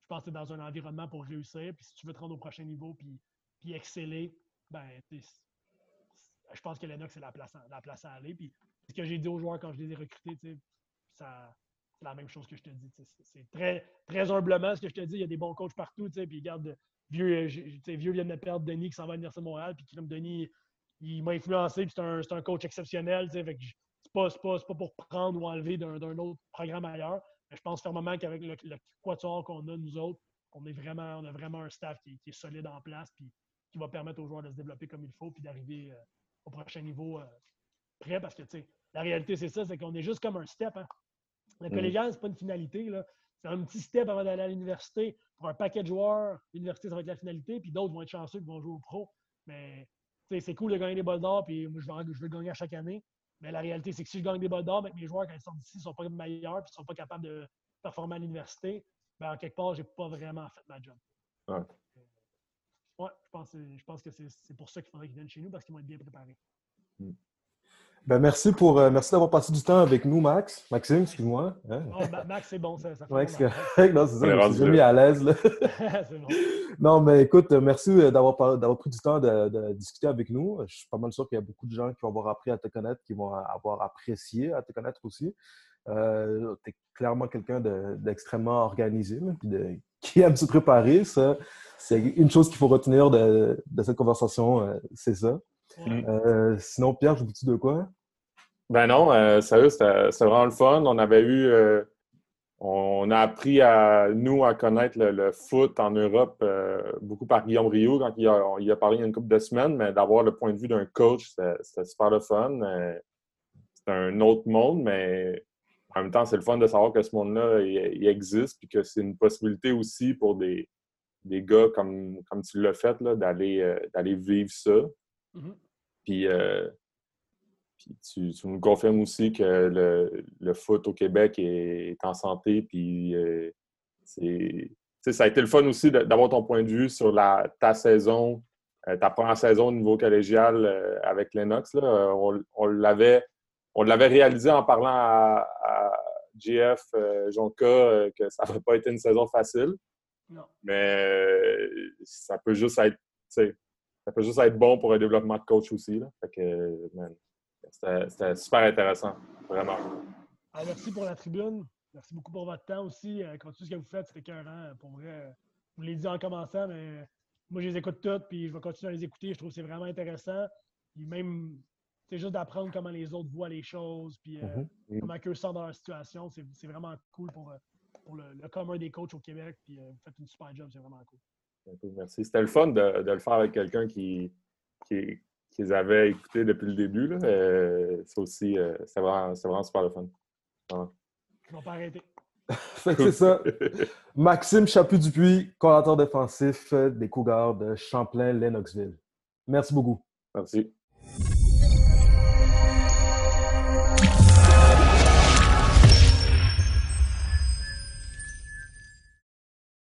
je pense que tu es dans un environnement pour réussir. Puis si tu veux te rendre au prochain niveau puis, puis exceller, ben, je pense que Lennox, c'est la place, la place à aller. Puis ce que j'ai dit aux joueurs quand je les ai recrutés, ça, c'est la même chose que je te dis. C'est très, très humblement ce que je te dis. Il y a des bons coachs partout. Puis regarde, vieux, vieux vient de perdre Denis qui s'en va à l'Université de Montréal. Puis Denis, il m'a influencé. C'est un, un, coach exceptionnel. C'est pas, pas, pas, pour prendre ou enlever d'un autre programme ailleurs. Mais je pense fermement qu'avec le, le quatuor qu'on a, nous autres, on, est vraiment, on a vraiment un staff qui, est solide en place. Puis qui va permettre aux joueurs de se développer comme il faut. Puis d'arriver euh, au prochain niveau euh, prêt. Parce que la réalité, c'est ça. C'est qu'on est juste comme un step. Hein. Le mm. collégial, ce n'est pas une finalité. C'est un petit step avant d'aller à l'université. Pour un paquet de joueurs, l'université, ça va être la finalité, puis d'autres vont être chanceux et vont jouer au pro. Mais c'est cool de gagner des bols d'or, puis moi, je veux, je veux gagner à chaque année. Mais la réalité, c'est que si je gagne des bols d'or, mes joueurs, quand ils sortent d'ici, ne sont pas meilleurs, puis ne sont pas capables de performer à l'université, ben, en quelque part, je n'ai pas vraiment fait ma job. Ouais. ouais je, pense, je pense que c'est pour ça qu'il faudrait qu'ils viennent chez nous, parce qu'ils vont être bien préparés. Mm. Ben, merci pour euh, merci d'avoir passé du temps avec nous, Max. Maxime, excuse-moi. Hein? Oh, Max, c'est bon, ça. ça Max, non, c'est ça. Je suis mis à l'aise. bon. Non, mais écoute, merci euh, d'avoir pris du temps de, discuter avec nous. Je suis pas mal sûr qu'il y a beaucoup de gens qui vont avoir appris à te connaître, qui vont avoir apprécié à te connaître aussi. Euh, tu es clairement quelqu'un d'extrêmement organisé, qui aime se préparer. c'est une chose qu'il faut retenir de, cette conversation, c'est ça. Euh, sinon, Pierre, je vous dis de quoi? Ben non, euh, sérieux, c'était vraiment le fun. On avait eu. Euh, on a appris à nous à connaître le, foot en Europe beaucoup par Guillaume Rio quand il a, il a, parlé il y a une couple de semaines, mais d'avoir le point de vue d'un coach, c'était super le fun. c'est un autre monde, mais en même temps, c'est le fun de savoir que ce monde-là, il, existe, puis que c'est une possibilité aussi pour des, des gars comme, comme tu l'as fait, d'aller vivre ça. Mm-hmm. Puis, euh, tu, nous confirmes aussi que le, foot au Québec est, en santé. Puis, euh, ça a été le fun aussi d'avoir ton point de vue sur la, ta saison, euh, ta première saison au niveau collégial avec Lennox. Là. On, l'avait on l'avait réalisé en parlant à, à GF Jonka que ça n'avait pas été une saison facile. Mais ça peut juste être ça peut juste être bon pour un développement de coach aussi. Là. Fait que, c'était super intéressant, vraiment. Ah, merci pour la tribune. Merci beaucoup pour votre temps aussi. Euh, continuez ce que vous faites, c'est écœurant. Pour vrai, je vous l'ai dit en commençant, mais moi, je les écoute toutes, puis je vais continuer à les écouter. Je trouve que c'est vraiment intéressant. Puis même, c'est juste d'apprendre comment les autres voient les choses, puis euh, mm-hmm. comment eux sont dans leur situation. C'est vraiment cool pour, euh, pour le, commun des coachs au Québec. Puis vous faites une super job, c'est vraiment cool. Merci. C'était le fun de, le faire avec quelqu'un qui, qui, les avait écoutés depuis le début. Euh, c'est aussi, euh, c'est vraiment, vraiment, super le fun. Vraiment. Ils vont pas arrêter. c'est ça. Maxime Chaput-Dupuis, coordinateur défensif des Cougars de Champlain-Lennoxville. Merci beaucoup. Merci.